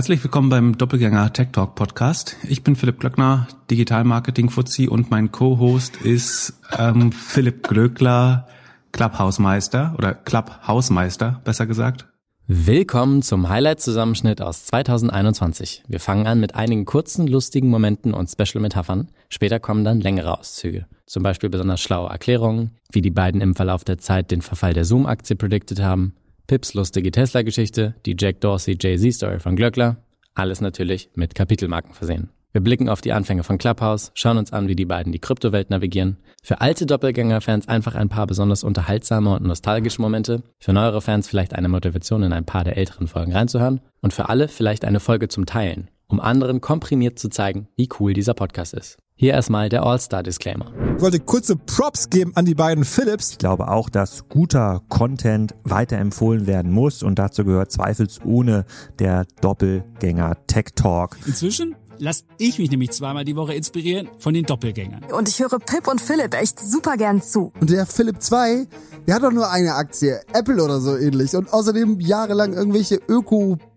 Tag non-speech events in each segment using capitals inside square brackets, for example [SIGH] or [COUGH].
Herzlich willkommen beim Doppelgänger Tech Talk Podcast. Ich bin Philipp Glöckner, Digital Marketing Fuzzi und mein Co-Host ist ähm, Philipp Glöckler, Clubhausmeister oder Clubhausmeister, besser gesagt. Willkommen zum Highlight-Zusammenschnitt aus 2021. Wir fangen an mit einigen kurzen, lustigen Momenten und Special-Metaphern. Später kommen dann längere Auszüge. Zum Beispiel besonders schlaue Erklärungen, wie die beiden im Verlauf der Zeit den Verfall der Zoom-Aktie predicted haben, Pips lustige Tesla-Geschichte, die Jack Dorsey Jay-Z-Story von Glöckler. Alles natürlich mit Kapitelmarken versehen. Wir blicken auf die Anfänge von Clubhouse, schauen uns an, wie die beiden die Kryptowelt navigieren. Für alte Doppelgänger-Fans einfach ein paar besonders unterhaltsame und nostalgische Momente. Für neuere Fans vielleicht eine Motivation, in ein paar der älteren Folgen reinzuhören. Und für alle vielleicht eine Folge zum Teilen, um anderen komprimiert zu zeigen, wie cool dieser Podcast ist. Hier erstmal der All-Star-Disclaimer. Ich wollte kurze Props geben an die beiden Philips. Ich glaube auch, dass guter Content weiterempfohlen werden muss und dazu gehört zweifelsohne der Doppelgänger Tech Talk. Inzwischen lass ich mich nämlich zweimal die Woche inspirieren von den Doppelgängern. Und ich höre Pip und Philipp echt super gern zu. Und der Philipp 2, der hat doch nur eine Aktie, Apple oder so ähnlich. Und außerdem jahrelang irgendwelche Öko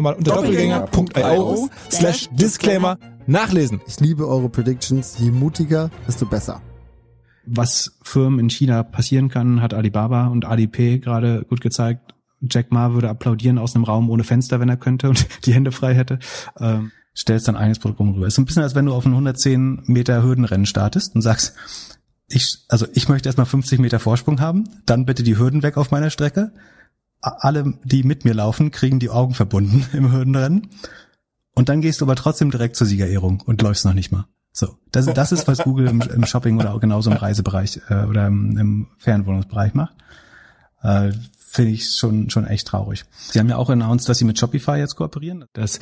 nochmal unter doppelgänger.io slash Disclaimer nachlesen. Ich liebe eure Predictions. Je mutiger, desto besser. Was Firmen in China passieren kann, hat Alibaba und Alipay gerade gut gezeigt. Jack Ma würde applaudieren aus einem Raum ohne Fenster, wenn er könnte und [LAUGHS] die Hände frei hätte. Ähm, stellst dann eines Produkt rüber. Ist so ein bisschen, als wenn du auf ein 110 Meter Hürdenrennen startest und sagst, ich, also ich möchte erstmal 50 Meter Vorsprung haben, dann bitte die Hürden weg auf meiner Strecke alle, die mit mir laufen, kriegen die Augen verbunden [LAUGHS] im Hürdenrennen. Und dann gehst du aber trotzdem direkt zur Siegerehrung und läufst noch nicht mal. So, das, [LAUGHS] das ist, was Google im, im Shopping oder auch genauso im Reisebereich äh, oder im, im Fernwohnungsbereich macht. Äh, Finde ich schon schon echt traurig. Sie haben ja auch announced, dass sie mit Shopify jetzt kooperieren. Das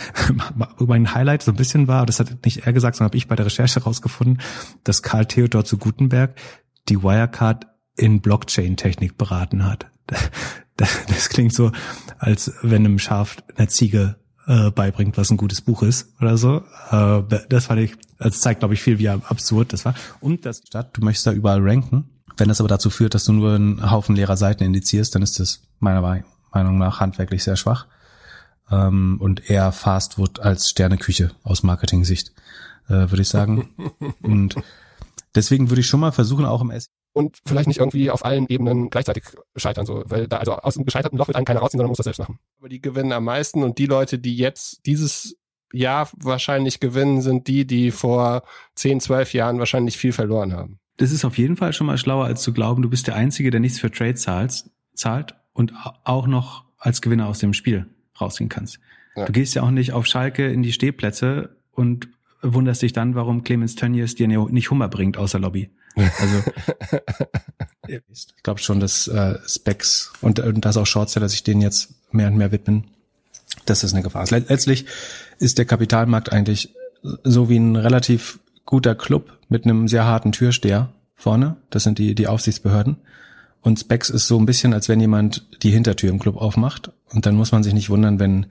mein Highlight so ein bisschen war, das hat nicht er gesagt, sondern habe ich bei der Recherche rausgefunden, dass Karl Theodor zu Gutenberg die Wirecard in Blockchain-Technik beraten hat. Das klingt so, als wenn einem Schaf eine Ziege äh, beibringt, was ein gutes Buch ist oder so. Äh, das fand ich, das zeigt, glaube ich, viel, wie absurd das war. Und das Stadt, du möchtest da überall ranken. Wenn das aber dazu führt, dass du nur einen Haufen leerer Seiten indizierst, dann ist das meiner Meinung nach handwerklich sehr schwach. Ähm, und eher Fastfood als Sterneküche aus Marketing-Sicht, äh, würde ich sagen. [LAUGHS] und deswegen würde ich schon mal versuchen, auch im SEO und vielleicht nicht irgendwie auf allen Ebenen gleichzeitig scheitern, so, weil da, also aus dem gescheiterten Loch wird einen keiner rausziehen, sondern muss das selbst machen. Aber die gewinnen am meisten und die Leute, die jetzt dieses Jahr wahrscheinlich gewinnen, sind die, die vor 10, 12 Jahren wahrscheinlich viel verloren haben. Das ist auf jeden Fall schon mal schlauer, als zu glauben, du bist der Einzige, der nichts für Trade zahlst, zahlt und auch noch als Gewinner aus dem Spiel rausgehen kannst. Ja. Du gehst ja auch nicht auf Schalke in die Stehplätze und wunderst dich dann, warum Clemens Tönnies dir nicht Hummer bringt außer Lobby. Also [LAUGHS] ich glaube schon, dass äh, Specs und, und dass auch Shortseller sich denen jetzt mehr und mehr widmen, das eine Gefahr ist. Letztlich ist der Kapitalmarkt eigentlich so wie ein relativ guter Club mit einem sehr harten Türsteher vorne. Das sind die, die Aufsichtsbehörden. Und Specs ist so ein bisschen, als wenn jemand die Hintertür im Club aufmacht. Und dann muss man sich nicht wundern, wenn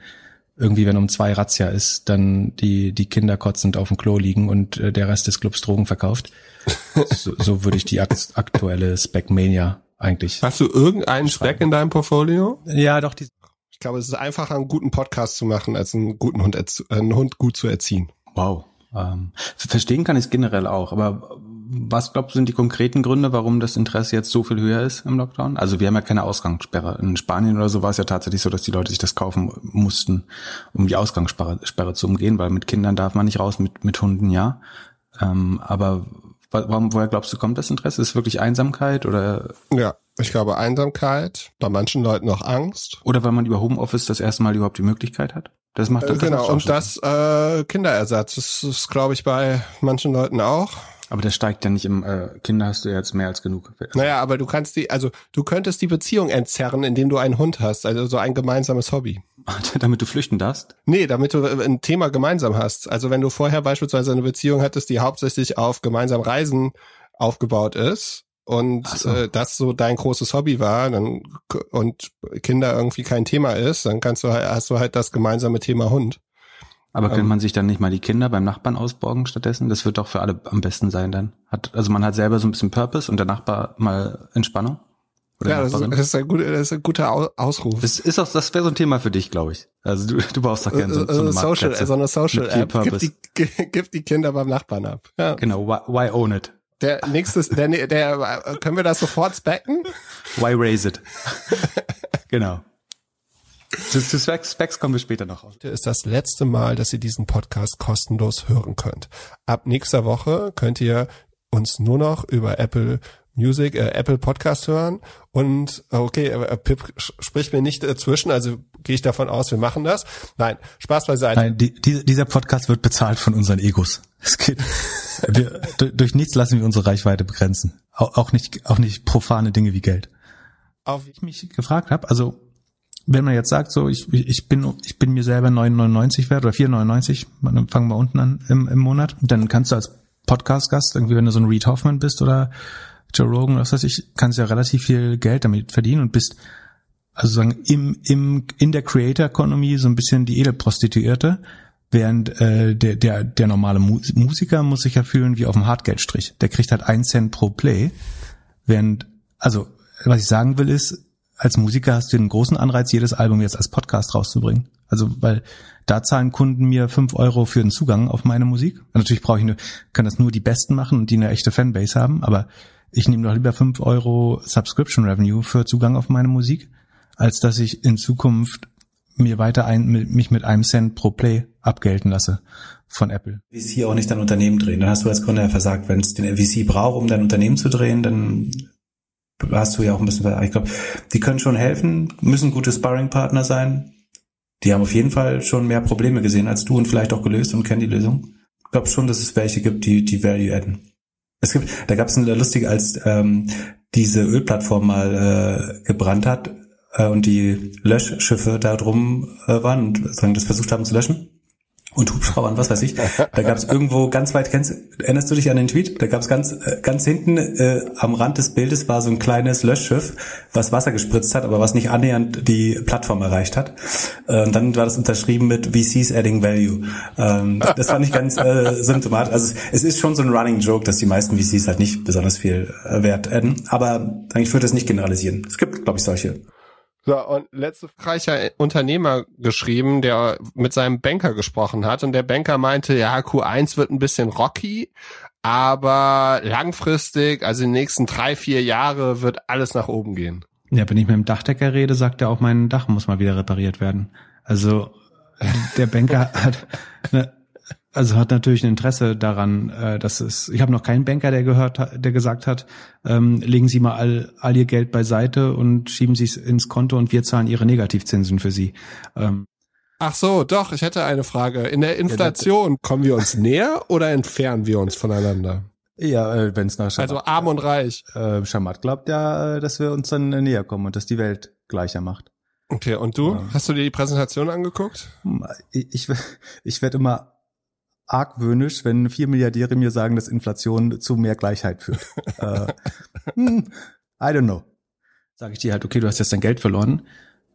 irgendwie, wenn um zwei Razzia ist, dann die, die Kinder kotzend auf dem Klo liegen und äh, der Rest des Clubs Drogen verkauft. [LAUGHS] so, so würde ich die aktuelle Spec-Mania eigentlich. Hast du irgendeinen Spec in deinem Portfolio? Ja, doch. Die ich glaube, es ist einfacher, einen guten Podcast zu machen, als einen guten Hund, einen Hund gut zu erziehen. Wow. Ähm, verstehen kann ich es generell auch, aber was glaubst du sind die konkreten Gründe, warum das Interesse jetzt so viel höher ist im Lockdown? Also wir haben ja keine Ausgangssperre. In Spanien oder so war es ja tatsächlich so, dass die Leute sich das kaufen mussten, um die Ausgangssperre Sperre zu umgehen, weil mit Kindern darf man nicht raus, mit, mit Hunden ja. Ähm, aber warum, woher glaubst du, kommt das Interesse? Ist es wirklich Einsamkeit oder? Ja, ich glaube Einsamkeit, bei manchen Leuten auch Angst. Oder weil man über Homeoffice das erste Mal überhaupt die Möglichkeit hat? Das macht das Genau, und das äh, Kinderersatz, das ist, glaube ich, bei manchen Leuten auch. Aber das steigt ja nicht im äh, Kinder hast du ja jetzt mehr als genug. Naja, aber du kannst die, also du könntest die Beziehung entzerren, indem du einen Hund hast, also so ein gemeinsames Hobby. [LAUGHS] damit du flüchten darfst? Nee, damit du ein Thema gemeinsam hast. Also wenn du vorher beispielsweise eine Beziehung hattest, die hauptsächlich auf gemeinsam Reisen aufgebaut ist und so. äh, das so dein großes Hobby war, dann und Kinder irgendwie kein Thema ist, dann kannst du hast du halt das gemeinsame Thema Hund. Aber könnte ähm, man sich dann nicht mal die Kinder beim Nachbarn ausborgen stattdessen? Das wird doch für alle am besten sein dann. Hat, also man hat selber so ein bisschen Purpose und der Nachbar mal Entspannung. ja, das ist, das ist, ein guter, das ist ein guter Ausruf. Das ist auch, das wäre so ein Thema für dich, glaube ich. Also du, du brauchst doch gerne so, so, eine Social, so eine Social App. Gib die, [LAUGHS] gib die Kinder beim Nachbarn ab. Ja. Genau, why, why own it? Der nächste, der, der, können wir das sofort specken? Why raise it? [LAUGHS] genau. Zu, zu Specs, Specs kommen wir später noch. Heute ist das letzte Mal, dass ihr diesen Podcast kostenlos hören könnt. Ab nächster Woche könnt ihr uns nur noch über Apple Music, äh, Apple Podcast hören. Und okay, äh, Pip spricht mir nicht dazwischen, also gehe ich davon aus, wir machen das. Nein, Spaß beiseite. Nein, die, die, dieser Podcast wird bezahlt von unseren Egos. Es geht, wir, durch nichts lassen wir unsere Reichweite begrenzen. Auch, auch nicht, auch nicht profane Dinge wie Geld. Auf ich mich gefragt habe, also wenn man jetzt sagt, so ich, ich bin ich bin mir selber 9,99 wert oder 4,99, dann fangen wir unten an im, im Monat, dann kannst du als Podcast-Gast irgendwie, wenn du so ein Reed Hoffman bist oder Joe Rogan was weiß ich, kannst ja relativ viel Geld damit verdienen und bist also sagen im im in der Creator Economy so ein bisschen die Edelprostituierte, während äh, der der der normale Musiker muss sich ja fühlen wie auf dem Hartgeldstrich. Der kriegt halt einen Cent pro Play, während also was ich sagen will ist als Musiker hast du den großen Anreiz, jedes Album jetzt als Podcast rauszubringen. Also, weil da zahlen Kunden mir fünf Euro für den Zugang auf meine Musik. Natürlich brauche ich nur, kann das nur die Besten machen und die eine echte Fanbase haben, aber ich nehme doch lieber fünf Euro Subscription Revenue für Zugang auf meine Musik, als dass ich in Zukunft mir weiter ein, mich mit einem Cent pro Play abgelten lasse von Apple. VC auch nicht dein Unternehmen drehen. Dann hast du als Gründer versagt. Wenn es den VC braucht, um dein Unternehmen zu drehen, dann hast du ja auch ein bisschen, ich glaube, die können schon helfen, müssen gute Sparring-Partner sein. Die haben auf jeden Fall schon mehr Probleme gesehen als du und vielleicht auch gelöst und kennen die Lösung. Ich glaube schon, dass es welche gibt, die die Value adden. Es gibt, da gab es eine lustige, als ähm, diese Ölplattform mal äh, gebrannt hat äh, und die Löschschiffe da drum äh, waren und das versucht haben zu löschen und Hubschraubern, was weiß ich. Da gab es irgendwo ganz weit, kennst, erinnerst du dich an den Tweet? Da gab es ganz, äh, ganz hinten äh, am Rand des Bildes war so ein kleines Löschschiff, was Wasser gespritzt hat, aber was nicht annähernd die Plattform erreicht hat. Äh, und dann war das unterschrieben mit VCs adding value. Ähm, das fand ich ganz äh, symptomatisch. Also es, ist schon so ein Running Joke, dass die meisten VCs halt nicht besonders viel äh, Wert adden. Aber ich würde das nicht generalisieren. Es gibt, glaube ich, solche. So, und letzte reicher Unternehmer geschrieben, der mit seinem Banker gesprochen hat und der Banker meinte, ja, Q1 wird ein bisschen rocky, aber langfristig, also in den nächsten drei, vier Jahre wird alles nach oben gehen. Ja, wenn ich mit dem Dachdecker rede, sagt er auch, mein Dach muss mal wieder repariert werden. Also der Banker hat, [LAUGHS] ne, also hat natürlich ein Interesse daran, äh, dass es. Ich habe noch keinen Banker, der gehört, hat, der gesagt hat, ähm, legen Sie mal all, all Ihr Geld beiseite und schieben Sie es ins Konto und wir zahlen Ihre Negativzinsen für Sie. Ähm, Ach so, doch. Ich hätte eine Frage. In der Inflation ja, kommen wir uns näher oder entfernen wir uns voneinander? Ja, äh, wenn es nach Schamat, Also arm und reich. Äh, Schamat glaubt ja, äh, dass wir uns dann näher kommen und dass die Welt gleicher macht. Okay, und du? Ja. Hast du dir die Präsentation angeguckt? Ich, ich, ich werde immer argwöhnisch, wenn vier Milliardäre mir sagen, dass Inflation zu mehr Gleichheit führt. [LAUGHS] äh, hm, I don't know. Sage ich dir halt, okay, du hast jetzt dein Geld verloren.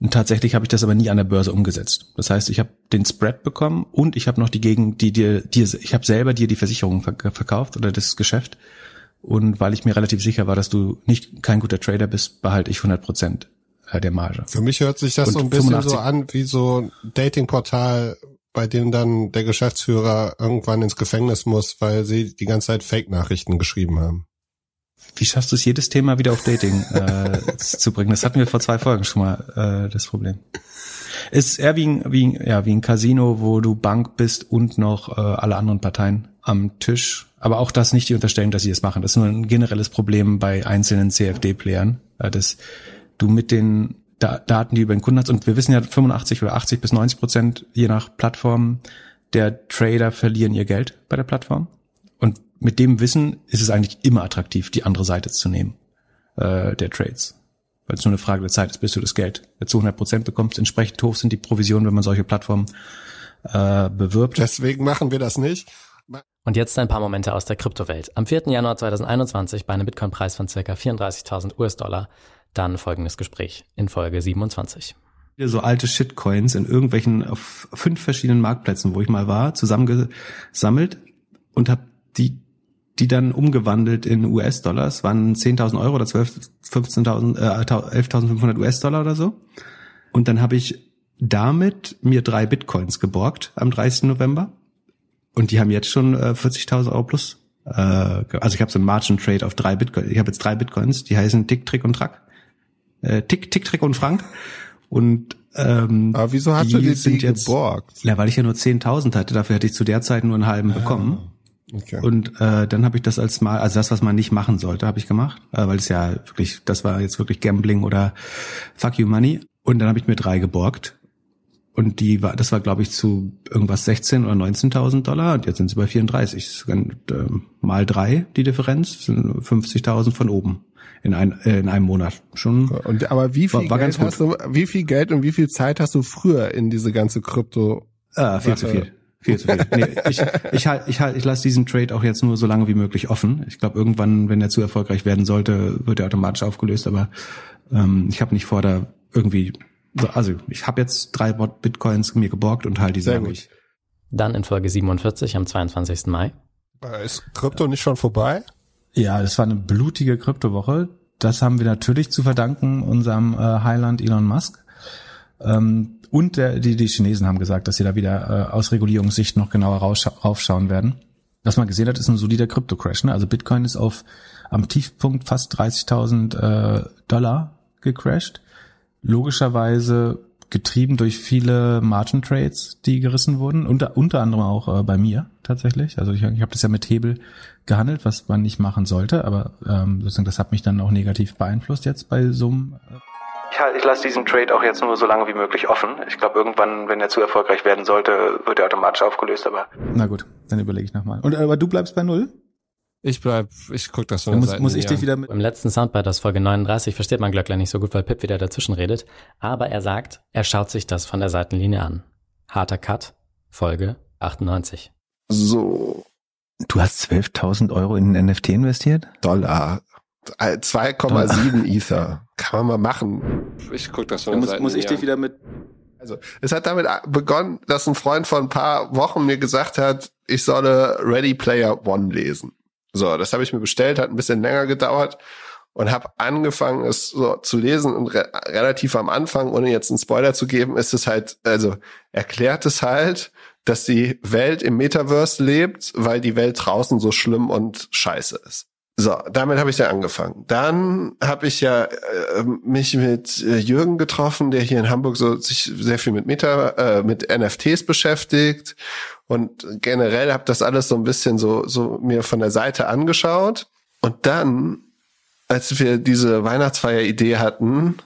Und tatsächlich habe ich das aber nie an der Börse umgesetzt. Das heißt, ich habe den Spread bekommen und ich habe noch die Gegen, die dir, die, ich habe selber dir die Versicherung verkauft oder das Geschäft. Und weil ich mir relativ sicher war, dass du nicht kein guter Trader bist, behalte ich 100 Prozent äh, der Marge. Für mich hört sich das und so ein bisschen 85, so an wie so Datingportal, bei dem dann der Geschäftsführer irgendwann ins Gefängnis muss, weil sie die ganze Zeit Fake-Nachrichten geschrieben haben. Wie schaffst du es, jedes Thema wieder auf Dating äh, [LAUGHS] zu bringen? Das hatten wir vor zwei Folgen schon mal, äh, das Problem. Ist eher wie ein, wie, ein, ja, wie ein Casino, wo du Bank bist und noch äh, alle anderen Parteien am Tisch. Aber auch das nicht die Unterstellung, dass sie das machen. Das ist nur ein generelles Problem bei einzelnen CFD-Playern, äh, dass du mit den Daten, die über den Kunden hast. Und wir wissen ja, 85 oder 80 bis 90 Prozent, je nach Plattform, der Trader verlieren ihr Geld bei der Plattform. Und mit dem Wissen ist es eigentlich immer attraktiv, die andere Seite zu nehmen, äh, der Trades. weil es nur eine Frage der Zeit ist, bis du das Geld zu 100 Prozent bekommst. Entsprechend hoch sind die Provisionen, wenn man solche Plattformen äh, bewirbt. Deswegen machen wir das nicht. Und jetzt ein paar Momente aus der Kryptowelt. Am 4. Januar 2021 bei einem Bitcoin-Preis von ca. 34.000 US-Dollar dann folgendes Gespräch in Folge 27. So alte Shitcoins in irgendwelchen auf fünf verschiedenen Marktplätzen, wo ich mal war, zusammengesammelt und habe die die dann umgewandelt in US-Dollar. Es waren 10.000 Euro oder 12, 15.000, äh, 11.500 US-Dollar oder so. Und dann habe ich damit mir drei Bitcoins geborgt am 30. November. Und die haben jetzt schon äh, 40.000 Euro plus. Äh, also ich habe so einen Margin Trade auf drei Bitcoins. Ich habe jetzt drei Bitcoins, die heißen Tick, Trick und Track. Äh, Tick, Tick, Trick und Frank. Und ähm, Aber wieso hast die du die, sind die jetzt, geborgt? Ja, weil ich ja nur 10.000 hatte. Dafür hätte ich zu der Zeit nur einen halben bekommen. Okay. Und äh, dann habe ich das als mal, also das, was man nicht machen sollte, habe ich gemacht, äh, weil es ja wirklich, das war jetzt wirklich Gambling oder Fuck you Money. Und dann habe ich mir drei geborgt. Und die war, das war glaube ich zu irgendwas 16 oder 19.000 Dollar und jetzt sind sie bei 34. Und, äh, mal drei die Differenz sind 50.000 von oben in, ein, äh, in einem Monat. Schon. Und aber wie viel war, war Geld ganz hast du, wie viel Geld und wie viel Zeit hast du früher in diese ganze Krypto? Ah, viel zu viel. Viel zu viel. Nee, ich ich halt, ich halt, ich lasse diesen Trade auch jetzt nur so lange wie möglich offen. Ich glaube, irgendwann, wenn er zu erfolgreich werden sollte, wird er automatisch aufgelöst. Aber ähm, ich habe nicht vor, da irgendwie. So, also ich habe jetzt drei Bitcoins mir geborgt und halt diese Sehr gut. Dann in Folge 47 am 22. Mai. Äh, Ist Krypto nicht schon vorbei? Ja, das war eine blutige Kryptowoche. Das haben wir natürlich zu verdanken unserem äh, Highland Elon Musk. Ähm, und der, die, die Chinesen haben gesagt, dass sie da wieder äh, aus Regulierungssicht noch genauer raufschauen werden. Was man gesehen hat, ist ein solider Krypto-Crash. Ne? Also Bitcoin ist auf am Tiefpunkt fast 30.000 äh, Dollar gecrashed. Logischerweise getrieben durch viele Margin Trades, die gerissen wurden. Unter, unter anderem auch äh, bei mir tatsächlich. Also ich, ich habe das ja mit Hebel gehandelt, was man nicht machen sollte. Aber ähm, sozusagen das hat mich dann auch negativ beeinflusst jetzt bei so einem äh, ich, ich lasse diesen Trade auch jetzt nur so lange wie möglich offen. Ich glaube, irgendwann, wenn er zu erfolgreich werden sollte, wird er automatisch aufgelöst. Aber na gut, dann überlege ich nochmal. Und aber du bleibst bei null? Ich bleib, ich guck das von Dann muss, muss ich dich wieder mit. Im letzten Soundbite aus Folge 39 versteht man Glöckler nicht so gut, weil Pip wieder dazwischen redet. Aber er sagt, er schaut sich das von der Seitenlinie an. Harter Cut, Folge 98. So, Du hast 12.000 Euro in ein NFT investiert? Dollar. Äh, 2,7 Ether. Kann man mal machen. Ich guck das Dann der muss, muss ich dich wieder mit. Also, es hat damit begonnen, dass ein Freund vor ein paar Wochen mir gesagt hat, ich solle Ready Player One lesen. So, das habe ich mir bestellt, hat ein bisschen länger gedauert und habe angefangen, es so zu lesen und re relativ am Anfang, ohne jetzt einen Spoiler zu geben, ist es halt, also erklärt es halt, dass die Welt im Metaverse lebt, weil die Welt draußen so schlimm und scheiße ist. So, damit habe ich dann angefangen. Dann habe ich ja äh, mich mit äh, Jürgen getroffen, der hier in Hamburg so sich sehr viel mit Meta, äh, mit NFTs beschäftigt und generell habe das alles so ein bisschen so so mir von der Seite angeschaut. Und dann, als wir diese Weihnachtsfeier-Idee hatten,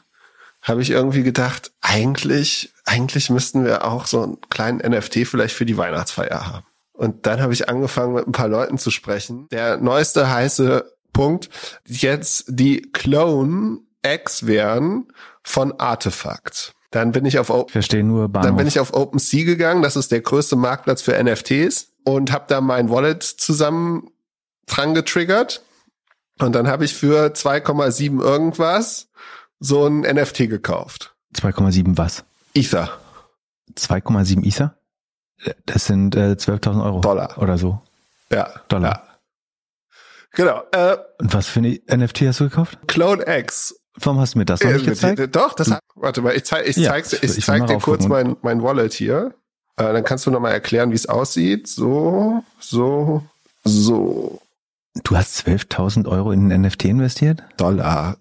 habe ich irgendwie gedacht, eigentlich eigentlich müssten wir auch so einen kleinen NFT vielleicht für die Weihnachtsfeier haben. Und dann habe ich angefangen, mit ein paar Leuten zu sprechen. Der neueste heiße Punkt, jetzt die Clone X wären von Artefakt. Dann bin ich auf o Verstehe nur Bahnhof. dann bin ich auf OpenSea gegangen, das ist der größte Marktplatz für NFTs und habe da mein Wallet zusammen dran getriggert und dann habe ich für 2,7 irgendwas so ein NFT gekauft. 2,7 was? Ether. 2,7 Ether? Das sind äh, 12.000 Euro. Dollar. Oder so. Ja. Dollar. Ja. Genau. Äh, Und was für eine NFT hast du gekauft? Clone X. Warum hast du mir das noch Äh, nicht gezeigt? die- Doch, das hat, warte mal, ich zeig, ich Ja, zeig's, ich ich zeig dir kurz mein, mein Wallet hier. Äh, dann kannst du noch mal erklären, wie es aussieht. So, so, so. Du hast 12.000 Euro in ein NFT investiert? Dollar.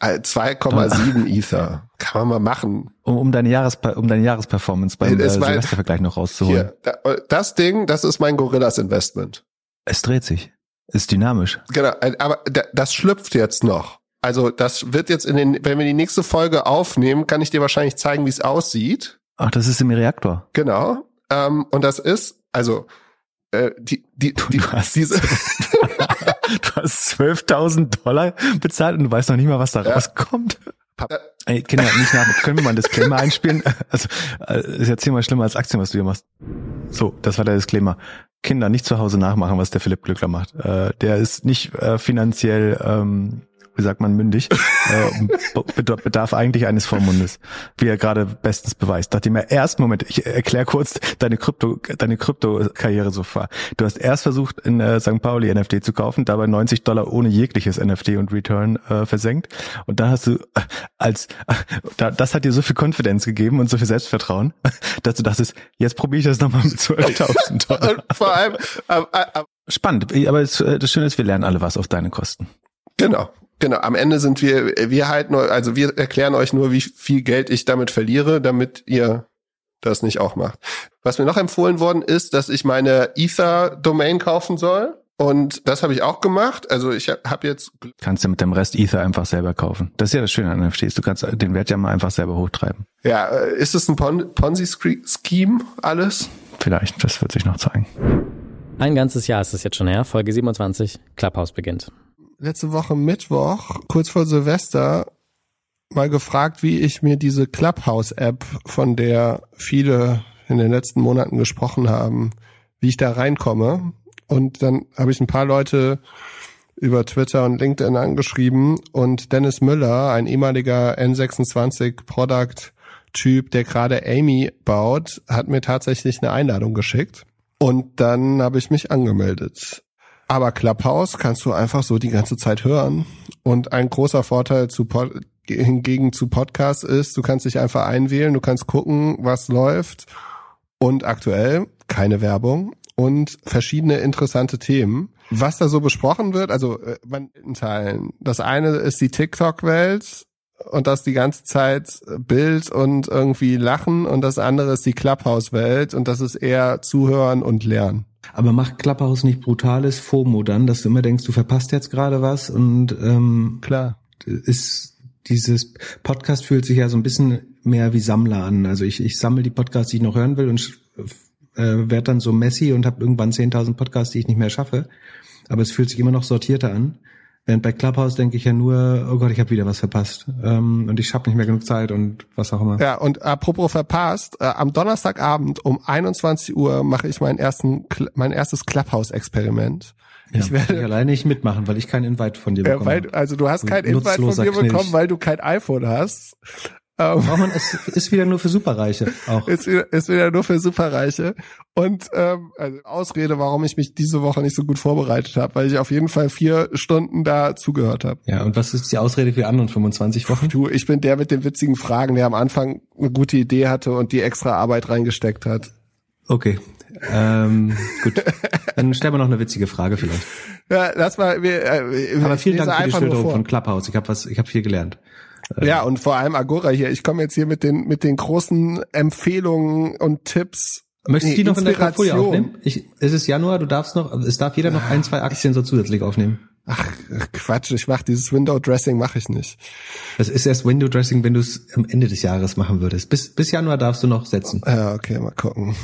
Äh, 2,7 Ether. Kann man mal machen. Um, um deine Jahres um deine Jahresperformance beim äh, Silvestervergleich noch rauszuholen. Hier, da- das Ding, das ist mein Gorillas Investment. Es dreht sich. Ist dynamisch. Genau, äh, aber da- das schlüpft jetzt noch. Also das wird jetzt in den, wenn wir die nächste Folge aufnehmen, kann ich dir wahrscheinlich zeigen, wie es aussieht. Ach, das ist im Reaktor. Genau. Ähm, und das ist, also äh, die, die, die diese, [LAUGHS] [LAUGHS] Du hast 12.000 Dollar bezahlt und du weißt noch nicht mal, was da Ja. rauskommt. Ey, Kinder, nicht nach, können wir mal ein Disclaimer einspielen? Also, äh, ist ja zehnmal schlimmer als Aktien, was du hier machst. So, das war der Disclaimer. Kinder nicht zu Hause nachmachen, was der Philipp Glückler macht. Äh, der ist nicht äh, finanziell ähm, wie sagt man, mündig, [LAUGHS] äh, bedarf eigentlich eines Vormundes, wie er gerade bestens beweist. Nachdem er erst, Moment, ich erkläre kurz deine Krypto, deine Krypto-Karriere so far. Du hast erst versucht, in äh, St. Pauli NFT zu kaufen, dabei 90 Dollar ohne jegliches NFT und Return äh, versenkt. Und da hast du äh, als, äh, da, das hat dir so viel Konfidenz gegeben und so viel Selbstvertrauen, [LAUGHS] dass du dachtest, jetzt probiere ich das nochmal mit 12.000 [LAUGHS] Dollar. Vor allem, äh, äh, Spannend, aber das Schöne ist, wir lernen alle was auf deine Kosten. Genau. Genau, am Ende sind wir, wir halt nur, also wir erklären euch nur, wie viel Geld ich damit verliere, damit ihr das nicht auch macht. Was mir noch empfohlen worden ist, dass ich meine Ether-Domain kaufen soll. Und das habe ich auch gemacht. Also ich habe jetzt. Kannst du mit dem Rest Ether einfach selber kaufen. Das ist ja das Schöne an NFTs. Du kannst den Wert ja mal einfach selber hochtreiben. Ja, äh, ist es ein Pon Ponzi-Scheme alles? Vielleicht, das wird sich noch zeigen. Ein ganzes Jahr ist es jetzt schon her. Folge 27, Clubhouse beginnt letzte Woche Mittwoch, kurz vor Silvester, mal gefragt, wie ich mir diese Clubhouse-App, von der viele in den letzten Monaten gesprochen haben, wie ich da reinkomme. Und dann habe ich ein paar Leute über Twitter und LinkedIn angeschrieben und Dennis Müller, ein ehemaliger N26 Product Typ, der gerade Amy baut, hat mir tatsächlich eine Einladung geschickt. Und dann habe ich mich angemeldet. Aber Clubhouse kannst du einfach so die ganze Zeit hören. Und ein großer Vorteil zu Pod hingegen zu Podcasts ist, du kannst dich einfach einwählen, du kannst gucken, was läuft. Und aktuell keine Werbung und verschiedene interessante Themen. Was da so besprochen wird, also äh, man in Teilen. Das eine ist die TikTok-Welt und das die ganze Zeit Bild und irgendwie Lachen und das andere ist die Clubhouse-Welt und das ist eher Zuhören und Lernen. Aber macht Clubhouse nicht brutales FOMO dann, dass du immer denkst, du verpasst jetzt gerade was und ähm, klar ist dieses Podcast fühlt sich ja so ein bisschen mehr wie Sammler an. Also ich, ich sammle die Podcasts, die ich noch hören will und äh, werde dann so messy und habe irgendwann 10.000 Podcasts, die ich nicht mehr schaffe. Aber es fühlt sich immer noch sortierter an. Während bei Clubhouse denke ich ja nur, oh Gott, ich habe wieder was verpasst ähm, und ich habe nicht mehr genug Zeit und was auch immer. Ja, und apropos verpasst, äh, am Donnerstagabend um 21 Uhr mache ich meinen ersten, mein erstes Clubhouse-Experiment. Ja, ich werde ich alleine nicht mitmachen, weil ich keinen Invite von dir bekomme. Ja, weil, also du hast keinen Invite von mir bekommen, weil du kein iPhone hast. Ähm, man, es ist wieder nur für Superreiche auch. Ist wieder, ist wieder nur für Superreiche. Und ähm, also Ausrede, warum ich mich diese Woche nicht so gut vorbereitet habe, weil ich auf jeden Fall vier Stunden da zugehört habe. Ja, und was ist die Ausrede für die anderen 25 Wochen? Du, ich bin der mit den witzigen Fragen, der am Anfang eine gute Idee hatte und die extra Arbeit reingesteckt hat. Okay. Ähm, gut. Dann stellen wir noch eine witzige Frage vielleicht. Ja, das war wir, äh, Aber vielen Dank für die Schilderung von Clubhouse. Ich habe was, ich habe viel gelernt. Ja, und vor allem Agora hier. Ich komme jetzt hier mit den, mit den großen Empfehlungen und Tipps. Möchtest du die noch in der Folie aufnehmen? Ich, es ist Januar, du darfst noch, es darf jeder noch ein, zwei Aktien so zusätzlich aufnehmen. Ach, Quatsch, ich mach dieses Window Dressing mache ich nicht. Das ist erst Window Dressing, wenn du es am Ende des Jahres machen würdest. Bis, bis Januar darfst du noch setzen. Ja, okay, mal gucken.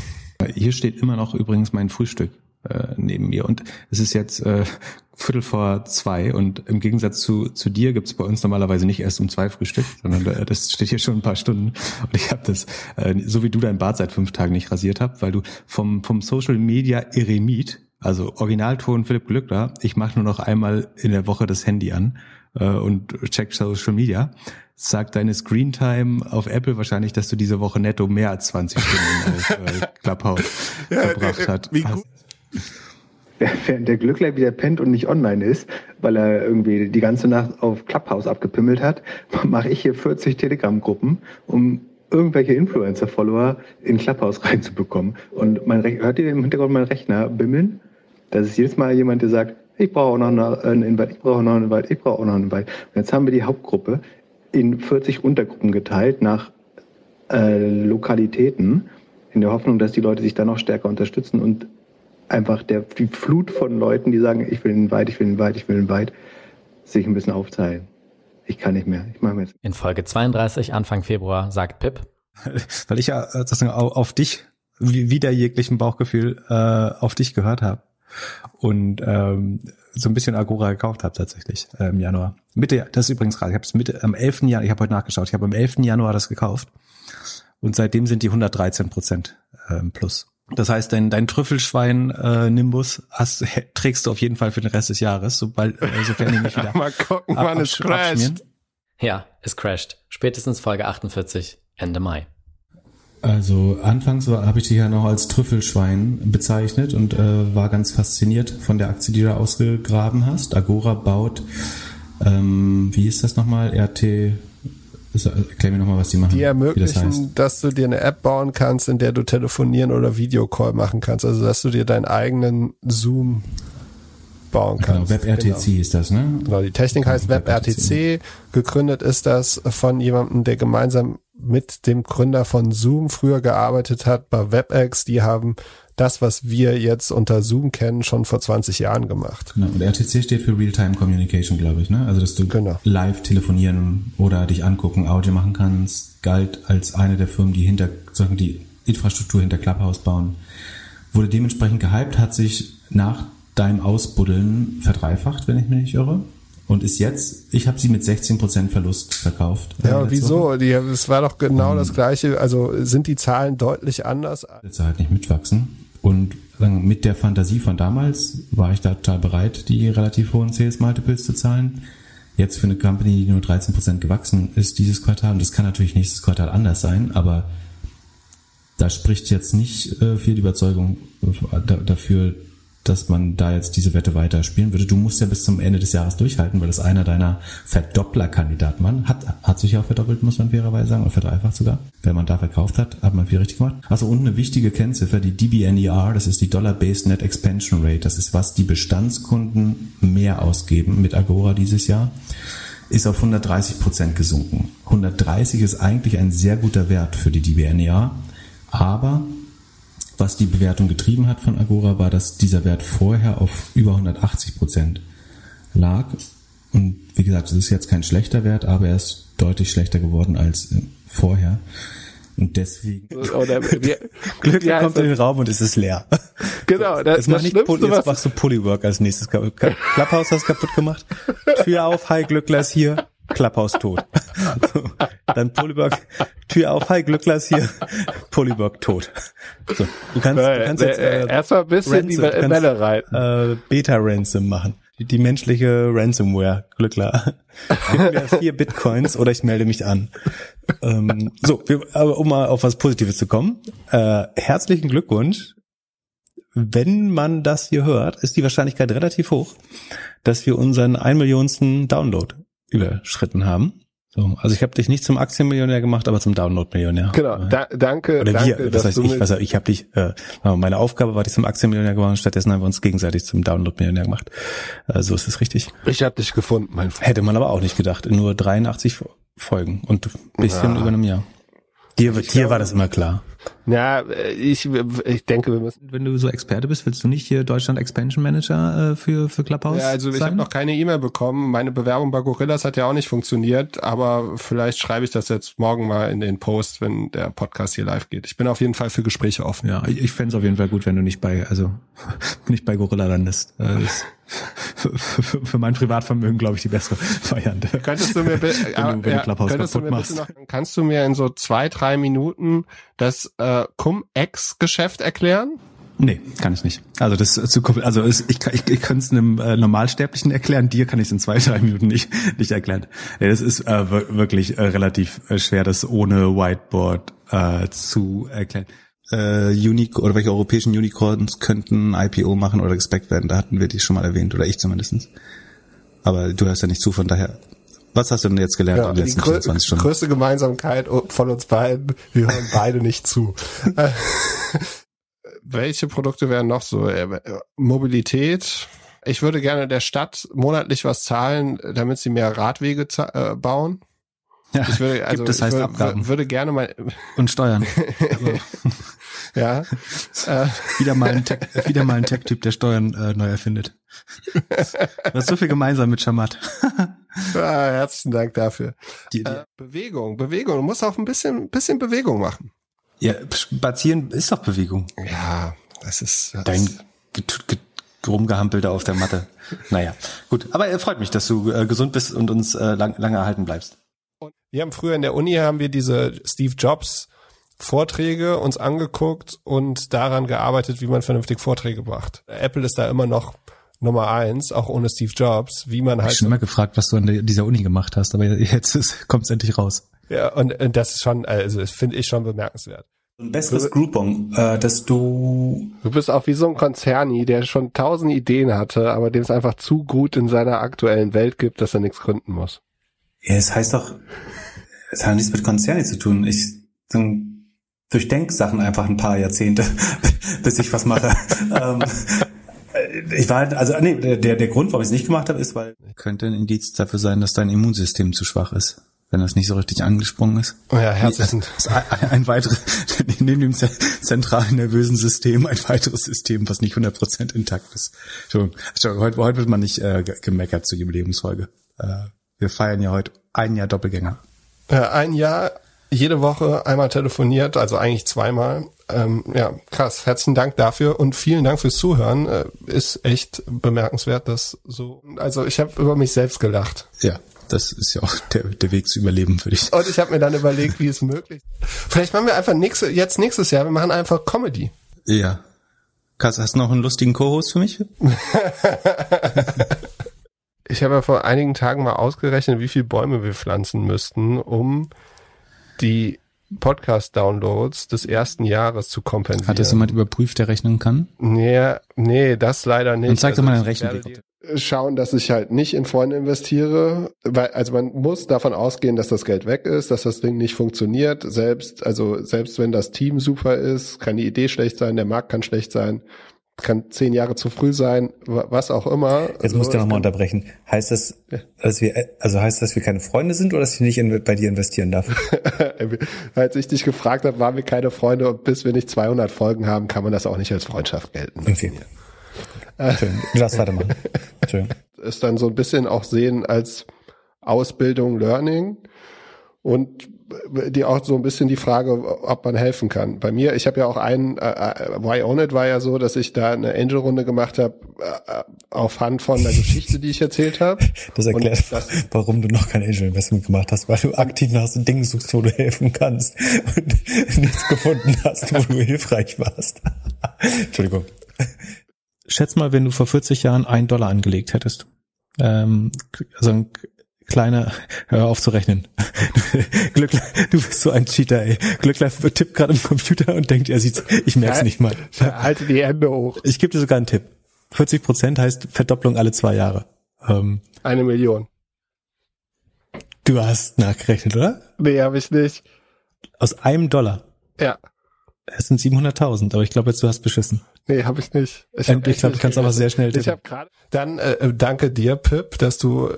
Hier steht immer noch übrigens mein Frühstück äh, neben mir. Und es ist jetzt äh, Viertel vor zwei und im Gegensatz zu, zu dir gibt's bei uns normalerweise nicht erst um zwei Frühstück, sondern äh, das steht hier schon ein paar Stunden. Und ich habe das, äh, so wie du dein Bart seit fünf Tagen nicht rasiert habt, weil du vom, vom Social Media Eremit, also Originalton Philipp Glückler, ich mache nur noch einmal in der Woche das Handy an äh, und check Social Media, sagt deine Screentime auf Apple wahrscheinlich, dass du diese Woche netto mehr als 20 Stunden auf äh, Clubhouse [LAUGHS] ja, verbracht äh, hast. Wie gut während der Glückler wieder pennt und nicht online ist, weil er irgendwie die ganze Nacht auf Clubhouse abgepimmelt hat, [LAUGHS] mache ich hier 40 Telegram-Gruppen, um irgendwelche Influencer-Follower in Clubhouse [LAUGHS] reinzubekommen. Und man hört ihr im Hintergrund meinen Rechner bimmeln? Das ist jedes Mal jemand, der sagt, ich brauche auch noch einen Invite, ich brauche noch einen Invite, ich brauche auch noch einen Invite. Und jetzt haben wir die Hauptgruppe in 40 Untergruppen geteilt nach äh, Lokalitäten, in der Hoffnung, dass die Leute sich dann noch stärker unterstützen und einfach der, die Flut von Leuten, die sagen, ich will ihn weit, ich will ihn weit, ich will ihn weit, sich ein bisschen aufteilen. Ich kann nicht mehr. Ich mache mir jetzt. In Folge 32, Anfang Februar, sagt Pip. [LAUGHS] Weil ich ja äh, sozusagen auf dich, wieder jeglichen Bauchgefühl, äh, auf dich gehört habe. Und ähm, so ein bisschen Agora gekauft habe tatsächlich äh, im Januar. Mitte, das ist übrigens gerade, ich habe es Mitte am 11. Januar, ich habe heute nachgeschaut, ich habe am 11. Januar das gekauft und seitdem sind die 113 Prozent ähm, plus. Das heißt, dein, dein Trüffelschwein äh, Nimbus hast, trägst du auf jeden Fall für den Rest des Jahres, sobald, äh, sofern die nicht [LAUGHS] wieder Mal gucken, ab- wann es crasht. Ja, es crasht. Spätestens Folge 48, Ende Mai. Also anfangs habe ich dich ja noch als Trüffelschwein bezeichnet und äh, war ganz fasziniert von der Aktie, die du ausgegraben hast. Agora baut, ähm, wie ist das nochmal? RT, so, erklär mir nochmal, was die machen. Die wie das ermöglichen, heißt. dass du dir eine App bauen kannst, in der du telefonieren oder Videocall machen kannst. Also dass du dir deinen eigenen Zoom bauen Genau, kannst. WebRTC ist das, ne? Genau, die Technik heißt WebRTC. Gegründet ist das von jemandem, der gemeinsam mit dem Gründer von Zoom früher gearbeitet hat bei WebEx. Die haben das, was wir jetzt unter Zoom kennen, schon vor 20 Jahren gemacht. Genau, und RTC steht für Real-Time Communication, glaube ich, ne? Also dass du Genau. live telefonieren oder dich angucken, Audio machen kannst, galt als eine der Firmen, die hinter sagen die Infrastruktur hinter Clubhouse bauen. Wurde dementsprechend gehypt, hat sich nach deinem Ausbuddeln verdreifacht, wenn ich mich nicht irre. Und ist jetzt, ich habe sie mit 16% Verlust verkauft. äh, Ja, letzte wieso? Die, es war doch genau das Gleiche. Also sind die Zahlen deutlich anders? Jetzt halt nicht mitwachsen. Und mit der Fantasie von damals war ich da total bereit, die relativ hohen Sales Multiples zu zahlen. Jetzt für eine Company, die nur 13% gewachsen ist dieses Quartal, und das kann natürlich nächstes Quartal anders sein, aber da spricht jetzt nicht äh, viel die Überzeugung äh, da, dafür, dass man da jetzt diese Wette weiter spielen würde. Du musst ja bis zum Ende des Jahres durchhalten, weil das einer deiner Verdoppler-Kandidaten war. Hat, hat sich ja auch verdoppelt, muss man fairerweise sagen, oder verdreifacht sogar. Wenn man da verkauft hat, hat man viel richtig gemacht. Also und eine wichtige Kennziffer, die DBNER, das ist die Dollar-Based Net Expansion Rate. Das ist, was die Bestandskunden mehr ausgeben mit Agora dieses Jahr ist auf 130 Prozent gesunken. 130 ist eigentlich ein sehr guter Wert für die DBNER, aber was die Bewertung getrieben hat von Agora, war, dass dieser Wert vorher auf über 180 Prozent lag. Und wie gesagt, es ist jetzt kein schlechter Wert, aber er ist deutlich schlechter geworden als äh, vorher. Und deswegen [LAUGHS] Oder wir, [LAUGHS] Glück Ja, kommt also- in den Raum und es ist leer. [LAUGHS] genau, das, Jetzt, mach das nicht Poly, jetzt was, machst du Polywork als nächstes. Clubhouse hast kaputt gemacht. Tür auf, hi Glückler ist hier. Clubhouse tot. [LAUGHS] Dann Polywork, Tür auf, hi Glückler ist hier. Polywork tot. So, du kannst, du kannst jetzt äh, äh, erstmal ein bisschen die Ransom, kannst, Welle reiten. äh, Beta-Ransom machen. Die, die menschliche Ransomware, Glückler. Gib mir vier Bitcoins oder ich melde mich an. Ähm, so, wir, aber um mal auf was Positives zu kommen. Äh, herzlichen Glückwunsch. Wenn man das hier hört, ist die Wahrscheinlichkeit relativ hoch, dass wir unseren ein Millionsten Download überschritten haben. So, also ich habe dich nicht zum Aktienmillionär gemacht, aber zum Download-Millionär. Genau, da, danke, Oder danke, wir, was dass heißt ich, was, ich habe dich, äh, meine Aufgabe war, dich zum Aktienmillionär gemacht, stattdessen haben wir uns gegenseitig zum Download-Millionär gemacht. Äh, so ist es richtig. Ich hab dich gefunden, mein Freund. Hätte man aber auch nicht gedacht. In nur 83 Folgen und ein bisschen Ja. über einem Jahr. Dir, dir glaube- war das immer klar. Ja, äh, ich, ich denke, wir müssen. Wenn du so Experte bist, willst du nicht hier Deutschland Expansion Manager äh, für, für Clubhouse Ja, also ich habe noch keine E-Mail bekommen. Meine Bewerbung bei Gorillas hat ja auch nicht funktioniert, aber vielleicht schreibe ich das jetzt morgen mal in den Post, wenn der Podcast hier live geht. Ich bin auf jeden Fall für Gespräche offen. Ja, ich, ich fände auf jeden Fall gut, wenn du nicht bei, also [LAUGHS] nicht bei Gorilla landest. Äh, für, für, mein Privatvermögen, glaube ich, die bessere Variante. Könntest du mir, wenn du, wenn du ja, könntest du mir machst. bitte noch, kannst du mir in so zwei, drei Minuten das äh, Cum-Ex-Geschäft erklären? Nee, kann ich nicht. Also das zu also es, ich, kann- ich, ich könnte es einem äh, Normalsterblichen erklären, dir kann ich es in zwei, drei Minuten nicht, nicht erklären. Ja, das ist äh, wir- wirklich äh, relativ äh, schwer, das ohne Whiteboard äh, zu erklären. Äh, Unique oder welche europäischen Unicorns könnten IPO machen oder gespeckt werden? Da hatten wir die schon mal erwähnt, oder ich zumindestens. Aber du hörst ja nicht zu, von daher. Was hast du denn jetzt gelernt Ja, in die den letzten grö 24 Stunden? größte Gemeinsamkeit von uns beiden, wir hören [LAUGHS] beide nicht zu. [LAUGHS] Welche Produkte wären noch so? Äh, Mobilität. Ich würde gerne der Stadt monatlich was zahlen, damit sie mehr Radwege äh, bauen. Ja, Ich würde, [LAUGHS] also gibt es heißt ich wür- Abgaben würde gerne mal, und Steuern. Ja, [LAUGHS] äh, wieder mal ein Tech, wieder mal ein Tech-Typ, der Steuern äh, neu erfindet. Du hast so viel gemeinsam mit Shamat. ah, [LAUGHS] herzlichen Dank dafür. Die, die, Äh, Bewegung, Bewegung. Du musst auch ein bisschen, bisschen Bewegung machen. ja, spazieren ist doch Bewegung. Ja, das ist. Das Dein get- get- rumgehampelt auf der Matte. naja, gut. Aber er freut mich, dass du äh, gesund bist und uns äh, lang, lange erhalten bleibst. Wir haben früher in der Uni haben wir diese Steve Jobs Vorträge uns angeguckt und daran gearbeitet, wie man vernünftig Vorträge macht. Apple ist da immer noch Nummer eins, auch ohne Steve Jobs, wie man halt. Ich habe schon immer gefragt, was du an dieser Uni gemacht hast, aber jetzt [LAUGHS] kommt es endlich raus. Ja, und, und das ist schon, also das finde ich schon bemerkenswert. Ein besseres Groupon, äh, dass du. Du bist auch wie so ein Konzerni, der schon tausend Ideen hatte, aber dem es einfach zu gut in seiner aktuellen Welt gibt, dass er nichts gründen muss. Ja, es heißt doch, es hat nichts mit Konzerni zu tun. Ich dann durchdenk Sachen einfach ein paar Jahrzehnte, [LAUGHS] bis ich was mache. ähm, ich war halt, also nee, der, der Grund, warum ich es nicht gemacht habe, ist, weil könnte ein Indiz dafür sein, dass dein Immunsystem zu schwach ist wenn das nicht so richtig angesprungen ist. Oh ja, herzlichen. Ein, ein weiteres, [LAUGHS] neben dem zentralen nervösen System, ein weiteres System, was nicht 100% intakt ist. Entschuldigung, Entschuldigung heute, heute wird man nicht äh, gemeckert zur Jubiläumsfolge. Äh, wir feiern ja heute ein Jahr Doppelgänger. Ja, ein Jahr, jede Woche einmal telefoniert, also eigentlich zweimal. Ähm, ja, krass. Herzlichen Dank dafür und vielen Dank fürs Zuhören. Äh, ist echt bemerkenswert, dass so. Also ich habe über mich selbst gelacht. Ja, das ist ja auch der, der Weg zu überleben für dich. Und ich habe mir dann überlegt, wie es möglich ist. Vielleicht machen wir einfach nächste, jetzt nächstes Jahr, wir machen einfach Comedy. Ja. Kass, hast du noch einen lustigen Co-Host für mich? [LAUGHS] ich habe ja vor einigen Tagen mal ausgerechnet, wie viele Bäume wir pflanzen müssten, um die Podcast-Downloads des ersten Jahres zu kompensieren. Hat das jemand überprüft, der rechnen kann? Nee, nee, das leider nicht. Dann zeig also doch mal deinen Rechenweg schauen, dass ich halt nicht in Freunde investiere, weil also man muss davon ausgehen, dass das Geld weg ist, dass das Ding nicht funktioniert. Selbst also selbst wenn das Team super ist, kann die Idee schlecht sein, der Markt kann schlecht sein, kann zehn Jahre zu früh sein, was auch immer. Jetzt musst du nochmal unterbrechen. Heißt das, dass wir also heißt das, dass wir keine Freunde sind oder dass ich nicht in, bei dir investieren darf? [LAUGHS] als ich dich gefragt habe, waren wir keine Freunde und bis wir nicht 200 Folgen haben, kann man das auch nicht als Freundschaft gelten. Okay. Schön. Lass weitermachen. [LAUGHS] Schön. Ist dann so ein bisschen auch sehen als Ausbildung, Learning und die auch so ein bisschen die Frage, ob man helfen kann. Bei mir, ich habe ja auch einen, äh, äh, Why Own It war ja so, dass ich da eine Angel-Runde gemacht habe, äh, auf Hand von der Geschichte, die ich erzählt habe. [LAUGHS] Das erklärt, das, warum du noch kein Angel-Investment gemacht hast, weil du aktiv nach so Dingen suchst, wo du helfen kannst und [LAUGHS] nichts gefunden hast, wo du hilfreich warst. [LAUGHS] Entschuldigung schätz mal, wenn du vor 40 Jahren einen Dollar angelegt hättest. Ähm, also ein kleiner, hör auf zu rechnen. [LAUGHS] Glückler, du bist so ein Cheater, ey. Glückler tippt gerade im Computer und denkt, er sieht's, ich merk's nicht mal. Halte die Hände hoch. Ich gebe dir sogar einen Tipp. 40 Prozent heißt Verdopplung alle zwei Jahre. Ähm, Eine Million. Du hast nachgerechnet, oder? Nee, habe ich nicht. Aus einem Dollar? Ja. Es sind 700.000, aber ich glaube jetzt, du hast beschissen. Nee, habe ich nicht. Ich, hab ich glaube, du kannst aber sehr schnell tippen. Ich habe gerade. Dann äh, äh, danke dir, Pip, dass du äh,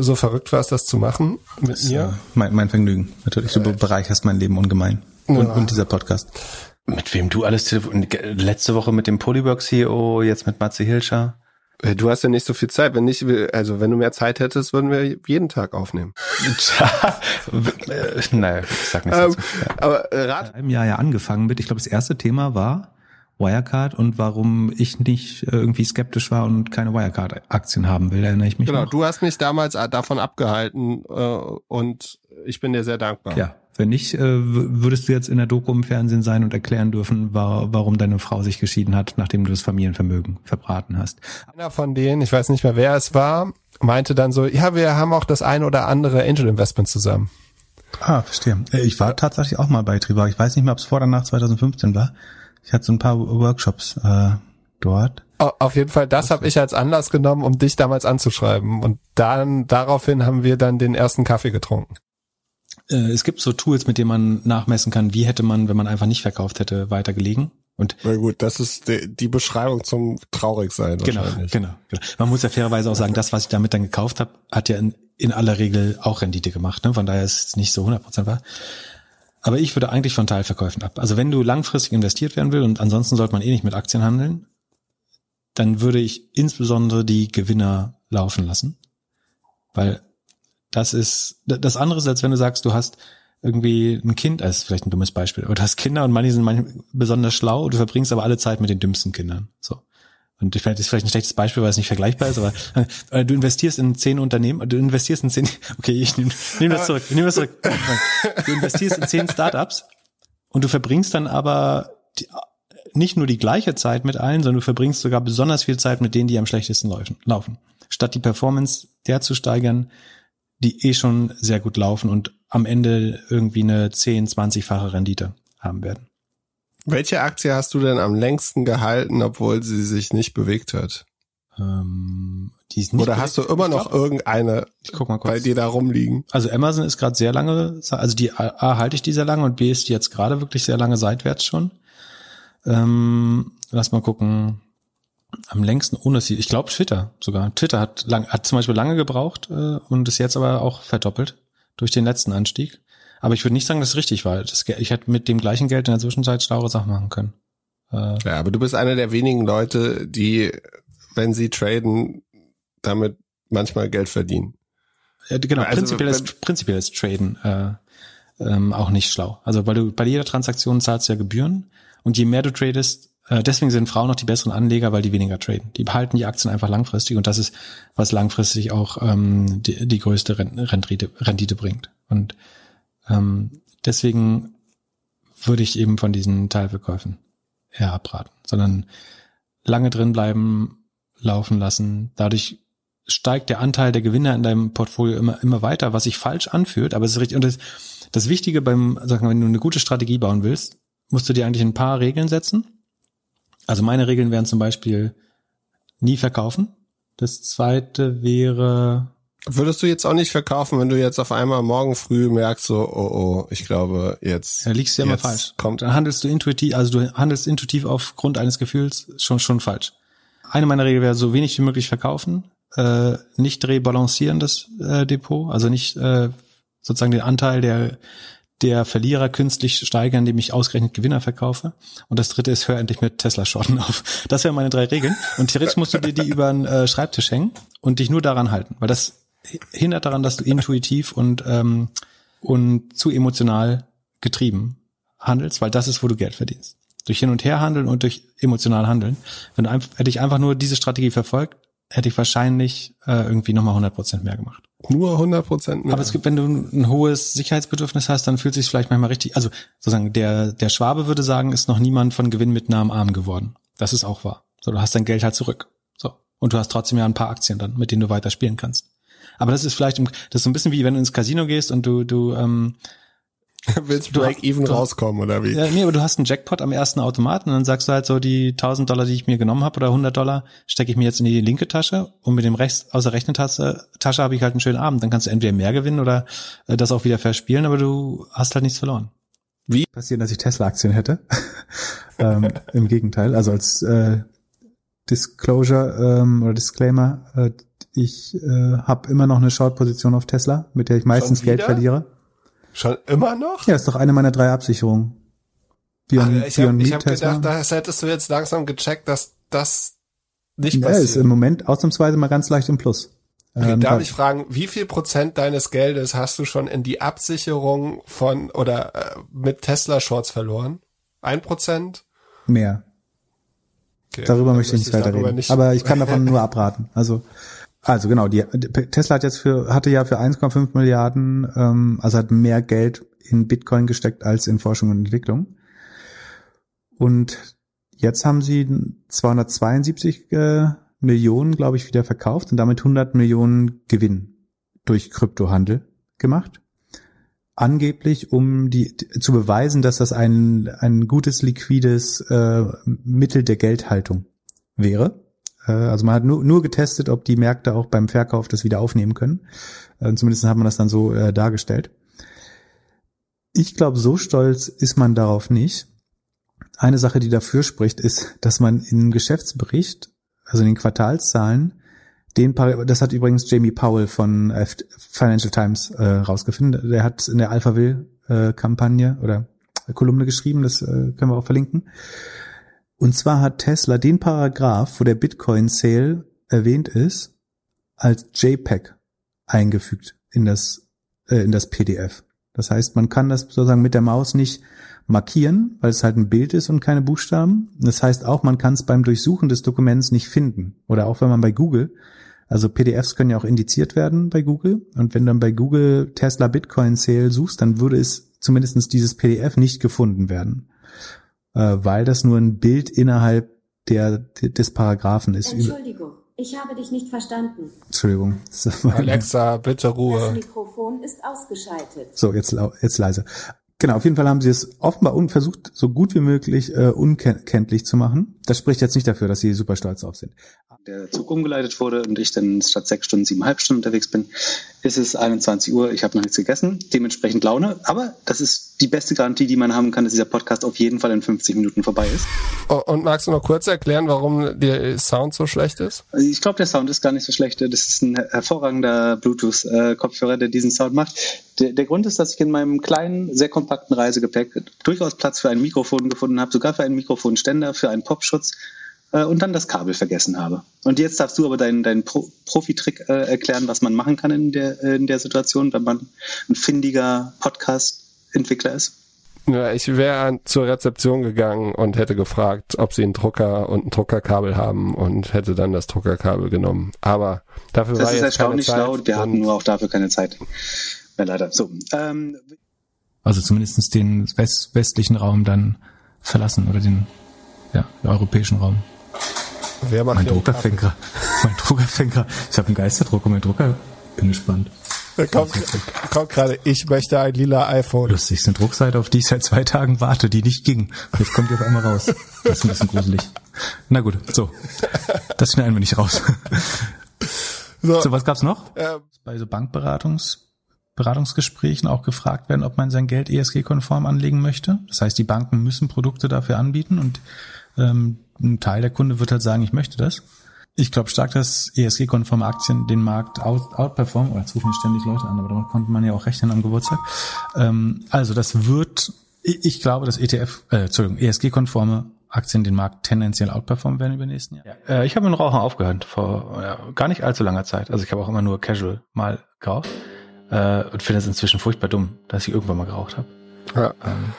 so verrückt warst, das zu machen mit das, mir. Äh, mein, mein Vergnügen. Natürlich, du bereicherst mein Leben ungemein. Und, ja. und dieser Podcast. Mit wem du alles letzte Woche mit dem Polywork CEO, jetzt mit Matze Hilscher. Äh, du hast ja nicht so viel Zeit. Wenn nicht, also wenn du mehr Zeit hättest, würden wir jeden Tag aufnehmen. [LAUGHS] naja, ich sag nicht. Ähm, aber äh, Rat. einem Jahr ja angefangen mit. Ich glaube, das erste Thema war Wirecard und warum ich nicht irgendwie skeptisch war und keine Wirecard-Aktien haben will, erinnere ich mich. Genau, noch. du hast mich damals äh, davon abgehalten äh, und ich bin dir sehr dankbar. Ja, wenn nicht, äh, würdest du jetzt in der Doku im Fernsehen sein und erklären dürfen, warum deine Frau sich geschieden hat, nachdem du das Familienvermögen verbraten hast. Einer von denen, ich weiß nicht mehr wer es war, meinte dann so, ja, wir haben auch das ein oder andere Angel Investment zusammen. Ah, verstehe. Äh, ich war tatsächlich auch mal bei Trivago. Ich weiß nicht mehr, ob es vor oder nach 2015 war. Ich hatte so ein paar Workshops äh, dort. Auf jeden Fall, das habe ich als Anlass genommen, um dich damals anzuschreiben. Und dann daraufhin haben wir dann den ersten Kaffee getrunken. Äh, es gibt so Tools, mit denen man nachmessen kann, wie hätte man, wenn man einfach nicht verkauft hätte, weiter gelegen. Und Na gut, das ist die, die Beschreibung zum Traurigsein genau, genau, genau. Man muss ja fairerweise auch sagen, das, was ich damit dann gekauft habe, hat ja in, in aller Regel auch Rendite gemacht. Ne? Von daher ist es nicht so 100% wahr. Aber ich würde eigentlich von Teilverkäufen ab. Also wenn du langfristig investiert werden will und ansonsten sollte man eh nicht mit Aktien handeln, dann würde ich insbesondere die Gewinner laufen lassen. Weil das ist, das andere ist, als wenn du sagst, du hast irgendwie ein Kind, das ist vielleicht ein dummes Beispiel, aber du hast Kinder und manche sind manchmal besonders schlau, du verbringst aber alle Zeit mit den dümmsten Kindern. So. und das ist vielleicht ein schlechtes Beispiel, weil es nicht vergleichbar ist, aber [LAUGHS] äh, du investierst in zehn Unternehmen, du investierst in zehn, [LAUGHS] okay, ich nehme nehm das zurück, ich nehme das zurück. Du investierst in zehn Startups und du verbringst dann aber die, nicht nur die gleiche Zeit mit allen, sondern du verbringst sogar besonders viel Zeit mit denen, die am schlechtesten laufen. Statt die Performance der zu steigern, die eh schon sehr gut laufen und am Ende irgendwie eine 10, 20-fache Rendite haben werden. Welche Aktie hast du denn am längsten gehalten, obwohl sie sich nicht bewegt hat? Ähm, die ist nicht Oder hast du immer noch irgendeine ich guck mal kurz. bei dir da rumliegen? Also Amazon ist gerade sehr lange, also die A halte ich die sehr lange und B ist die jetzt gerade wirklich sehr lange seitwärts schon. Ähm, lass mal gucken. Am längsten ohne sie. Ich glaube Twitter sogar. Twitter hat lang, hat zum Beispiel lange gebraucht äh, und ist jetzt aber auch verdoppelt durch den letzten Anstieg. Aber ich würde nicht sagen, dass es richtig war. Das, ich hätte mit dem gleichen Geld in der Zwischenzeit schlauere Sachen machen können. Äh, ja, aber du bist einer der wenigen Leute, die, wenn sie traden, damit manchmal Geld verdienen. Ja, genau, also, prinzipiell, ist, prinzipiell ist Traden äh, ähm, auch nicht schlau. Also weil du bei jeder Transaktion zahlst ja Gebühren und je mehr du tradest, deswegen sind Frauen noch die besseren Anleger, weil die weniger traden. Die behalten die Aktien einfach langfristig und das ist, was langfristig auch ähm, die, die größte Rendite, Rendite bringt. Und ähm, deswegen würde ich eben von diesen Teilverkäufen eher abraten, sondern lange drin bleiben, laufen lassen. Dadurch steigt der Anteil der Gewinner in deinem Portfolio immer, immer weiter, was sich falsch anfühlt, aber es ist richtig. Und das, das Wichtige beim, sagen wir, wenn du eine gute Strategie bauen willst, musst du dir eigentlich ein paar Regeln setzen. Also meine Regeln wären zum Beispiel nie verkaufen. Das zweite wäre Würdest du jetzt auch nicht verkaufen, wenn du jetzt auf einmal morgen früh merkst, so, oh, oh, ich glaube, jetzt. Ja, liegst du ja immer falsch. Kommt. Dann handelst du intuitiv, also du handelst intuitiv aufgrund eines Gefühls schon, schon falsch. Eine meiner Regeln wäre, so wenig wie möglich verkaufen, äh, nicht rebalancieren das äh, Depot, also nicht äh, sozusagen den Anteil der, der Verlierer künstlich steigern, indem ich ausgerechnet Gewinner verkaufe. Und das dritte ist, hör endlich mit Tesla-Shorten auf. Das wären meine drei Regeln. Und theoretisch musst du dir die über einen äh, Schreibtisch hängen und dich nur daran halten, weil das hindert daran, dass du intuitiv und, ähm, und zu emotional getrieben handelst, weil das ist, wo du Geld verdienst. Durch Hin- und Herhandeln und durch emotional Handeln. Wenn du einfach, hätte ich einfach nur diese Strategie verfolgt, hätte ich wahrscheinlich äh, irgendwie nochmal 100 Prozent mehr gemacht. Nur 100 Prozent mehr. Aber es gibt, wenn du ein hohes Sicherheitsbedürfnis hast, dann fühlt sich vielleicht manchmal richtig, also sozusagen der, der Schwabe würde sagen, ist noch niemand von Gewinn mit am Arm geworden. Das ist auch wahr. So, du hast dein Geld halt zurück. So. Und du hast trotzdem ja ein paar Aktien dann, mit denen du weiter spielen kannst. Aber das ist vielleicht, das ist so ein bisschen wie wenn du ins Casino gehst und du, du, ähm, [LAUGHS] Willst Break-Even rauskommen oder wie? Ja, nee, aber du hast einen Jackpot am ersten Automaten und dann sagst du halt so, die 1000 Dollar, die ich mir genommen habe oder 100 Dollar, stecke ich mir jetzt in die linke Tasche und mit dem rechts aus der rechten Tasche, Tasche habe ich halt einen schönen Abend. Dann kannst du entweder mehr gewinnen oder äh, das auch wieder verspielen, aber du hast halt nichts verloren. Wie? Passieren, dass ich Tesla-Aktien hätte. [LAUGHS] ähm, Im Gegenteil, also als äh, Disclosure ähm, oder Disclaimer, äh, ich äh, habe immer noch eine Short-Position auf Tesla, mit der ich meistens Geld verliere. Schon immer noch? Ja, ist doch eine meiner drei Absicherungen. Beyond, Ach, ich habe hab gedacht, da hättest du jetzt langsam gecheckt, dass das nicht ja, passiert. ist im Moment ausnahmsweise mal ganz leicht im Plus. Okay, ähm, darf ich fragen, wie viel Prozent deines Geldes hast du schon in die Absicherung von oder äh, mit Tesla Shorts verloren? Ein Prozent? Mehr. Okay, darüber möchte ich nicht weiter reden. Nicht Aber ich kann davon nur abraten. Also [LAUGHS] also genau, die, Tesla hat jetzt für, hatte ja für 1,5 Milliarden, ähm, also hat mehr Geld in Bitcoin gesteckt als in Forschung und Entwicklung. Und jetzt haben sie 272 äh, Millionen, glaube ich, wieder verkauft und damit 100 Millionen Gewinn durch Kryptohandel gemacht. Angeblich, um die zu beweisen, dass das ein, ein gutes liquides äh, Mittel der Geldhaltung wäre. Äh, also man hat nur, nur getestet, ob die Märkte auch beim Verkauf das wieder aufnehmen können. Äh, zumindest hat man das dann so äh, dargestellt. Ich glaube, so stolz ist man darauf nicht. Eine Sache, die dafür spricht, ist, dass man im Geschäftsbericht, also in den Quartalszahlen, den, das hat übrigens Jamie Powell von äh, Financial Times äh, rausgefunden. Der hat in der Alphaville-Kampagne äh, oder Kolumne geschrieben, das äh, können wir auch verlinken. Und zwar hat Tesla den Paragraph, wo der Bitcoin Sale erwähnt ist, als JPEG eingefügt in das, äh, in das PDF. Das heißt, man kann das sozusagen mit der Maus nicht markieren, weil es halt ein Bild ist und keine Buchstaben. Das heißt auch, man kann es beim Durchsuchen des Dokuments nicht finden. Oder auch wenn man bei Google, also PDFs können ja auch indiziert werden bei Google. Und wenn du dann bei Google Tesla Bitcoin Sale suchst, dann würde es zumindestens dieses PDF nicht gefunden werden. Äh, weil das nur ein Bild innerhalb der, des Paragraphen ist. Entschuldigung, ich habe dich nicht verstanden. Entschuldigung. [LAUGHS] Alexa, bitte Ruhe. Das Mikrofon ist ausgeschaltet. So, jetzt, jetzt leise. Genau, auf jeden Fall haben sie es offenbar un versucht, so gut wie möglich äh, unkenntlich zu machen. Das spricht jetzt nicht dafür, dass sie super stolz drauf sind der Zug umgeleitet wurde und ich dann statt sechs Stunden siebeneinhalb Stunden unterwegs bin, ist es 21 Uhr. Ich habe noch nichts gegessen, dementsprechend Laune. Aber das ist die beste Garantie, die man haben kann, dass dieser Podcast auf jeden Fall in 50 Minuten vorbei ist. Und magst du noch kurz erklären, warum der Sound so schlecht ist? Ich glaube, der Sound ist gar nicht so schlecht. Das ist ein hervorragender Bluetooth-Kopfhörer, der diesen Sound macht. Der, der Grund ist, dass ich in meinem kleinen, sehr kompakten Reisegepäck durchaus Platz für ein Mikrofon gefunden habe, sogar für einen Mikrofonständer, für einen Popschutz äh, und dann das Kabel vergessen habe. Und jetzt darfst du aber deinen, deinen Pro Profi-Trick äh, erklären, was man machen kann in der, in der Situation, wenn man ein findiger Podcast-Entwickler ist. Ja, ich wäre zur Rezeption gegangen und hätte gefragt, ob sie einen Drucker und ein Druckerkabel haben und hätte dann das Druckerkabel genommen. Aber dafür das war ist jetzt erstaunlich keine Zeit schlau. Wir hatten nur auch dafür keine Zeit. Ja, leider. So. Ähm, also zumindestens den west westlichen Raum dann verlassen oder den, ja, den europäischen Raum. Wer macht mein Drucker fängt grad, mein Drucker fängt grad, ich habe einen Geisterdruck und mein Drucker, bin gespannt. Da kommt, kommt gerade, ich möchte ein lila iPhone. Lustig, ist eine Druckseite, auf die ich seit zwei Tagen warte, die nicht ging. Jetzt kommt die auf einmal raus. Das ist ein bisschen gruselig. Na gut, so. Das schneiden wir nicht raus. So, so was gab's noch? Ähm, Bei so Bankberatungs Beratungsgesprächen auch gefragt werden, ob man sein Geld ESG-konform anlegen möchte. Das heißt, die Banken müssen Produkte dafür anbieten und ähm, ein Teil der Kunde wird halt sagen, ich möchte das. Ich glaube stark, dass ESG-konforme Aktien den Markt out, outperformen. Oder jetzt rufen ständig Leute an, aber damit konnte man ja auch rechnen am Geburtstag. Ähm, also das wird, ich, ich glaube, dass ETF, äh, Entschuldigung, ESG-konforme Aktien den Markt tendenziell outperformen werden über die nächsten Jahre. Ja. Äh, ich habe mit Rauchen aufgehört vor ja, gar nicht allzu langer Zeit. Also ich habe auch immer nur Casual mal geraucht äh, und finde es inzwischen furchtbar dumm, dass ich irgendwann mal geraucht habe. Ja. Ähm,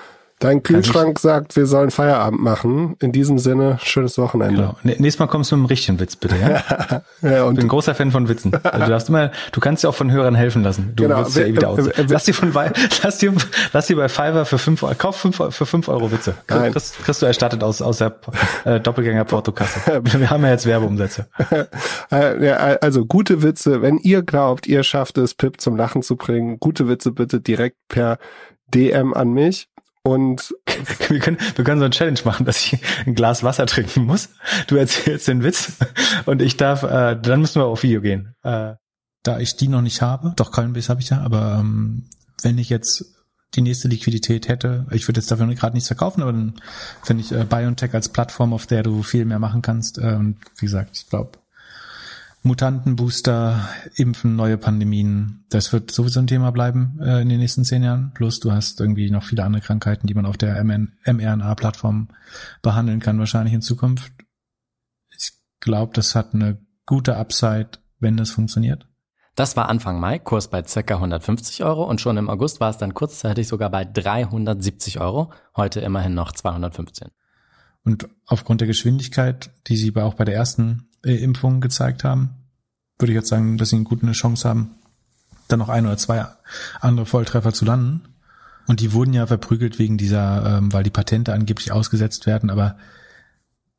Dein Kühlschrank sagt, wir sollen Feierabend machen. In diesem Sinne, schönes Wochenende. Genau. Nächstes Mal kommst du mit einem richtigen Witz, bitte, ja? [LAUGHS] ja und ich bin ein großer Fan von Witzen. Also du darfst immer, du kannst dir auch von Hörern helfen lassen. Du genau. wirst ja eh wieder aus. Lass dir von, [LAUGHS] lass dir, lass dir bei Fiverr für fünf, kauf fünf, für fünf Euro Witze. Nein. Das kriegst du erstattet aus, aus der äh, Doppelgänger-Portokasse. [LAUGHS] wir haben ja jetzt Werbeumsätze. Äh, also gute Witze. Wenn ihr glaubt, ihr schafft es, Pip zum Lachen zu bringen, gute Witze bitte direkt per DM an mich. Und [LAUGHS] wir können, wir können so eine Challenge machen, dass ich ein Glas Wasser trinken muss. Du erzählst den Witz und ich darf, äh, dann müssen wir auf Video gehen. Äh, da ich die noch nicht habe, doch Coinbase habe ich ja, aber ähm, wenn ich jetzt die nächste Liquidität hätte, ich würde jetzt dafür gerade nichts verkaufen, aber dann finde ich äh, BioNTech als Plattform, auf der du viel mehr machen kannst. Äh, und wie gesagt, ich glaube, Mutantenbooster, Impfen, neue Pandemien, das wird sowieso ein Thema bleiben äh, in den nächsten zehn Jahren. Plus du hast irgendwie noch viele andere Krankheiten, die man auf der mRNA-Plattform behandeln kann, wahrscheinlich in Zukunft. Ich glaube, das hat eine gute Upside, wenn das funktioniert. Das war Anfang Mai, Kurs bei ca. 150 Euro und schon im August war es dann kurzzeitig sogar bei 370 Euro, heute immerhin noch 215. Und aufgrund der Geschwindigkeit, die sie auch bei der ersten äh, Impfung gezeigt haben, würde ich jetzt sagen, dass sie eine gute Chance haben, dann noch ein oder zwei andere Volltreffer zu landen. Und die wurden ja verprügelt wegen dieser, ähm, weil die Patente angeblich ausgesetzt werden, aber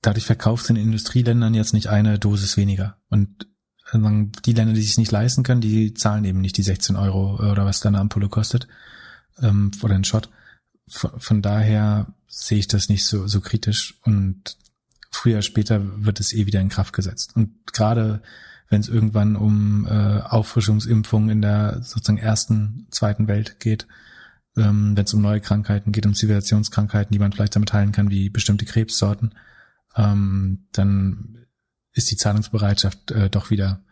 dadurch verkaufst du in Industrieländern jetzt nicht eine Dosis weniger. Und äh, die Länder, die sich nicht leisten können, die zahlen eben nicht die 16 Euro oder was da eine Ampulle kostet ähm, oder ein Shot. Von, von daher sehe ich das nicht so, so kritisch und früher später wird es eh wieder in Kraft gesetzt. Und gerade wenn es irgendwann um äh, Auffrischungsimpfungen in der sozusagen ersten, zweiten Welt geht, ähm, wenn es um neue Krankheiten geht, um Zivilisationskrankheiten, die man vielleicht damit heilen kann, wie bestimmte Krebssorten, ähm, dann ist die Zahlungsbereitschaft äh, doch wieder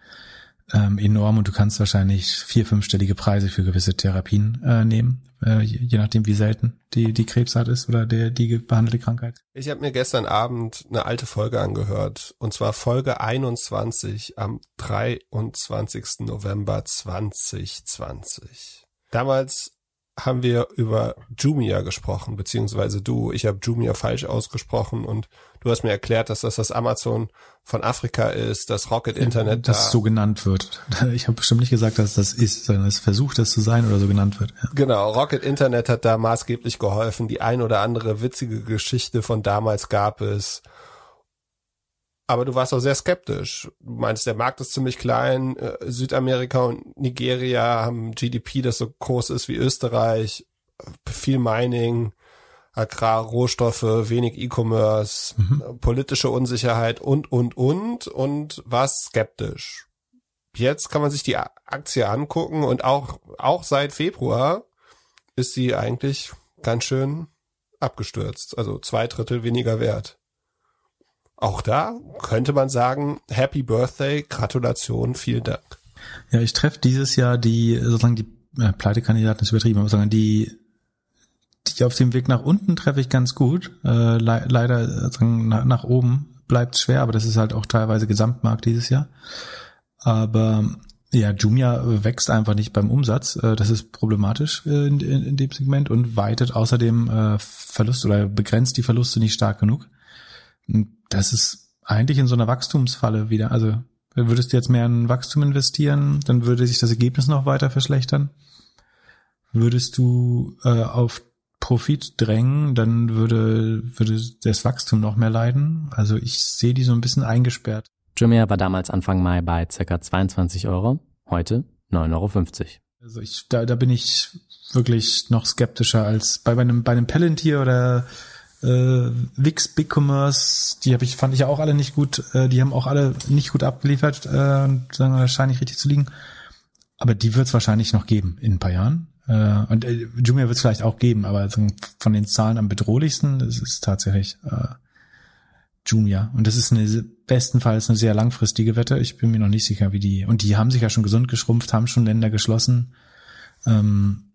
ähm, enorm und du kannst wahrscheinlich vier, fünfstellige Preise für gewisse Therapien äh, nehmen, äh, je nachdem wie selten die, die Krebsart ist oder der, die behandelte Krankheit. Ich habe mir gestern Abend eine alte Folge angehört und zwar Folge 21 am 23. November 2020. Damals haben wir über Jumia gesprochen, beziehungsweise du. Ich habe Jumia falsch ausgesprochen und du hast mir erklärt, dass das das Amazon von Afrika ist, das Rocket Internet. Das da. so genannt wird. [LAUGHS] Ich habe bestimmt nicht gesagt, dass das ist, sondern es versucht, das zu sein oder so genannt wird. Ja. Genau, Rocket Internet hat da maßgeblich geholfen. Die ein oder andere witzige Geschichte von damals gab es. Aber du warst auch sehr skeptisch. Du meinst, der Markt ist ziemlich klein. Äh, Südamerika und Nigeria haben GDP, das so groß ist wie Österreich. Viel Mining, Agrar, Rohstoffe, wenig E-Commerce, mhm. politische Unsicherheit und, und, und. Und warst skeptisch. Jetzt kann man sich die Aktie angucken und auch, auch seit Februar ist sie eigentlich ganz schön abgestürzt. Also zwei Drittel weniger wert. Auch da könnte man sagen, Happy Birthday, Gratulation, vielen Dank. Ja, ich treffe dieses Jahr die, sozusagen die äh, Pleitekandidaten ist übertrieben, aber sagen die, die auf dem Weg nach unten treffe ich ganz gut. Äh, le leider nach, nach oben bleibt schwer, aber das ist halt auch teilweise Gesamtmarkt dieses Jahr. Aber ja, Jumia wächst einfach nicht beim Umsatz. Äh, das ist problematisch äh, in, in, in dem Segment und weitet außerdem äh, Verlust oder begrenzt die Verluste nicht stark genug. Das ist eigentlich in so einer Wachstumsfalle wieder. Also würdest du jetzt mehr in Wachstum investieren, dann würde sich das Ergebnis noch weiter verschlechtern. Würdest du äh, auf Profit drängen, dann würde, würde das Wachstum noch mehr leiden. Also ich sehe die so ein bisschen eingesperrt. Jumia war damals Anfang Mai bei ca. 22 Euro, heute 9,50 Euro. Also ich, da, da bin ich wirklich noch skeptischer als bei einem, bei einem Palantir oder äh, Wix, BigCommerce, die habe ich, fand ich ja auch alle nicht gut, äh, die haben auch alle nicht gut abgeliefert, äh, und sagen, das scheint nicht richtig zu liegen. Aber die wird es wahrscheinlich noch geben in ein paar Jahren. Äh, und äh, Jumia wird es vielleicht auch geben, aber von den Zahlen am bedrohlichsten das ist tatsächlich äh, Jumia. Und das ist eine bestenfalls eine sehr langfristige Wette. Ich bin mir noch nicht sicher, wie die. Und die haben sich ja schon gesund geschrumpft, haben schon Länder geschlossen. Ähm,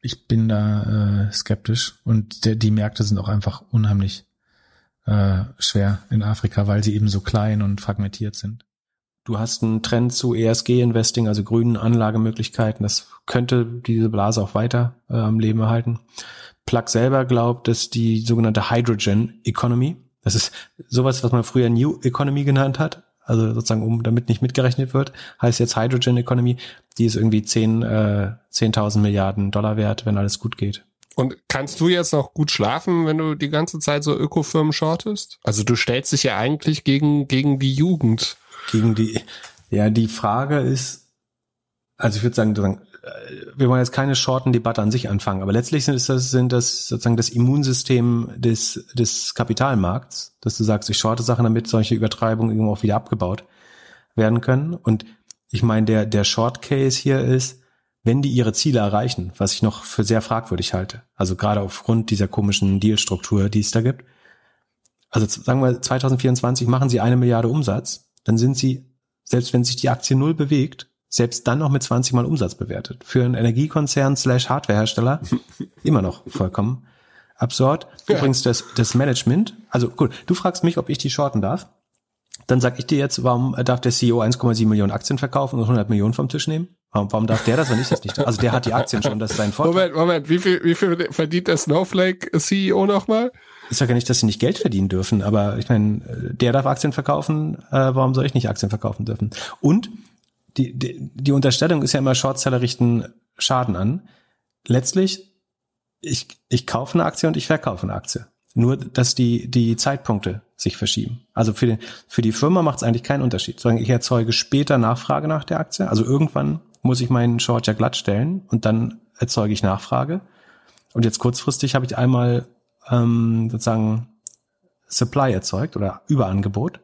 ich bin da äh, skeptisch und der, die Märkte sind auch einfach unheimlich äh, schwer in Afrika, weil sie eben so klein und fragmentiert sind. Du hast einen Trend zu ESG-Investing, also grünen Anlagemöglichkeiten. Das könnte diese Blase auch weiter äh, am Leben erhalten. Plug selber glaubt, dass die sogenannte Hydrogen Economy, das ist sowas, was man früher New Economy genannt hat, also sozusagen um damit nicht mitgerechnet wird, heißt jetzt Hydrogen Economy, die ist irgendwie 10, äh, 10.000 Milliarden Dollar wert, wenn alles gut geht. Und kannst du jetzt noch gut schlafen, wenn du die ganze Zeit so Ökofirmen shortest? Also du stellst dich ja eigentlich gegen, gegen die Jugend. Gegen die, ja, die Frage ist, also ich würde sagen, wir wollen jetzt keine Shorten-Debatte an sich anfangen, aber letztlich sind das, sind das sozusagen das Immunsystem des, des Kapitalmarkts, dass du sagst, ich shorte Sachen, damit solche Übertreibungen irgendwo auch wieder abgebaut werden können. Und ich meine, der, der Short Case hier ist, wenn die ihre Ziele erreichen, was ich noch für sehr fragwürdig halte, also gerade aufgrund dieser komischen Dealstruktur, die es da gibt. Also sagen wir 2024 machen sie eine Milliarde Umsatz, dann sind sie, selbst wenn sich die Aktie null bewegt, selbst dann noch mit 20 Mal Umsatz bewertet. Für einen Energiekonzern slash Hardwarehersteller [LAUGHS] immer noch vollkommen absurd. Ja. Übrigens das, das Management, also gut, du fragst mich, ob ich die shorten darf. Dann sag ich dir jetzt, warum darf der CEO 1,7 Millionen Aktien verkaufen und 100 Millionen vom Tisch nehmen? Warum, warum darf der das, wenn ich das nicht darf? Also der hat die Aktien schon, das ist sein Vorteil. Moment, Moment, wie viel, wie viel verdient der Snowflake CEO nochmal? Sage ja nicht, dass sie nicht Geld verdienen dürfen, aber ich meine, der darf Aktien verkaufen, äh, warum soll ich nicht Aktien verkaufen dürfen? Und die, die, die Unterstellung ist ja immer, Shortseller richten Schaden an. Letztlich, ich, ich kaufe eine Aktie und ich verkaufe eine Aktie. Nur, dass die, die Zeitpunkte sich verschieben. Also für, den, für die Firma macht es eigentlich keinen Unterschied. Sondern ich erzeuge später Nachfrage nach der Aktie. Also irgendwann muss ich meinen Short ja glatt stellen und dann erzeuge ich Nachfrage. Und jetzt kurzfristig habe ich einmal ähm, sozusagen Supply erzeugt oder Überangebot.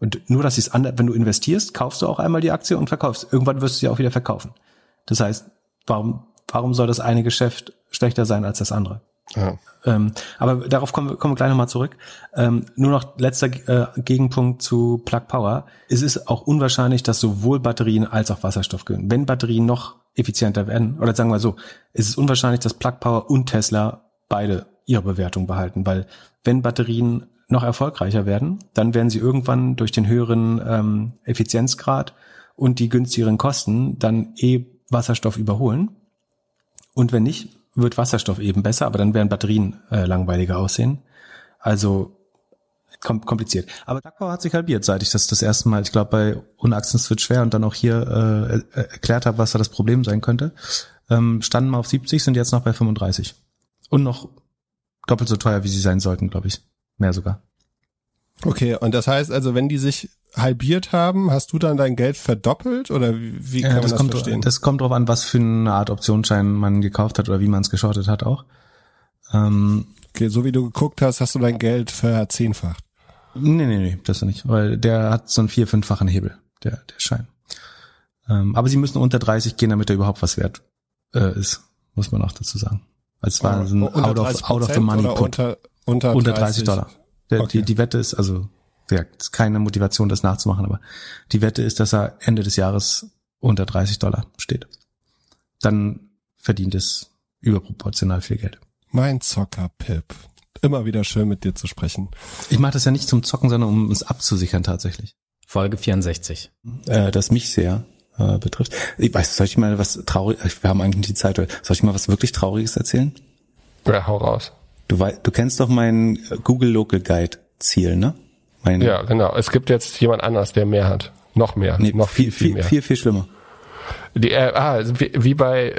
Und nur, dass sie es an, wenn du investierst, kaufst du auch einmal die Aktie und verkaufst. Irgendwann wirst du sie auch wieder verkaufen. Das heißt, warum, warum soll das eine Geschäft schlechter sein als das andere? Ja. Ähm, aber darauf kommen, wir, kommen wir gleich nochmal zurück. Ähm, nur noch letzter äh, Gegenpunkt zu Plug Power. Es ist auch unwahrscheinlich, dass sowohl Batterien als auch Wasserstoff gewinnen. Wenn Batterien noch effizienter werden, oder sagen wir so, es ist unwahrscheinlich, dass Plug Power und Tesla beide ihre Bewertung behalten, weil wenn Batterien noch erfolgreicher werden, dann werden sie irgendwann durch den höheren ähm, Effizienzgrad und die günstigeren Kosten dann eh Wasserstoff überholen. Und wenn nicht, wird Wasserstoff eben besser, aber dann werden Batterien äh, langweiliger aussehen. Also kom kompliziert. Aber Tagbau hat sich halbiert, seit ich das das erste Mal, ich glaube bei Unachsen wird schwer und dann auch hier äh, erklärt habe, was da das Problem sein könnte. Ähm, standen mal auf 70, sind jetzt noch bei 35. Und noch doppelt so teuer, wie sie sein sollten, glaube ich. Mehr sogar. Okay, und das heißt also, wenn die sich halbiert haben, hast du dann dein Geld verdoppelt oder wie, wie kann ja, das man das kommt, verstehen? Das kommt drauf an, was für eine Art Optionsschein man gekauft hat oder wie man es geschortet hat auch. Ähm, okay, so wie du geguckt hast, hast du dein Geld verzehnfacht. Nee, nee, nee, das nicht, weil der hat so einen vier-, fünffachen Hebel, der, der Schein. Ähm, aber sie müssen unter 30 gehen, damit er überhaupt was wert äh, ist, muss man auch dazu sagen. Also es war so ein out of, out of the money put. Unter, unter 30, unter 30 Dollar. Der, Okay. die, die Wette ist, also, ja, ist keine Motivation, das nachzumachen, aber die Wette ist, dass er Ende des Jahres unter 30 Dollar steht. Dann verdient es überproportional viel Geld. Mein Zocker Pip. Immer wieder schön mit dir zu sprechen. Ich mache das ja nicht zum Zocken, sondern um es abzusichern tatsächlich. Folge 64. Äh, das mich sehr äh, betrifft. Ich weiß, soll ich mal was traurig, wir haben eigentlich nicht die Zeit, soll ich mal was wirklich Trauriges erzählen? Ja, hau raus. Du, wei- du kennst doch mein Google Local Guide Ziel, ne? Mein, Ja, genau. Es gibt jetzt jemand anders, der mehr hat. Noch mehr. nee, noch viel, viel, viel, mehr. viel, viel schlimmer. Die, äh, ah, also wie, wie bei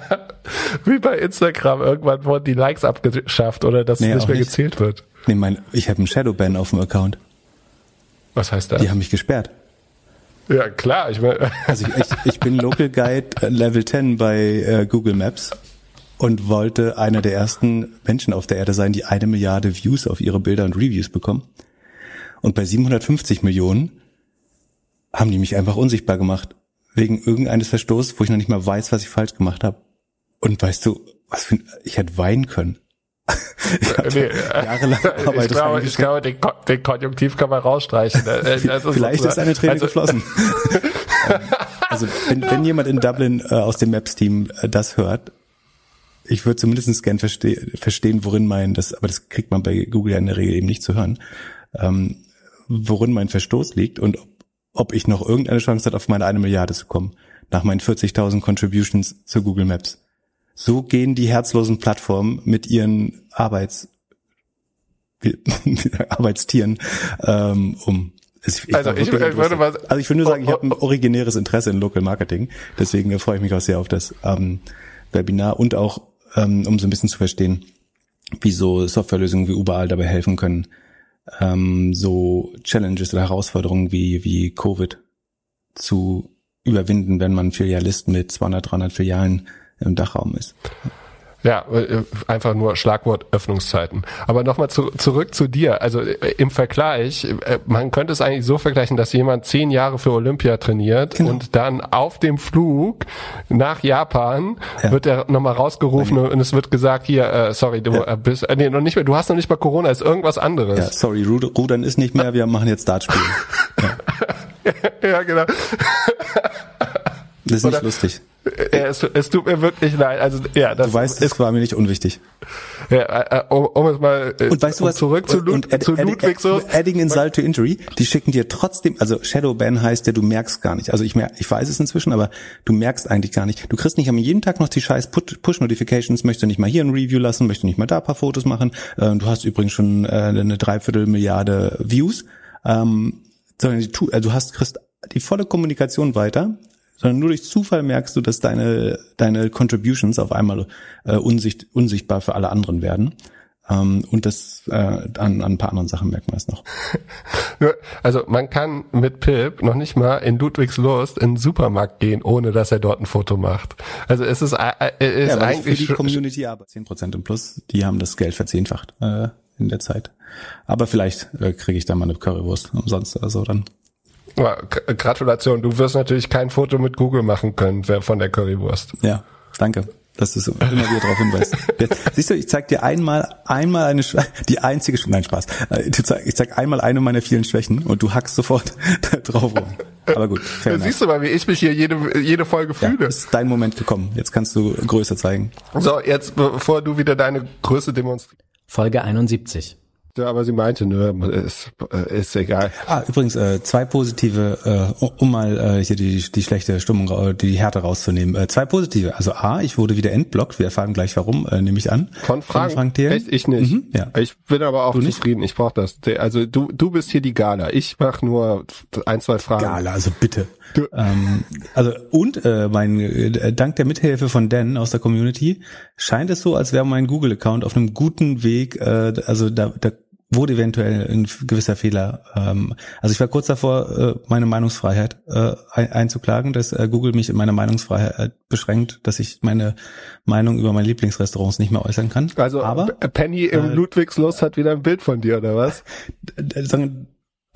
[LAUGHS] wie bei Instagram irgendwann wurden die Likes abgeschafft oder dass Nee, nicht mehr nicht. gezählt wird. Nee, mein, ich habe einen Shadowban auf dem Account. Was heißt das? Die haben mich gesperrt. Ja, klar. Ich mein, [LAUGHS] Also ich, ich, ich bin Local Guide äh, Level 10 bei äh, Google Maps und wollte einer der ersten Menschen auf der Erde sein, die eine Milliarde Views auf ihre Bilder und Reviews bekommen. Und bei 750 Millionen haben die mich einfach unsichtbar gemacht. Wegen irgendeines Verstoßes, wo ich noch nicht mal weiß, was ich falsch gemacht habe. Und weißt du, was für ein, ich hätte weinen können. Ich hab nee, jahrelang [LAUGHS] ich Arbeit glaube, reingesteckt. ich glaube den, Kon- den Konjunktiv kann man rausstreichen. Äh, das Vielleicht ist eine Träne also, geflossen. [LAUGHS] Also wenn, wenn jemand in Dublin äh, aus dem Maps-Team äh, das hört, ich würde zumindest gern verste verstehen, worin mein, das, aber das kriegt man bei Google ja in der Regel eben nicht zu hören, ähm, worin mein Verstoß liegt und ob, ob ich noch irgendeine Chance hat, auf meine eine Milliarde zu kommen, nach meinen 40.000 Contributions zu Google Maps. So gehen die herzlosen Plattformen mit ihren Arbeits [LAUGHS] Arbeitstieren ähm, um. Es- Also ich- ich würde lustig. mal- also ich will nur sagen, ich habe ein originäres Interesse in Local Marketing, deswegen äh, freue ich mich auch sehr auf das ähm, Webinar und auch ähm, um so ein bisschen zu verstehen, wie so Softwarelösungen wie überall dabei helfen können, ähm, so Challenges oder Herausforderungen wie wie Covid zu überwinden, wenn man Filialist mit 200, 300 Filialen im Dachraum ist. Ja, äh, einfach nur Schlagwort Öffnungszeiten. Aber nochmal zu, zurück zu dir. Also äh, im Vergleich, äh, man könnte es eigentlich so vergleichen, dass jemand zehn Jahre für Olympia trainiert Genau. und dann auf dem Flug nach Japan wird er nochmal rausgerufen und es wird gesagt, hier, äh, sorry, du äh, bist, äh, nee, noch nicht mehr, du hast noch nicht mal Corona, ist irgendwas anderes. Ja, sorry, Rud- Rudern ist nicht mehr, wir machen jetzt Dartspielen. [LAUGHS] ja genau. Das ist nicht Oder- lustig. Ja, es, es tut mir wirklich leid. Also ja, das Du weißt, es war mir nicht unwichtig. ja, äh, um, um es mal äh, Und weißt du um was? zurück zu, Lud und add- zu Ludwig so. Adding insult to injury, die schicken dir trotzdem, also Shadowban heißt ja, du merkst gar nicht. Also ich mer ich weiß es inzwischen, aber du merkst eigentlich gar nicht. Du kriegst nicht am jeden Tag noch die scheiß Push-Notifications, möchtest du nicht mal hier ein Review lassen, möchtest du nicht mal da ein paar Fotos machen. Äh, du hast übrigens schon äh, eine Dreiviertel Milliarde Views. Ähm, sondern tu- also du hast, kriegst die volle Kommunikation weiter, sondern nur durch Zufall merkst du, dass deine, deine Contributions auf einmal äh, unsicht, unsichtbar für alle anderen werden. Ähm, und das äh, an, an ein paar anderen Sachen merkt man es noch. [LAUGHS] Also man kann mit Pip noch nicht mal in Ludwigslust in den Supermarkt gehen, ohne dass er dort ein Foto macht. Also es ist, äh, äh, ist ja, weil ich für eigentlich die Community aber 10% im Plus, die haben das Geld verzehnfacht äh, in der Zeit. Aber vielleicht äh, kriege ich da mal eine Currywurst umsonst oder so dann. Ja, Gratulation, du wirst natürlich kein Foto mit Google machen können wer- von der Currywurst. Ja, danke. Dass du so immer wieder darauf hinweist. Jetzt, siehst du, ich zeig dir einmal, einmal eine, die einzige, Schwäche- nein, Spaß. Äh, du zeig- Ich zeig einmal eine meiner vielen Schwächen und du hackst sofort [LAUGHS] drauf rum. Aber gut, fair siehst du mal, wie ich mich hier jede, jede Folge Ja, fühle. ist dein Moment gekommen. Jetzt kannst du Größe zeigen. So, jetzt bevor du wieder deine Größe demonstrierst. Folge 71. Ja, aber sie meinte, nö, ist, ist egal. Ah, übrigens, äh, zwei positive, äh, um mal äh, hier die, die schlechte Stimmung, äh, die Härte rauszunehmen. Äh, zwei positive. Also A, ich wurde wieder entblockt. Wir erfahren gleich warum, äh, nehme ich an. Von Frank? Von Frank. Echt? Ich nicht. Mhm, ja. Ich bin aber auch Du nicht? zufrieden. Ich brauche das. Also du, du bist hier die Gala. Ich mach nur ein, zwei Fragen. Gala, also bitte. Ähm, also und äh, mein äh, dank der Mithilfe von Dan aus der Community scheint es so, als wäre mein Google-Account auf einem guten Weg. Äh, also da, da wurde eventuell ein gewisser Fehler. Ähm, also ich war kurz davor, äh, meine Meinungsfreiheit äh, ein, einzuklagen, dass äh, Google mich in meiner Meinungsfreiheit beschränkt, dass ich meine Meinung über meine Lieblingsrestaurants nicht mehr äußern kann. Also aber Penny im äh, Ludwigslust hat wieder ein Bild von dir, oder was? [LAUGHS]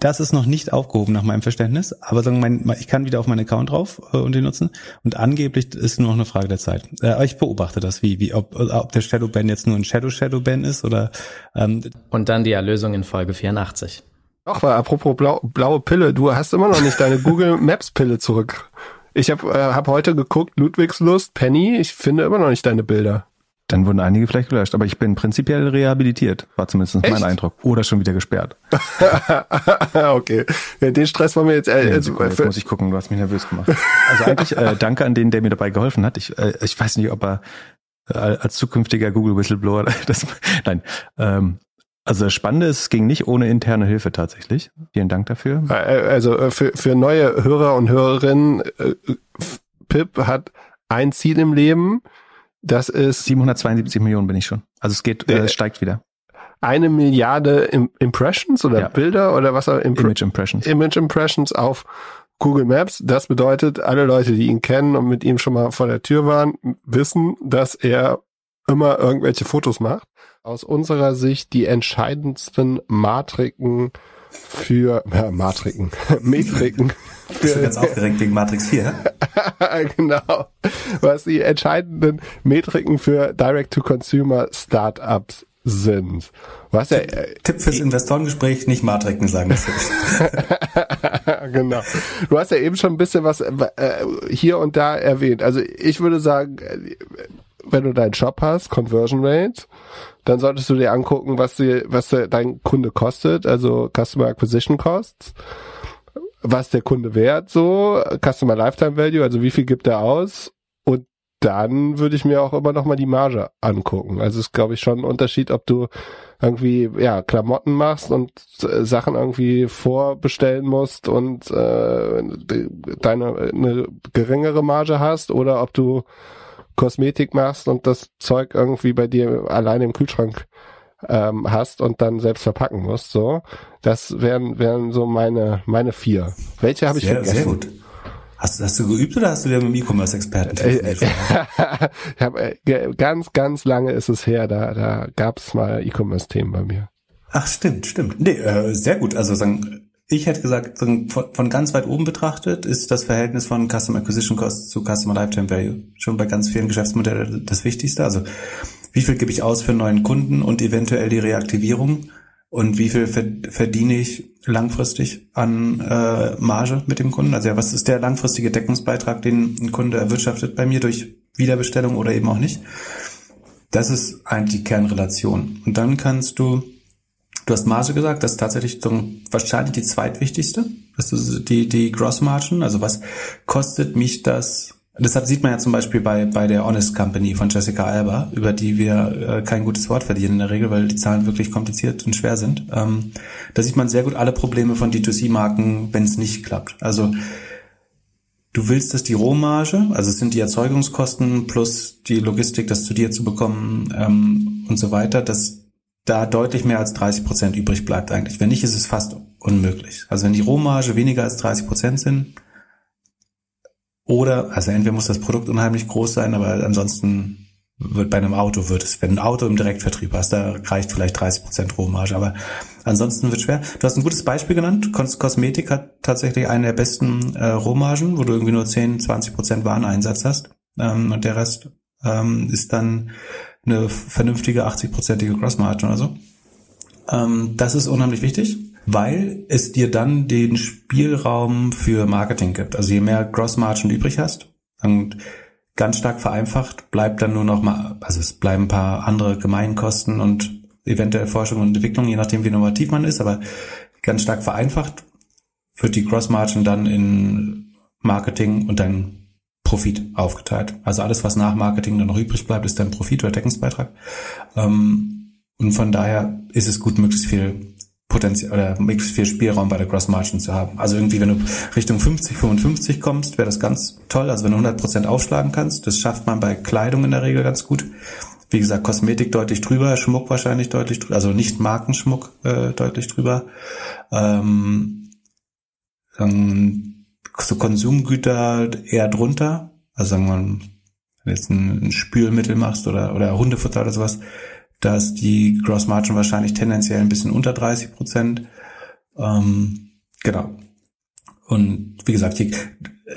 das ist noch nicht aufgehoben nach meinem Verständnis, aber sagen mein, ich kann wieder auf meinen Account drauf äh, und den nutzen und angeblich ist nur noch eine Frage der Zeit. Äh, ich beobachte das, wie wie ob, ob der Shadowban jetzt nur ein Shadow Shadowban ist oder ähm, Und dann die Erlösung in Folge 84. Ach, aber apropos blau, blaue Pille, du hast immer noch nicht deine [LAUGHS] Google Maps Pille zurück. Ich habe äh, hab heute geguckt, Ludwigslust, Penny, ich finde immer noch nicht deine Bilder. Dann wurden einige vielleicht gelöscht, aber ich bin prinzipiell rehabilitiert, war zumindest Echt? mein Eindruck. Oder schon wieder gesperrt. [LAUGHS] okay, ja, den Stress wollen wir jetzt. Äh, Ja, also, Sekunde, jetzt muss ich gucken, du hast mich nervös gemacht. Also eigentlich äh, danke an den, der mir dabei geholfen hat. Ich, äh, ich weiß nicht, ob er äh, als zukünftiger Google Whistleblower [LAUGHS] das nein. Ähm, also das Spannende ist, es ging nicht ohne interne Hilfe tatsächlich. Vielen Dank dafür. äh, also äh, für, für neue Hörer und Hörerinnen, äh, Pip hat ein Ziel im Leben, das ist 772 Millionen bin ich schon. Also es geht, äh, es steigt wieder. eine Milliarde Im Impressions oder Ja. Bilder oder was auch Impre Image Impressions. Image Impressions auf Google Maps. Das bedeutet, alle Leute, die ihn kennen und mit ihm schon mal vor der Tür waren, wissen, dass er immer irgendwelche Fotos macht. Aus unserer Sicht die entscheidendsten Matriken für, ja, Matriken, [LAUGHS] Metriken bist du ganz aufgeregt wegen Matrix 4. [LAUGHS] genau. Was die entscheidenden Metriken für Direct-to-Consumer Startups sind. Was ja, äh, Tipp fürs Investorengespräch, nicht Matriken sagen. Das [LAUGHS] genau. Du hast ja eben schon ein bisschen was äh, hier und da erwähnt. Also ich würde sagen, äh, wenn du deinen Shop hast, Conversion Rate, dann solltest du dir angucken, was dir, was dein Kunde kostet, also Customer Acquisition Costs, was der Kunde wert, so Customer Lifetime Value, also wie viel gibt er aus und dann würde ich mir auch immer noch mal die Marge angucken. Also es ist, glaube ich, schon ein Unterschied, ob du irgendwie ja Klamotten machst und äh, Sachen irgendwie vorbestellen musst und äh, de- deine eine geringere Marge hast oder ob du Kosmetik machst und das Zeug irgendwie bei dir alleine im Kühlschrank ähm, hast und dann selbst verpacken musst. So, das wären wären so meine meine vier. Welche habe ich sehr, vergessen? sehr gut. Hast, hast du geübt oder hast du dir mit dem E-Commerce-Experten Äh, äh, [LAUGHS] äh, ganz, ganz lange ist es her, da, da gab es mal E-Commerce-Themen bei mir. Ach, stimmt, stimmt. Nee, äh, sehr gut. Also sagen, ich hätte gesagt, von, ganz weit oben betrachtet ist das Verhältnis von Customer Acquisition Cost zu Customer Lifetime Value schon bei ganz vielen Geschäftsmodellen das Wichtigste. Also wie viel gebe ich aus für einen neuen Kunden und eventuell die Reaktivierung und wie viel ver- verdiene ich langfristig an äh, Marge mit dem Kunden? Also ja, was ist der langfristige Deckungsbeitrag, den ein Kunde erwirtschaftet bei mir durch Wiederbestellung oder eben auch nicht? Das ist eigentlich die Kernrelation. Und dann kannst du Du hast Marge gesagt, das ist tatsächlich so wahrscheinlich die zweitwichtigste. Das ist die, die Gross Margin. Also was kostet mich das? Deshalb sieht man ja zum Beispiel bei, bei der Honest Company von Jessica Alba, über die wir äh, kein gutes Wort verdienen in der Regel, weil die Zahlen wirklich kompliziert und schwer sind. Ähm, da sieht man sehr gut alle Probleme von D2C-Marken, wenn es nicht klappt. Also du willst, dass die Rohmarge, also es sind die Erzeugungskosten plus die Logistik, das zu dir zu bekommen ähm, und so weiter, dass da deutlich mehr als 30 Prozent übrig bleibt eigentlich. Wenn nicht, ist es fast unmöglich. Also wenn die Rohmarge weniger als 30 Prozent sind, oder, also entweder muss das Produkt unheimlich groß sein, aber ansonsten wird bei einem Auto wird es, wenn ein Auto im Direktvertrieb hast, da reicht vielleicht 30 Prozent Rohmarge, aber ansonsten wird schwer. Du hast ein gutes Beispiel genannt. Kos Kosmetik hat tatsächlich eine der besten äh, Rohmargen, wo du irgendwie nur 10, 20 Prozent Wareneinsatz hast ähm, und der Rest ähm, ist dann eine vernünftige 80-prozentige Grossmargin oder so. Ähm, das ist unheimlich wichtig, weil es dir dann den Spielraum für Marketing gibt. Also je mehr Grossmargin du übrig hast, und ganz stark vereinfacht bleibt dann nur noch mal, also es bleiben ein paar andere Gemeinkosten und eventuell Forschung und Entwicklung, je nachdem wie innovativ man ist, aber ganz stark vereinfacht wird die Gross Margin dann in Marketing und dann Profit aufgeteilt. Also alles, was nach Marketing dann noch übrig bleibt, ist dann Profit oder Deckungsbeitrag. Ähm, und von daher ist es gut, möglichst viel Potenzial oder möglichst viel Spielraum bei der Gross Margin zu haben. Also irgendwie, wenn du Richtung 50, 55 kommst, wäre das ganz toll. Also wenn du 100 Prozent aufschlagen kannst, das schafft man bei Kleidung in der Regel ganz gut. Wie gesagt, Kosmetik deutlich drüber, Schmuck wahrscheinlich deutlich drüber, also nicht Markenschmuck äh, deutlich drüber. Ähm, so Konsumgüter eher drunter. Also sagen wir wenn du jetzt ein, Spülmittel machst oder, oder Hundefutter oder sowas, da ist die Gross Margin wahrscheinlich tendenziell ein bisschen unter 30 Prozent. Ähm, genau. Und wie gesagt, die,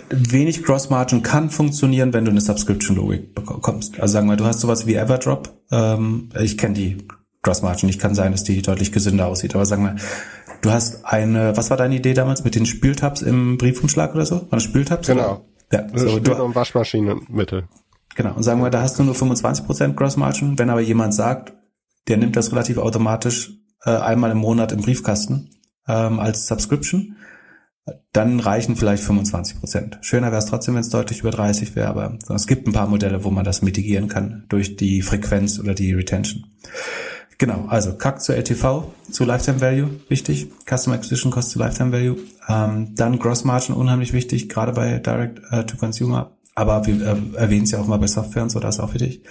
wenig Gross Margin kann funktionieren, wenn du eine Subscription-Logik bekommst. Also sagen wir, du hast sowas wie Everdrop. Ähm, ich kenne die Gross Margin. Ich kann sein, dass die deutlich gesünder aussieht. Aber sagen wir, du hast eine, was war deine Idee damals mit den Spültabs im Briefumschlag oder so? War das Spültabs? Genau. Ja, so, Spül- und Waschmaschinenmittel. Genau. Und sagen wir, da hast du nur 25% Gross Margin. Wenn aber jemand sagt, der nimmt das relativ automatisch äh, einmal im Monat im Briefkasten ähm, als Subscription, dann reichen vielleicht 25 Prozent. Schöner wäre es trotzdem, wenn es deutlich über 30 wäre, aber es gibt ein paar Modelle, wo man das mitigieren kann durch die Frequenz oder die Retention. Genau, also CAC zu LTV, zu Lifetime Value, wichtig. Customer Acquisition Cost zu Lifetime Value. Ähm, dann Gross Margin, unheimlich wichtig, gerade bei Direct äh, to Consumer. Aber wir äh, erwähnen es ja auch mal bei Software und so, das ist auch wichtig.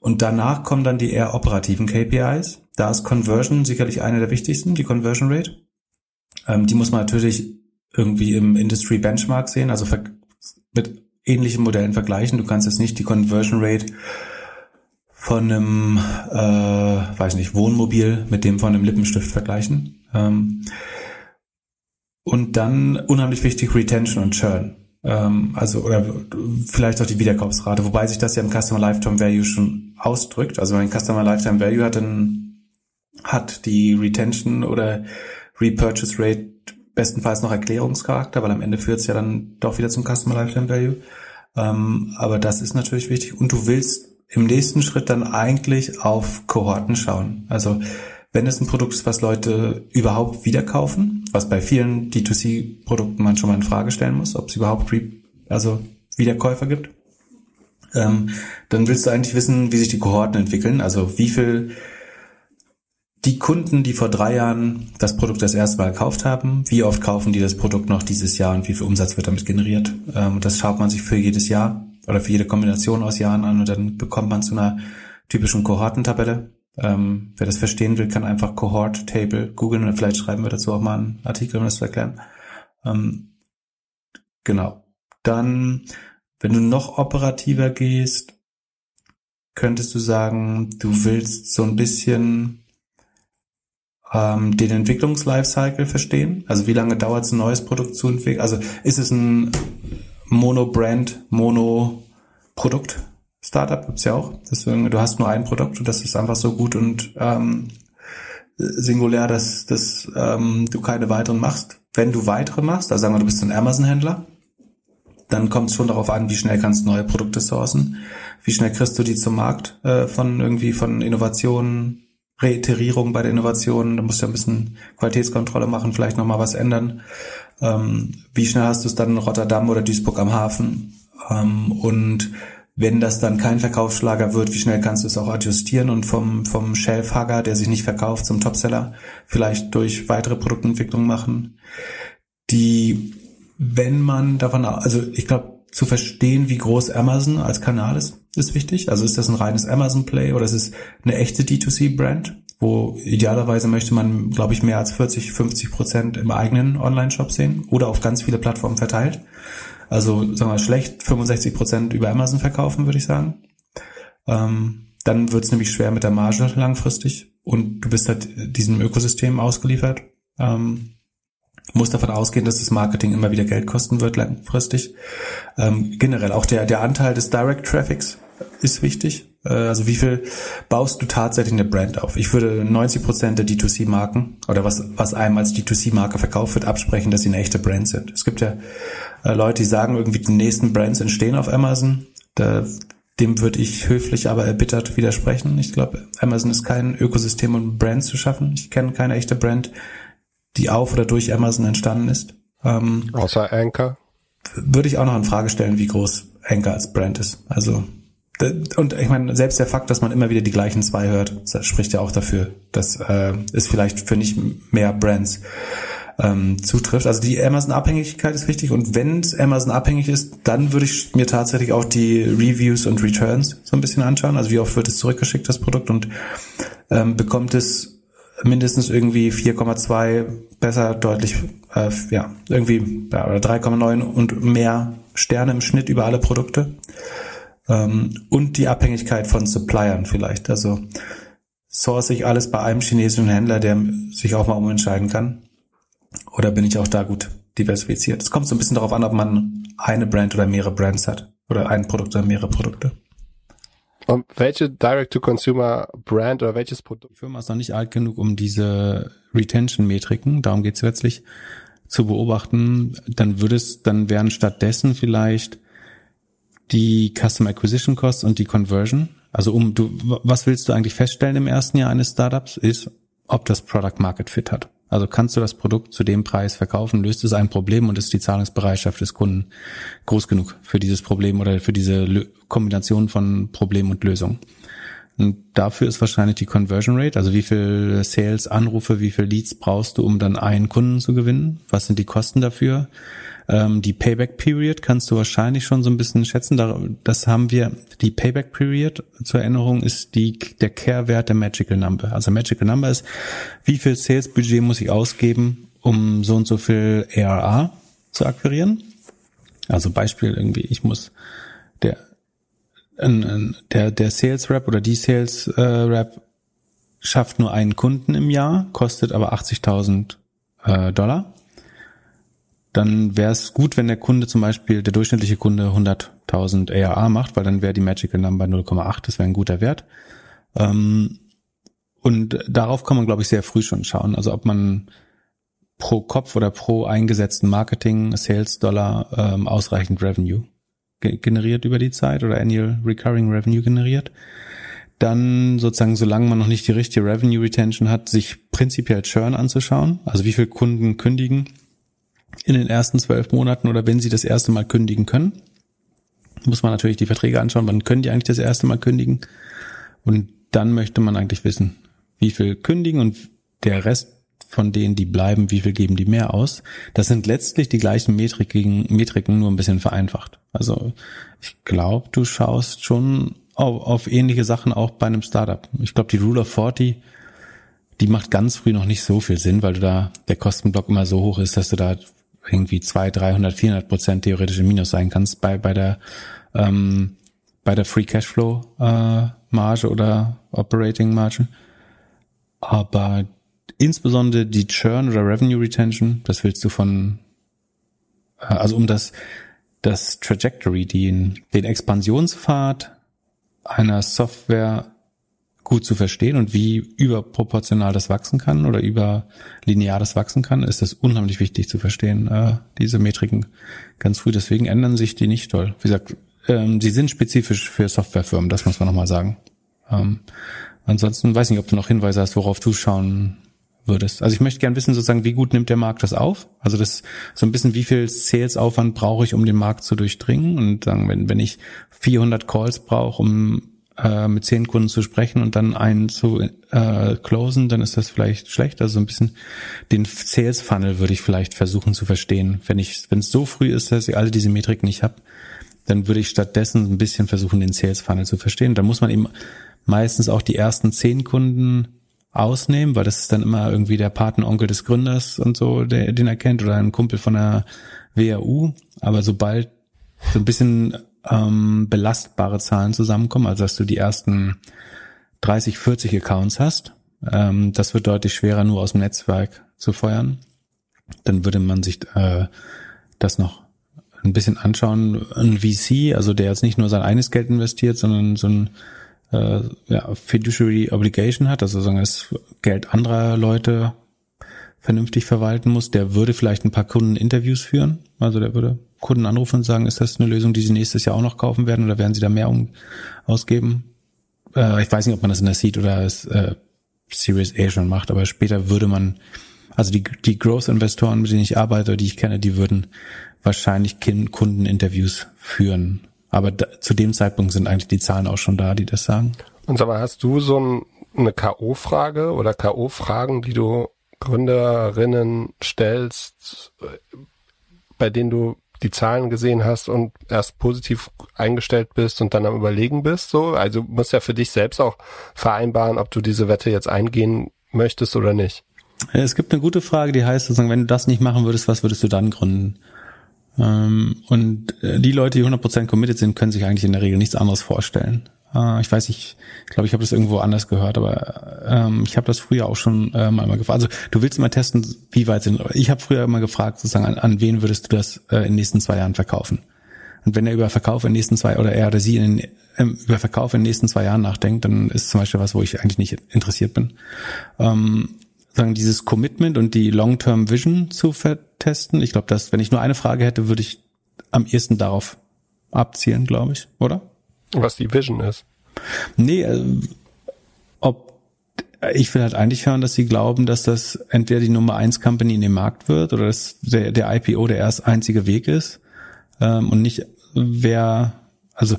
Und danach kommen dann die eher operativen KPIs. Da ist Conversion sicherlich eine der wichtigsten, die Conversion Rate. Ähm, die muss man natürlich irgendwie im Industry Benchmark sehen, also mit ähnlichen Modellen vergleichen. Du kannst jetzt nicht die Conversion Rate von einem, äh, weiß nicht, Wohnmobil mit dem von einem Lippenstift vergleichen. Ähm, und dann unheimlich wichtig Retention und Churn. Ähm, also, oder vielleicht auch die Wiederkaufsrate, wobei sich das ja im Customer Lifetime Value schon ausdrückt. Also wenn Customer Lifetime Value hat, dann hat die Retention oder Repurchase Rate bestenfalls noch Erklärungscharakter, weil am Ende führt es ja dann doch wieder zum Customer Lifetime Value. Ähm, aber das ist natürlich wichtig. Und du willst im nächsten Schritt dann eigentlich auf Kohorten schauen. Also wenn es ein Produkt ist, was Leute überhaupt wieder kaufen, was bei vielen D2C-Produkten man schon mal in Frage stellen muss, ob es überhaupt also Wiederkäufer gibt, ähm, dann willst du eigentlich wissen, wie sich die Kohorten entwickeln. Also wie viel die Kunden, die vor drei Jahren das Produkt das erste Mal gekauft haben, wie oft kaufen die das Produkt noch dieses Jahr und wie viel Umsatz wird damit generiert? Ähm, das schaut man sich für jedes Jahr oder für jede Kombination aus Jahren an und dann bekommt man zu einer typischen Kohortentabelle. Ähm, wer das verstehen will, kann einfach Cohort Table googeln und vielleicht schreiben wir dazu auch mal einen Artikel, um das zu erklären. Ähm, genau. Dann, wenn du noch operativer gehst, könntest du sagen, du willst so ein bisschen ähm, den Entwicklungslifecycle verstehen. Also wie lange dauert es, ein neues Produkt zu entwickeln? Also ist es ein Mono-Brand, Mono-Produkt? Startup gibt's ja auch. Deswegen, du hast nur ein Produkt und das ist einfach so gut und ähm, singulär, dass, dass ähm, du keine weiteren machst. Wenn du weitere machst, also sagen wir, du bist ein Amazon-Händler, dann kommt es schon darauf an, wie schnell kannst du neue Produkte sourcen, wie schnell kriegst du die zum Markt äh, von irgendwie von Innovationen, Reiterierung bei der Innovation, da musst du ja ein bisschen Qualitätskontrolle machen, vielleicht nochmal was ändern. Ähm, wie schnell hast du es dann in Rotterdam oder Duisburg am Hafen? Ähm, und wenn das dann kein Verkaufsschlager wird, wie schnell kannst du es auch adjustieren und vom, vom Shelfhugger, der sich nicht verkauft, zum Topseller vielleicht durch weitere Produktentwicklung machen? Die, wenn man davon, also ich glaube, zu verstehen, wie groß Amazon als Kanal ist, ist wichtig. Also ist das ein reines Amazon-Play oder ist es eine echte D2C-Brand, wo idealerweise möchte man, glaube ich, mehr als 40, 50 Prozent im eigenen Online-Shop sehen oder auf ganz viele Plattformen verteilt. Also sagen wir schlecht 65 Prozent über Amazon verkaufen, würde ich sagen. Ähm, dann wird es nämlich schwer mit der Marge langfristig und du bist halt diesem Ökosystem ausgeliefert. Ähm, muss davon ausgehen, dass das Marketing immer wieder Geld kosten wird langfristig. Ähm, generell auch der, der Anteil des Direct Traffics ist wichtig. Äh, also wie viel baust du tatsächlich eine Brand auf? Ich würde 90 Prozent der D2C-Marken oder was, was einem als D2C-Marke verkauft wird, absprechen, dass sie eine echte Brand sind. Es gibt ja äh, Leute, die sagen irgendwie, die nächsten Brands entstehen auf Amazon. Da dem würde ich höflich, aber erbittert widersprechen. Ich glaube, Amazon ist kein Ökosystem, um Brands zu schaffen. Ich kenne keine echte Brand, die auf oder durch Amazon entstanden ist. Ähm, Außer Anchor. Würde ich auch noch in Frage stellen, wie groß Anchor als Brand ist. Also und ich meine, selbst der Fakt, dass man immer wieder die gleichen zwei hört, spricht ja auch dafür, dass äh, es vielleicht für nicht mehr Brands ähm, zutrifft. Also die Amazon-Abhängigkeit ist wichtig und wenn es Amazon abhängig ist, dann würde ich mir tatsächlich auch die Reviews und Returns so ein bisschen anschauen. Also wie oft wird es zurückgeschickt, das Produkt, und ähm, bekommt es mindestens irgendwie 4,2 besser, deutlich, äh, ja, irgendwie, ja, oder 3,9 und mehr Sterne im Schnitt über alle Produkte. Ähm, und die Abhängigkeit von Suppliern vielleicht. Also source ich alles bei einem chinesischen Händler, der sich auch mal umentscheiden kann. Oder bin ich auch da gut diversifiziert? Es kommt so ein bisschen darauf an, ob man eine Brand oder mehrere Brands hat. Oder ein Produkt oder mehrere Produkte. Und welche Direct-to-Consumer-Brand oder welches Produkt? Die Firma ist noch nicht alt genug, um diese Retention-Metriken, darum geht es letztlich, zu beobachten. Dann würde es, dann wären stattdessen vielleicht die Custom Acquisition Costs und die Conversion. Also um du, was willst du eigentlich feststellen im ersten Jahr eines Startups, ist, ob das Product Market Fit hat. Also kannst du das Produkt zu dem Preis verkaufen, löst es ein Problem und ist die Zahlungsbereitschaft des Kunden groß genug für dieses Problem oder für diese Kombination von Problem und Lösung. Und dafür ist wahrscheinlich die Conversion Rate, also wie viel Sales, Anrufe, wie viel Leads brauchst du, um dann einen Kunden zu gewinnen? Was sind die Kosten dafür? Ähm, die Payback Period kannst du wahrscheinlich schon so ein bisschen schätzen. Das haben wir, die Payback Period zur Erinnerung ist die, der Care-Wert der Magical Number. Also Magical Number ist, wie viel Sales Budget muss ich ausgeben, um so und so viel ARA zu akquirieren? Also Beispiel irgendwie, ich muss der der der Sales Rep oder die Sales äh, Rep schafft nur einen Kunden im Jahr, kostet aber 80.000 äh, Dollar dann wäre es gut, wenn der Kunde zum Beispiel, der durchschnittliche Kunde 100.000 ARA macht, weil dann wäre die Magical Number 0,8, das wäre ein guter Wert. Ähm, und darauf kann man, glaube ich, sehr früh schon schauen. Also ob man pro Kopf oder pro eingesetzten Marketing, Sales Dollar ähm, ausreichend Revenue generiert über die Zeit oder Annual Recurring Revenue generiert. Dann sozusagen, solange man noch nicht die richtige Revenue Retention hat, sich prinzipiell Churn anzuschauen. Also wie viele Kunden kündigen in den ersten zwölf Monaten oder wenn sie das erste Mal kündigen können. Muss man natürlich die Verträge anschauen, wann können die eigentlich das erste Mal kündigen. Und dann möchte man eigentlich wissen, wie viel kündigen und der Rest von denen, die bleiben, wie viel geben die mehr aus. Das sind letztlich die gleichen Metriken, Metriken nur ein bisschen vereinfacht. Also ich glaube, du schaust schon auf, auf ähnliche Sachen auch bei einem Startup. Ich glaube, die Rule of 40, die macht ganz früh noch nicht so viel Sinn, weil du da der Kostenblock immer so hoch ist, dass du da irgendwie zwei, 300, 400 Prozent theoretisch im Minus sein kannst bei, bei der, ähm, bei der Free Cashflow äh, Marge oder Operating Margin. Aber insbesondere die Churn oder Revenue Retention, das willst du von, äh, also um das, das Trajectory, den, den Expansionspfad einer Software gut zu verstehen und wie überproportional das wachsen kann oder überlinear das wachsen kann, ist das unheimlich wichtig zu verstehen, äh, diese Metriken ganz früh. Deswegen ändern sich die nicht toll. Wie gesagt, ähm, sie sind spezifisch für Softwarefirmen, das muss man nochmal sagen. Ähm, ansonsten weiß nicht, ob du noch Hinweise hast, worauf du schauen würdest. Also ich möchte gern wissen, sozusagen, wie gut nimmt der Markt das auf? Also das so ein bisschen, wie viel Sales-Aufwand brauche ich, um den Markt zu durchdringen? Und sagen, wenn, wenn ich 400 Calls brauche, um äh, mit zehn Kunden zu sprechen und dann einen zu äh, closen, dann ist das vielleicht schlecht. Also ein bisschen den Sales Funnel würde ich vielleicht versuchen zu verstehen. Wenn ich, wenn es so früh ist, dass ich alle diese Metrik nicht habe, dann würde ich stattdessen ein bisschen versuchen, den Sales Funnel zu verstehen. Da muss man eben meistens auch die ersten zehn Kunden ausnehmen, weil das ist dann immer irgendwie der Patenonkel des Gründers und so, der den er kennt, oder ein Kumpel von der WAU. Aber sobald so ein bisschen ähm, belastbare Zahlen zusammenkommen, also dass du die ersten 30, 40 Accounts hast. Ähm, das wird deutlich schwerer, nur aus dem Netzwerk zu feuern. Dann würde man sich äh, das noch ein bisschen anschauen. Ein VC, also der jetzt nicht nur sein eigenes Geld investiert, sondern so ein äh, ja, Fiduciary Obligation hat, also sagen das Geld anderer Leute vernünftig verwalten muss, der würde vielleicht ein paar Kundeninterviews führen. Also der würde Kunden anrufen und sagen, ist das eine Lösung, die sie nächstes Jahr auch noch kaufen werden oder werden sie da mehr um, ausgeben? Äh, ich weiß nicht, ob man das in der Seed oder das, äh, Series A schon macht, aber später würde man, also die, die Growth-Investoren, mit denen ich arbeite, die ich kenne, die würden wahrscheinlich Kundeninterviews führen. Aber da, zu dem Zeitpunkt sind eigentlich die Zahlen auch schon da, die das sagen. Und sag mal, hast du so ein, eine K.O.-Frage oder K.O.-Fragen, die du Gründerinnen stellst, bei denen du die Zahlen gesehen hast und erst positiv eingestellt bist und dann am überlegen bist, so? Also musst ja für dich selbst auch vereinbaren, ob du diese Wette jetzt eingehen möchtest oder nicht. Es gibt eine gute Frage, die heißt sozusagen, wenn du das nicht machen würdest, was würdest du dann gründen? Ähm, und äh, die Leute, die 100% committed sind, können sich eigentlich in der Regel nichts anderes vorstellen. Äh, ich weiß nicht, ich glaube, ich habe das irgendwo anders gehört, aber ähm, ich habe das früher auch schon ähm, einmal gefragt. Also du willst immer testen, wie weit sind. Ich habe früher immer gefragt, sozusagen, an, an wen würdest du das äh, in den nächsten zwei Jahren verkaufen? Und wenn er über Verkauf in den nächsten zwei oder er oder sie in den, ähm, über Verkauf in den nächsten zwei Jahren nachdenkt, dann ist zum Beispiel was, wo ich eigentlich nicht interessiert bin. Ähm, sagen dieses Commitment und die Long-Term Vision zu vertesten. Ich glaube, dass wenn ich nur eine Frage hätte, würde ich am ehesten darauf abzielen, glaube ich, oder? Was die Vision ist. Nee, äh, ob ich will halt eigentlich hören, dass sie glauben, dass das entweder die Nummer eins Company in dem Markt wird oder dass der, der IPO der erst einzige Weg ist ähm, und nicht wer, also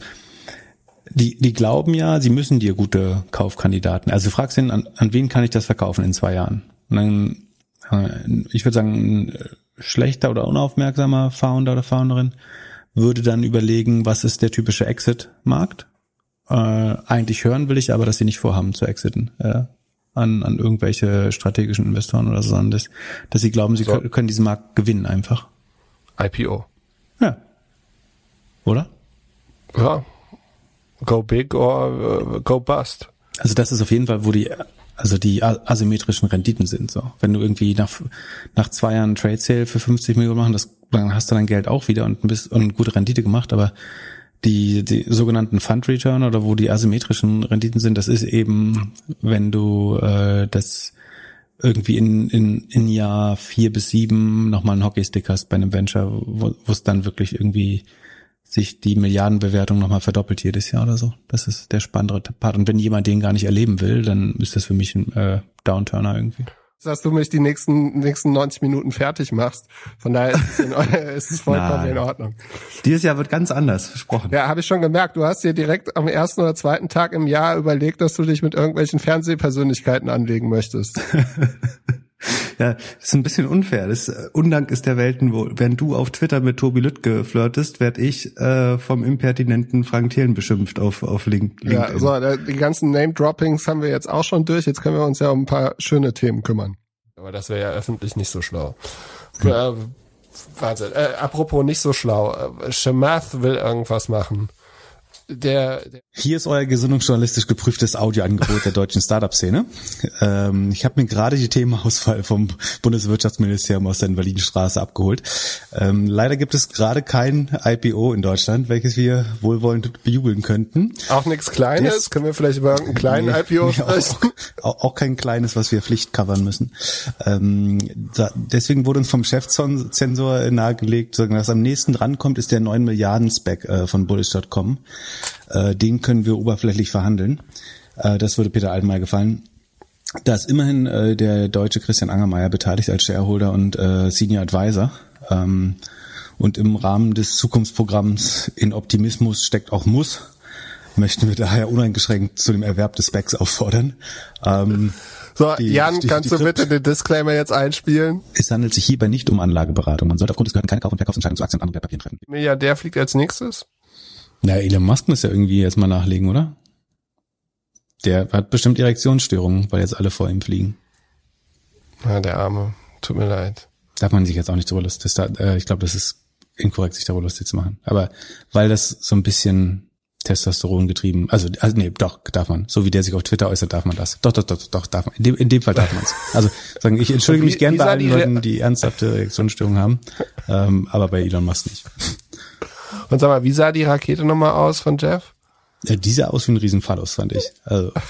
die, die glauben ja, sie müssen dir gute Kaufkandidaten. Also du fragst ihn, an, an wen kann ich das verkaufen in zwei Jahren? Und dann, äh, ich würde sagen, ein schlechter oder unaufmerksamer Founder oder Founderin würde dann überlegen, was ist der typische Exit-Markt? Äh, eigentlich hören will ich aber, dass sie nicht vorhaben zu exiten. Äh, an, an irgendwelche strategischen Investoren oder so, sondern dass, dass sie glauben, sie so. können, können diesen Markt gewinnen einfach. IPO. Ja. Oder? Ja, Go big or uh, go bust. Also das ist auf jeden Fall, wo die also die asymmetrischen Renditen sind so. Wenn du irgendwie nach nach zwei Jahren Trade Sale für 50 Millionen machen, das dann hast du dein Geld auch wieder und bist und gute Rendite gemacht, aber die die sogenannten Fund Return oder wo die asymmetrischen Renditen sind, das ist eben, wenn du äh, das irgendwie in, in, in Jahr vier bis sieben nochmal einen Hockeystick hast bei einem Venture, wo es dann wirklich irgendwie sich die Milliardenbewertung nochmal verdoppelt jedes Jahr oder so. Das ist der spannendere Part. Und wenn jemand den gar nicht erleben will, dann ist das für mich ein äh, Downturner irgendwie. Dass du mich die nächsten, nächsten 90 Minuten fertig machst. Von daher ist es, in, [LAUGHS] ist es vollkommen Nein. in Ordnung. Dieses Jahr wird ganz anders, versprochen. Ja, habe ich schon gemerkt. Du hast dir direkt am ersten oder zweiten Tag im Jahr überlegt, dass du dich mit irgendwelchen Fernsehpersönlichkeiten anlegen möchtest. [LAUGHS] Ja, das ist ein bisschen unfair. Das äh, Undank ist der Welten, wo, während du auf Twitter mit Tobi Lüttke flirtest, werd ich äh, vom impertinenten Frank Thelen beschimpft auf, auf LinkedIn. Ja, so, die ganzen Name-Droppings haben wir jetzt auch schon durch. Jetzt können wir uns ja um ein paar schöne Themen kümmern. Aber das wäre ja öffentlich nicht so schlau. Hm. Äh, warte, äh, apropos nicht so schlau. Äh, Shemath will irgendwas machen der, der Hier ist euer gesinnungsjournalistisch geprüftes Audioangebot der deutschen Startup-Szene. Ähm, ich habe mir gerade die Themenauswahl vom Bundeswirtschaftsministerium aus der Invalidenstraße abgeholt. Ähm, leider gibt es gerade kein IPO in Deutschland, welches wir wohlwollend bejubeln könnten. Auch nichts Kleines? Das, Können wir vielleicht über einen kleinen nee, IPO sprechen? Auch, auch, kein kleines, was wir Pflicht covern müssen. Ähm, da, deswegen wurde uns vom Chefzensor nahegelegt, dass am nächsten drankommt, ist der 9 Milliarden Spec äh, von Bullish.com. Äh, den können wir oberflächlich verhandeln. Äh, das würde Peter Altmaier gefallen. Da ist immerhin äh, der deutsche Christian Angermeier beteiligt als Shareholder und äh, Senior Advisor. Ähm, und im Rahmen des Zukunftsprogramms in Optimismus steckt auch Muss, möchten wir daher uneingeschränkt zu dem Erwerb des Specs auffordern. Ähm, so, die, Jan, die, kannst die, du bitte den Disclaimer jetzt einspielen? Es handelt sich hierbei nicht um Anlageberatung. Man sollte aufgrund des Gehörten keine Kauf- und Verkaufsentscheidungen zu Aktien und anderen Wertpapieren treffen. Milliardär fliegt als nächstes? Na, Elon Musk muss ja irgendwie jetzt mal nachlegen, oder? Der hat bestimmt Erektionsstörungen, weil jetzt alle vor ihm fliegen. Ja, der Arme. Tut mir leid. Darf man sich jetzt auch nicht darüber lustig, äh, ich glaube, das ist inkorrekt, sich darüber lustig zu machen. Aber weil das so ein bisschen Testosteron getrieben, also, also nee, doch, darf man. So wie der sich auf Twitter äußert, darf man das. Doch, doch, doch, doch, darf man. In dem, in dem Fall darf man es. Also sagen, ich entschuldige mich gern bei allen Leuten, die ernsthafte Erektionsstörungen haben, ähm, aber bei Elon Musk nicht. Und sag mal, wie sah die Rakete nochmal aus von Jeff? Ja, die sah aus wie ein Riesenfallus, fand ich. Also. [LAUGHS]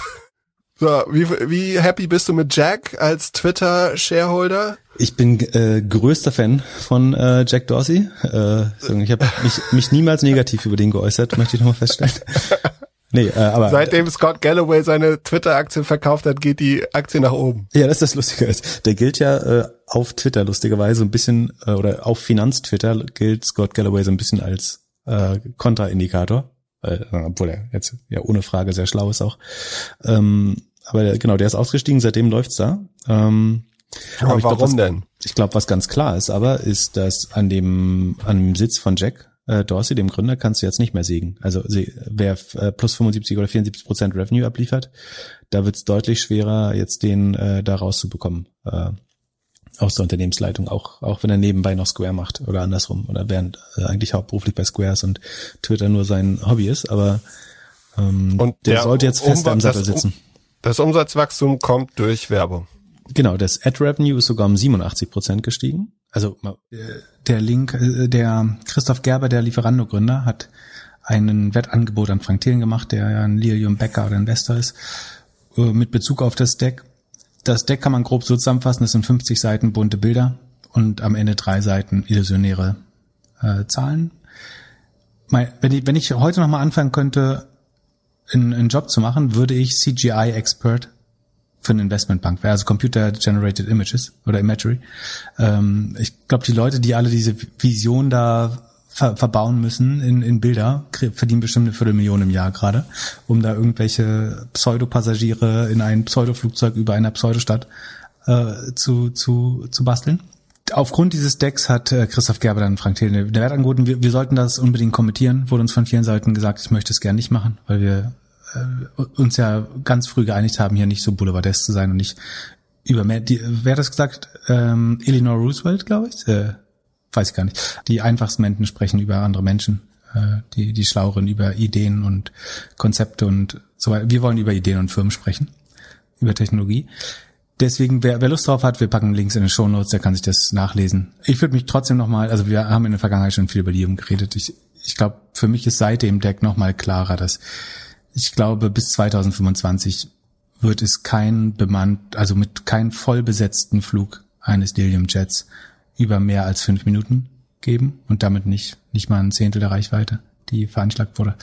So, wie, wie happy bist du mit Jack als Twitter-Shareholder? Ich bin äh, größter Fan von äh, Jack Dorsey. Äh, ich habe mich, mich niemals negativ über den geäußert, möchte ich nochmal feststellen. [LAUGHS] Nee, äh, aber Seitdem Scott Galloway seine Twitter-Aktien verkauft hat, geht die Aktie nach oben. Ja, das ist das Lustige. Ist. Der gilt ja äh, auf Twitter lustigerweise ein bisschen, äh, oder auf Finanztwitter gilt Scott Galloway so ein bisschen als äh, Kontraindikator. Äh, obwohl er jetzt ja ohne Frage sehr schlau ist auch. Ähm, aber genau, der ist ausgestiegen, seitdem läuft's da. Ähm, aber, aber warum glaub, was, denn? Ich glaube, was ganz klar ist aber, ist, dass an dem, an dem Sitz von Jack äh, Dorsey, dem Gründer, kannst du jetzt nicht mehr siegen. Also sie, wer äh, plus 75 oder 74 Prozent Revenue abliefert, da wird es deutlich schwerer, jetzt den äh, da rauszubekommen. Äh, aus der Unternehmensleitung, auch, auch wenn er nebenbei noch Square macht oder andersrum oder während äh, eigentlich hauptberuflich bei Squares und Twitter nur sein Hobby ist, aber ähm, und der, der sollte jetzt fest am Sattel sitzen. Das Umsatzwachstum kommt durch Werbung. Genau, das Ad-Revenue ist sogar um 87 Prozent gestiegen. Also der Link, äh, der Christoph Gerber, der Lieferando-Gründer, hat einen Wettangebot an Frank Thelen gemacht, der ja ein Lilium Becker oder Investor ist, äh, mit Bezug auf das Deck. Das Deck kann man grob so zusammenfassen, das sind 50 Seiten bunte Bilder und am Ende drei Seiten illusionäre äh, Zahlen. Wenn ich, wenn ich heute nochmal anfangen könnte, einen, einen Job zu machen, würde ich CGI-Expert für eine Investmentbank wäre, also Computer Generated Images oder Imagery. Ähm, ich glaube, die Leute, die alle diese Vision da ver verbauen müssen in, in Bilder, verdienen bestimmt eine Viertelmillion im Jahr gerade, um da irgendwelche Pseudopassagiere in ein Pseudoflugzeug über einer Pseudostadt äh, zu, zu, zu basteln. Aufgrund dieses Decks hat äh, Christoph Gerber dann Frank Thiel eine Wert angeboten. Wir, wir sollten das unbedingt kommentieren. Wurde uns von vielen Seiten gesagt, ich möchte es gerne nicht machen, weil wir äh, uns ja ganz früh geeinigt haben, hier nicht so boulevardesk zu sein und nicht über mehr, die, wer hat das gesagt? Ähm, Eleanor Roosevelt, glaube ich? Äh, weiß ich gar nicht. Die einfachsten Menschen sprechen über andere Menschen, äh, die, die Schlaueren über Ideen und Konzepte und so weiter. Wir wollen über Ideen und Firmen sprechen, über Technologie. Deswegen, wer, wer Lust drauf hat, wir packen Links in den Show Notes, der kann sich das nachlesen. Ich würde mich trotzdem nochmal, also wir haben in der Vergangenheit schon viel über die geredet. Ich, ich glaube, für mich ist seit dem Deck nochmal klarer, dass ich glaube, bis 2025 wird es kein bemannt, also mit keinem voll besetzten Flug eines Delium Jets über mehr als fünf Minuten geben und damit nicht, nicht mal ein Zehntel der Reichweite, die veranschlagt wurde.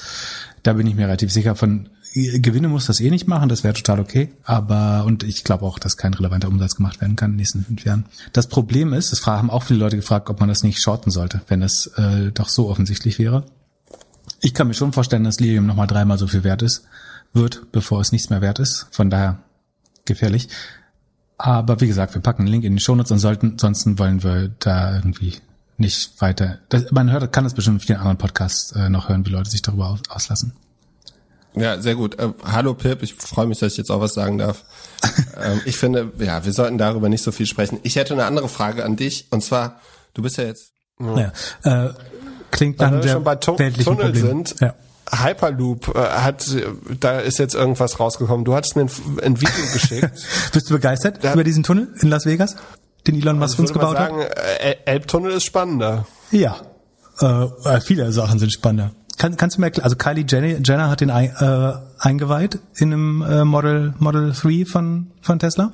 Da bin ich mir relativ sicher von, Gewinne muss das eh nicht machen, das wäre total okay. Aber, und ich glaube auch, dass kein relevanter Umsatz gemacht werden kann in den nächsten fünf Jahren. Das Problem ist, das haben auch viele Leute gefragt, ob man das nicht shorten sollte, wenn das äh, doch so offensichtlich wäre. Ich kann mir schon vorstellen, dass Lilium nochmal dreimal so viel wert ist, wird, bevor es nichts mehr wert ist. Von daher gefährlich. Aber wie gesagt, wir packen einen Link in die Shownotes, ansonsten wollen wir da irgendwie nicht weiter. Das, man hört, kann das bestimmt in vielen anderen Podcasts äh, noch hören, wie Leute sich darüber aus, auslassen. Ja, sehr gut. Äh, hallo Pip, ich freue mich, dass ich jetzt auch was sagen darf. [LAUGHS] ähm, ich finde, ja, wir sollten darüber nicht so viel sprechen. Ich hätte eine andere Frage an dich, und zwar, du bist ja jetzt. Ja äh, klingt dann wir schon bei tu Tunnel Problem. sind. Ja. Hyperloop äh, hat, da ist jetzt irgendwas rausgekommen. Du hattest mir ein, ein Video [LAUGHS] geschickt. Bist du begeistert da, über diesen Tunnel in Las Vegas, den Elon Musk uns gebaut sagen, hat? Äh, Elbtunnel ist spannender. Ja, äh, äh, viele Sachen sind spannender. Kann, kannst du mir erklären, also Kylie Jenner, Jenner hat den ein, äh, eingeweiht in einem äh, Model Model 3 von von Tesla,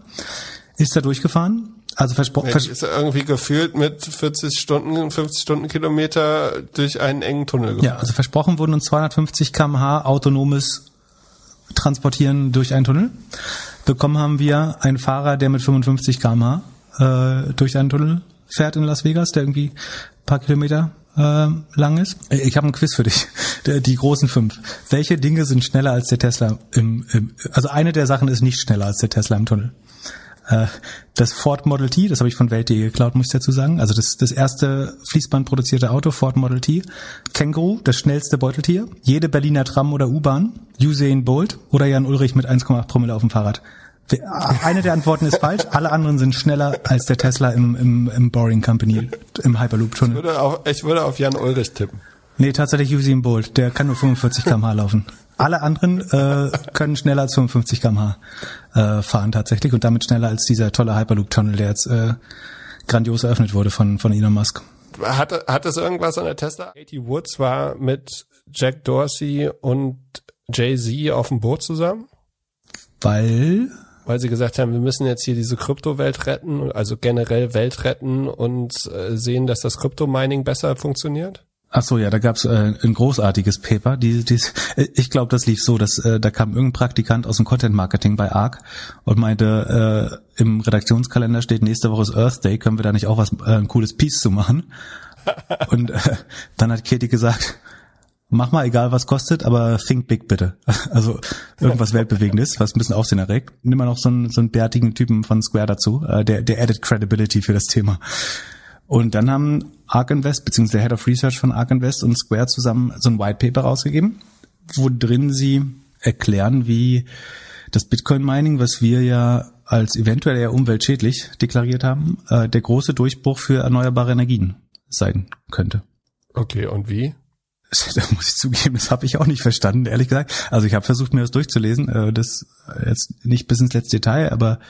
ist da durchgefahren also versprochen. Vers ist irgendwie gefühlt mit 40 Stunden, 50 Stundenkilometer durch einen engen Tunnel gefahren. Ja, also versprochen wurden uns 250 kmh autonomes Transportieren durch einen Tunnel. Bekommen haben wir einen Fahrer, der mit 55 kmh äh, durch einen Tunnel fährt in Las Vegas, der irgendwie paar Kilometer äh, lang ist. Ich habe ein Quiz für dich. [LAUGHS] Die großen fünf. Welche Dinge sind schneller als der Tesla im, im also eine der Sachen ist nicht schneller als der Tesla im Tunnel. Äh, das Ford Model T, das habe ich von Welt.de geklaut, muss ich dazu sagen. Also das, das erste Fließband produzierte Auto, Ford Model T. Känguru, das schnellste Beuteltier. Jede Berliner Tram oder U-Bahn. Usain Bolt oder Jan Ulrich mit 1,8 Promille auf dem Fahrrad. Eine der Antworten ist falsch, alle anderen sind schneller als der Tesla im, im, im Boring Company, im Hyperloop-Tunnel. Ich würde, auf, ich würde auf Jan Ulrich tippen. Nee, tatsächlich Usain Bolt, der kann nur 45 km/h laufen. Alle anderen äh, können schneller als 55 km/h äh, fahren tatsächlich und damit schneller als dieser tolle Hyperloop-Tunnel, der jetzt äh, grandios eröffnet wurde von, von Elon Musk. Hat, hat das irgendwas an der Tesla? Katie Woods war mit Jack Dorsey und Jay-Z auf dem Boot zusammen? Weil weil sie gesagt haben, wir müssen jetzt hier diese Kryptowelt retten, also generell Welt retten und äh, sehen, dass das Kryptomining besser funktioniert? Ach so, ja, da gab's äh, ein großartiges Paper. Die, die, ich glaube, das lief so, dass äh, da kam irgendein Praktikant aus dem Content Marketing bei ARC und meinte, äh, im Redaktionskalender steht nächste Woche ist Earth Day, können wir da nicht auch was äh, ein cooles Piece zu machen? [LAUGHS] und äh, dann hat Katie gesagt, mach mal, egal was kostet, aber think big bitte. [LAUGHS] Also irgendwas Weltbewegendes, was ein bisschen Aufsehen erregt. Nimm mal noch so einen, so einen bärtigen Typen von Square dazu, äh, der, der added credibility für das Thema. Und dann haben Ark Invest, beziehungsweise der Head of Research von Ark Invest und Square zusammen so ein White Paper rausgegeben, wo drin sie erklären, wie das Bitcoin Mining, was wir ja als eventuell eher umweltschädlich deklariert haben, äh, der große Durchbruch für erneuerbare Energien sein könnte. Okay, und wie? [LAUGHS] da muss ich zugeben, das habe ich auch nicht verstanden, ehrlich gesagt. Also ich habe versucht, mir das durchzulesen, äh, das jetzt nicht bis ins letzte Detail, aber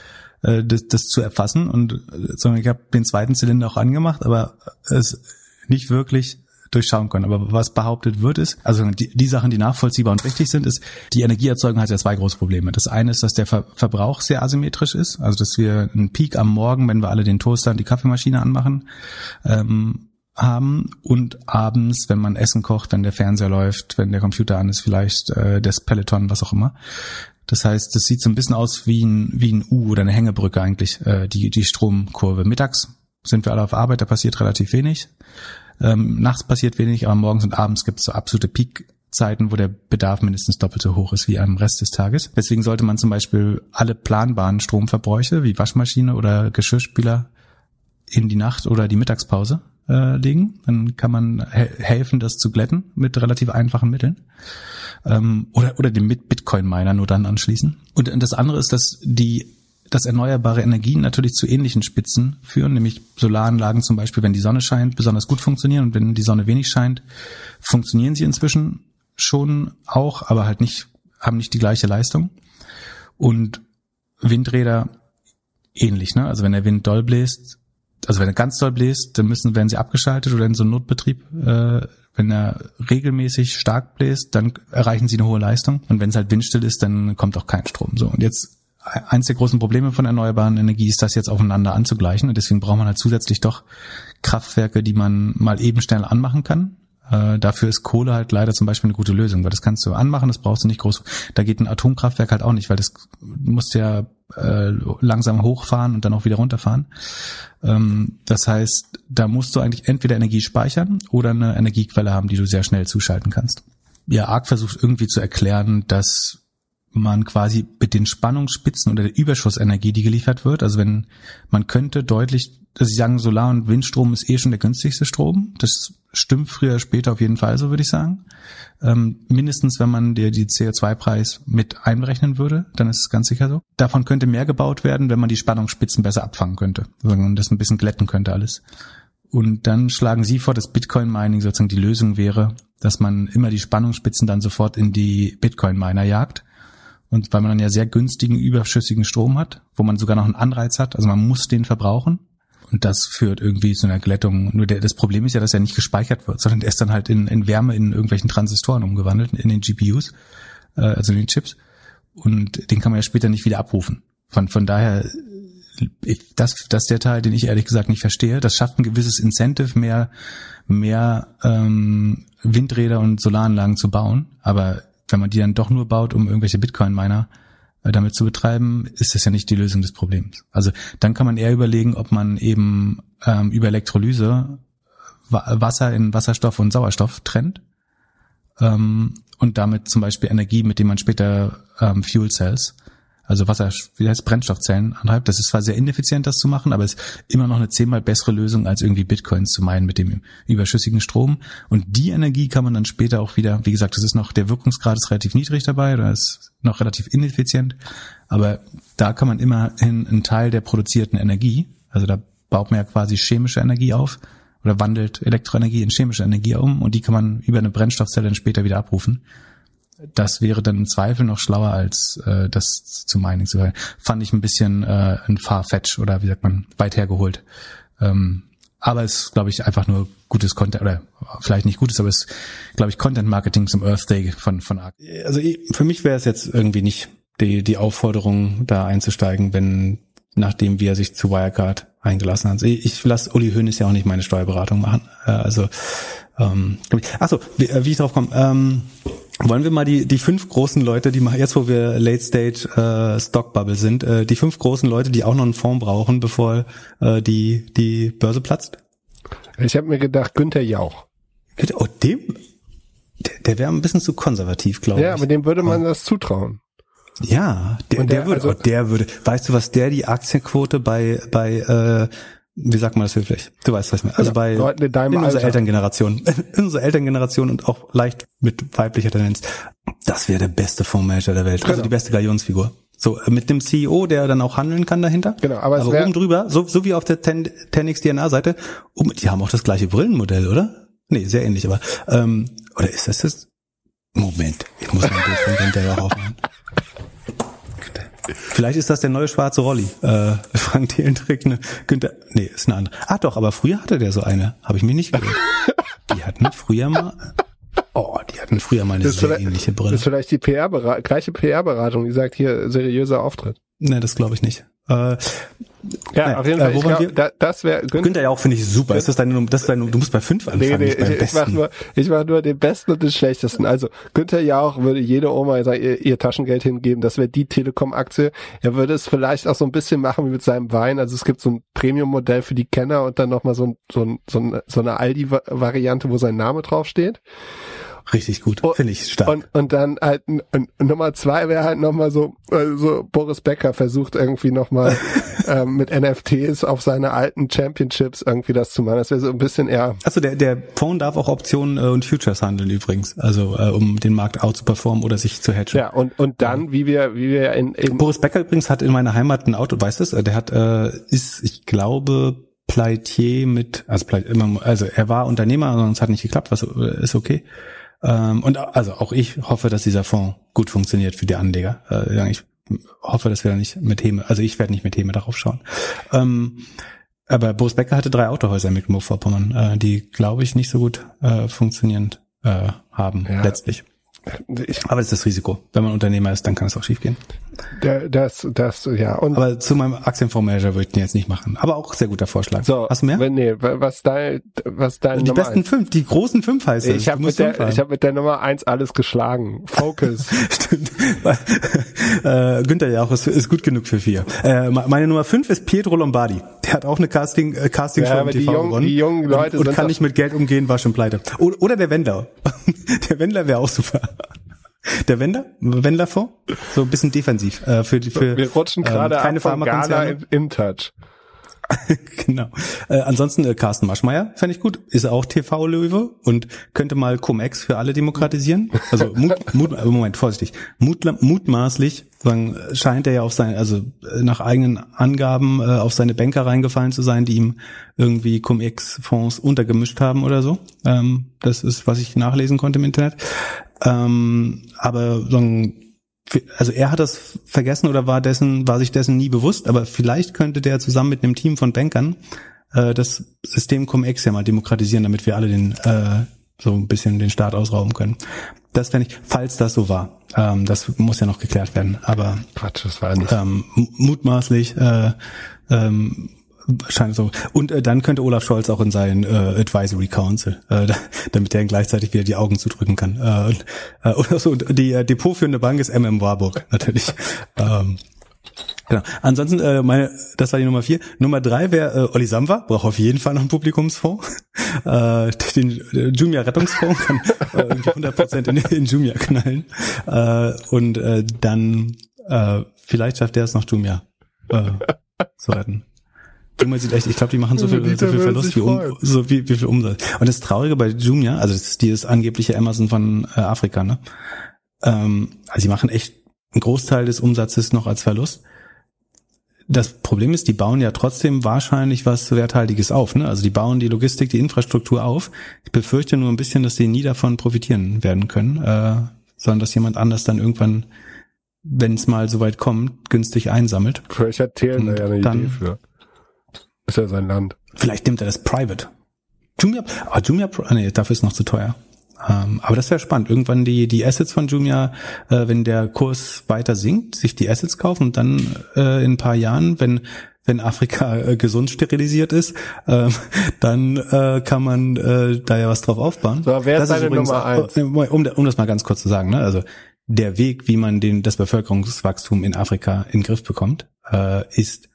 äh, das, das zu erfassen und äh, ich habe den zweiten Zylinder auch angemacht, aber es nicht wirklich durchschauen können. Aber was behauptet wird ist, also die, die Sachen, die nachvollziehbar und richtig sind, ist, die Energieerzeugung hat ja zwei große Probleme. Das eine ist, dass der Ver Verbrauch sehr asymmetrisch ist, also dass wir einen Peak am Morgen, wenn wir alle den Toaster und die Kaffeemaschine anmachen, ähm, haben und abends, wenn man Essen kocht, wenn der Fernseher läuft, wenn der Computer an ist, vielleicht äh, das Peloton, was auch immer. Das heißt, das sieht so ein bisschen aus wie ein, wie ein U oder eine Hängebrücke eigentlich, äh, die, die Stromkurve. Mittags sind wir alle auf Arbeit, da passiert relativ wenig. Ähm, nachts passiert wenig, aber morgens und abends gibt es so absolute Peakzeiten, wo der Bedarf mindestens doppelt so hoch ist wie am Rest des Tages. Deswegen sollte man zum Beispiel alle planbaren Stromverbräuche wie Waschmaschine oder Geschirrspüler in die Nacht oder die Mittagspause äh, legen. Dann kann man he helfen, das zu glätten mit relativ einfachen Mitteln. Ähm, oder, oder den Bitcoin-Miner nur dann anschließen. Und das andere ist, dass die dass erneuerbare Energien natürlich zu ähnlichen Spitzen führen, nämlich Solaranlagen zum Beispiel, wenn die Sonne scheint, besonders gut funktionieren und wenn die Sonne wenig scheint, funktionieren sie inzwischen schon auch, aber halt nicht, haben nicht die gleiche Leistung. Und Windräder ähnlich, ne? Also wenn der Wind doll bläst, also wenn er ganz doll bläst, dann müssen, werden sie abgeschaltet oder in so einem Notbetrieb. Äh, wenn er regelmäßig stark bläst, dann erreichen sie eine hohe Leistung. Und wenn es halt windstill ist, dann kommt auch kein Strom. So und jetzt eins der großen Probleme von erneuerbaren Energie ist, das jetzt aufeinander anzugleichen. Und deswegen braucht man halt zusätzlich doch Kraftwerke, die man mal eben schnell anmachen kann. Äh, dafür ist Kohle halt leider zum Beispiel eine gute Lösung, weil das kannst du anmachen, das brauchst du nicht groß. Da geht ein Atomkraftwerk halt auch nicht, weil das musst ja äh, langsam hochfahren und dann auch wieder runterfahren. Ähm, das heißt, da musst du eigentlich entweder Energie speichern oder eine Energiequelle haben, die du sehr schnell zuschalten kannst. Ja, ARC versucht irgendwie zu erklären, dass man quasi mit den Spannungsspitzen oder der Überschussenergie, die geliefert wird, also wenn man könnte deutlich, dass sie sagen, Solar- und Windstrom ist eh schon der günstigste Strom. Das stimmt früher später auf jeden Fall, so würde ich sagen. Ähm, mindestens, wenn man dir die CO2-Preis mit einberechnen würde, dann ist es ganz sicher so. Davon könnte mehr gebaut werden, wenn man die Spannungsspitzen besser abfangen könnte und das ein bisschen glätten könnte alles. Und dann schlagen sie vor, dass Bitcoin-Mining sozusagen die Lösung wäre, dass man immer die Spannungsspitzen dann sofort in die Bitcoin-Miner jagt und weil man dann ja sehr günstigen, überschüssigen Strom hat, wo man sogar noch einen Anreiz hat, also man muss den verbrauchen. Und das führt irgendwie zu einer Glättung. Nur der, das Problem ist ja, dass er nicht gespeichert wird, sondern der ist dann halt in, in Wärme in irgendwelchen Transistoren umgewandelt, in den GPUs, äh, also in den Chips. Und den kann man ja später nicht wieder abrufen. Von, von daher, das, das ist der Teil, den ich ehrlich gesagt nicht verstehe. Das schafft ein gewisses Incentive, mehr, mehr ähm, Windräder und Solaranlagen zu bauen. Aber wenn man die dann doch nur baut, um irgendwelche Bitcoin-Miner damit zu betreiben, ist das ja nicht die Lösung des Problems. Also dann kann man eher überlegen, ob man eben ähm, über Elektrolyse Wasser in Wasserstoff und Sauerstoff trennt ähm, und damit zum Beispiel Energie, mit dem man später ähm, Fuel Cells also Wasser, wie heißt Brennstoffzellen antreibt. Das ist zwar sehr ineffizient, das zu machen, aber es ist immer noch eine zehnmal bessere Lösung, als irgendwie Bitcoins zu meinen mit dem überschüssigen Strom. Und die Energie kann man dann später auch wieder, wie gesagt, das ist noch, der Wirkungsgrad ist relativ niedrig dabei oder ist noch relativ ineffizient, aber da kann man immerhin einen Teil der produzierten Energie, also da baut man ja quasi chemische Energie auf, oder wandelt Elektroenergie in chemische Energie um und die kann man über eine Brennstoffzelle dann später wieder abrufen das wäre dann im Zweifel noch schlauer, als äh, das zu Mining zu hören. Fand ich ein bisschen äh, ein Farfetch oder wie sagt man, weit hergeholt. Ähm, aber es ist, glaube ich, einfach nur gutes Content, oder vielleicht nicht gutes, aber es ist, glaube ich, Content Marketing zum Earth Day von, von Arc. Also für mich wäre es jetzt irgendwie nicht die, die Aufforderung, da einzusteigen, wenn nachdem wie er sich zu Wirecard eingelassen hat. Ich, ich lasse Uli Hoeneß ja auch nicht meine Steuerberatung machen. Äh, also ähm, achso, wie, äh, wie ich drauf komme. Ähm, wollen wir mal die, die fünf großen Leute, die machen jetzt, wo wir Late Stage äh, Stock Bubble sind, äh, die fünf großen Leute, die auch noch einen Fonds brauchen, bevor äh, die, die Börse platzt? Ich habe mir gedacht, Günther Jauch. Oh, dem? Der, der wäre ein bisschen zu konservativ, glaube Ja, ich. aber dem würde man das zutrauen. Ja, der, Und der, der- würde, also- oh, der würde. Weißt du, was der die Aktienquote bei bei äh, wie sagt man das höflich? Du weißt was ich meine. Also bei Leuten in deinem in unserer Alter. Elterngeneration, [LAUGHS] in unserer Elterngeneration und auch leicht mit weiblicher Tendenz. Das wäre der beste Fondsmanager der Welt, also Genau. die beste Galionsfigur. So äh, mit dem CEO, der dann auch handeln kann dahinter. Genau, aber es aber wär- oben drüber, so, so wie auf der Ten, Tenix DNA Seite, um, die haben auch das gleiche Brillenmodell, oder? Nee, sehr ähnlich, aber ähm, oder ist das das? Moment, ich muss mal ein Bild von Jauch aufmachen. [LAUGHS] Vielleicht ist das der neue schwarze Rolli. Äh, Frank Thelen trägt eine Günther. Nee, ist eine andere. Ah doch, aber früher hatte der so eine. Habe ich mir nicht gehört. [LAUGHS] Die hatten früher mal. Oh, die hatten früher mal eine Das sehr ähnliche Das Brille. ist vielleicht die PR gleiche PR-Beratung, die sagt hier seriöser Auftritt. Nee, das glaube ich nicht. Äh, Ja, naja, auf jeden äh, Fall. waren glaub, da, das wäre Günther Jauch finde ich super. Ist das deine, das deine, du musst bei fünf anfangen, Nee, nee, nicht beim ich, ich mach nur, ich mach nur den besten und den schlechtesten. Also Günther Jauch würde jede Oma sagen, ihr, ihr Taschengeld hingeben. Das wäre die Telekom-Aktie. Er würde es vielleicht auch so ein bisschen machen wie mit seinem Wein. Also es gibt so ein Premium-Modell für die Kenner und dann nochmal so, ein, so, ein, so, ein, so eine Aldi-Variante, wo sein Name draufsteht. Richtig gut, finde ich stark. Und, und dann halt Nummer zwei wäre halt nochmal so, äh, so Boris Becker versucht irgendwie nochmal [LAUGHS] ähm, mit NFTs auf seine alten Championships irgendwie das zu machen. Das wäre so ein bisschen eher Also der, der Phone darf auch Optionen äh, und Futures handeln übrigens. Also äh, um den Markt out zu performen oder sich zu hedgen. Ja, und, und dann, wie wir, wie wir in, in Boris Becker übrigens hat in meiner Heimat ein Auto, weißt du? Der hat, äh, ist, ich glaube, Pleitier mit, also, also er war Unternehmer, sonst hat nicht geklappt, was äh, ist okay. Ähm, und also auch ich hoffe, dass dieser Fonds gut funktioniert für die Anleger. Äh, ich hoffe, dass wir da nicht mit Heme, also ich werde nicht mit Heme darauf schauen. Ähm, aber Boris Becker hatte drei Autohäuser in Mecklenburg-Vorpommern, äh, die, glaube ich, nicht so gut äh, funktionierend äh, haben, Ja. letztlich. ich, Aber das ist das Risiko. Wenn man Unternehmer ist, dann kann es auch schiefgehen. Da- das, das, ja, und Aber zu meinem Aktienfondsmanager würde ich den jetzt nicht machen. Aber auch sehr guter Vorschlag. so, Hast du mehr? wenn, nee, wa- was dein, was dein die Nummer besten eins? fünf, die großen fünf heißt es. Ich habe mit der, ich habe mit der Nummer eins alles geschlagen. Focus. [LAUGHS] Stimmt. äh, Günther Jauch ist, ist gut genug für vier. Äh, me- meine Nummer fünf ist Pietro Lombardi. Der hat auch eine Casting, äh, Casting Ja, Show im TV jungen- gewonnen. die jungen Leute und, und sind kann nicht mit Geld umgehen, war schon pleite. Oder, oder der Wendler. [LAUGHS] der Wendler wäre auch super. Der Wendler? Wendler-Fonds? So ein bisschen defensiv. Äh, für, die- für, Wir rutschen ähm, gerade keine ab von Ghana in, in Touch. [LAUGHS] genau. Äh, ansonsten äh, Carsten Maschmeyer fände ich gut. Ist auch TV-Löwe und könnte mal Cum-Ex für alle demokratisieren. Also Mut, [LAUGHS] Mut, äh, Moment, vorsichtig. Mut, mutmaßlich sagen, scheint er ja auf sein, also äh, nach eigenen Angaben äh, auf seine Banker reingefallen zu sein, die ihm irgendwie Cum-Ex-Fonds untergemischt haben oder so. Ähm, das ist, was ich nachlesen konnte im Internet. Ähm, aber sagen, also er hat das vergessen oder war dessen, war sich dessen nie bewusst, aber vielleicht könnte der zusammen mit einem Team von Bankern äh, das System Cum-Ex ja mal demokratisieren, damit wir alle den äh, so ein bisschen den Staat ausrauben können. Das fände ich, falls das so war. Ähm, das muss ja noch geklärt werden. Aber Quatsch, das war nicht. ähm, mutmaßlich äh, ähm, scheint so. Und äh, dann könnte Olaf Scholz auch in seinen äh, Advisory Council, äh, da, damit er gleichzeitig wieder die Augen zudrücken kann. Äh, und, äh, oder so. Und die äh, depotführende Bank ist MM Warburg natürlich. [LAUGHS] ähm, Genau. Ansonsten, äh, meine, das war die Nummer vier. Nummer drei wäre äh, Olli Samba, braucht auf jeden Fall noch einen Publikumsfonds. [LAUGHS] Äh, den äh, Jumia Rettungsfonds kann äh, irgendwie 100% in, in Jumia knallen. Äh, und äh, dann äh, vielleicht schafft er es noch Jumia äh, zu retten. Jumia sieht echt, ich glaube, die machen so viel, so viel Verlust wie, um, so wie, wie viel Umsatz. Und das Traurige bei Jumia, also das ist dieses angebliche Amazon von äh, Afrika, ne? Ähm, also die machen echt einen Großteil des Umsatzes noch als Verlust. Das Problem ist, die bauen ja trotzdem wahrscheinlich was Werthaltiges auf. Ne? Also die bauen die Logistik, die Infrastruktur auf. Ich befürchte nur ein bisschen, dass die nie davon profitieren werden können, äh, sondern dass jemand anders dann irgendwann, wenn es mal so weit kommt, günstig einsammelt. Vielleicht hat Thelen da ja eine dann- Idee für. Ist ja sein Land. Vielleicht nimmt er das Private. Jumia, ah, Jumia, nee, dafür ist noch zu teuer. Ähm, aber das wäre spannend. Irgendwann die, die Assets von Jumia, äh, wenn der Kurs weiter sinkt, sich die Assets kaufen und dann äh, in ein paar Jahren, wenn wenn Afrika äh, gesund sterilisiert ist, äh, [LAUGHS] dann äh, kann man äh, da ja was drauf aufbauen. So, wer ist das deine Nummer eins? Um, um das mal ganz kurz zu sagen, ne? also der Weg, wie man den, das Bevölkerungswachstum in Afrika in den Griff bekommt, äh, ist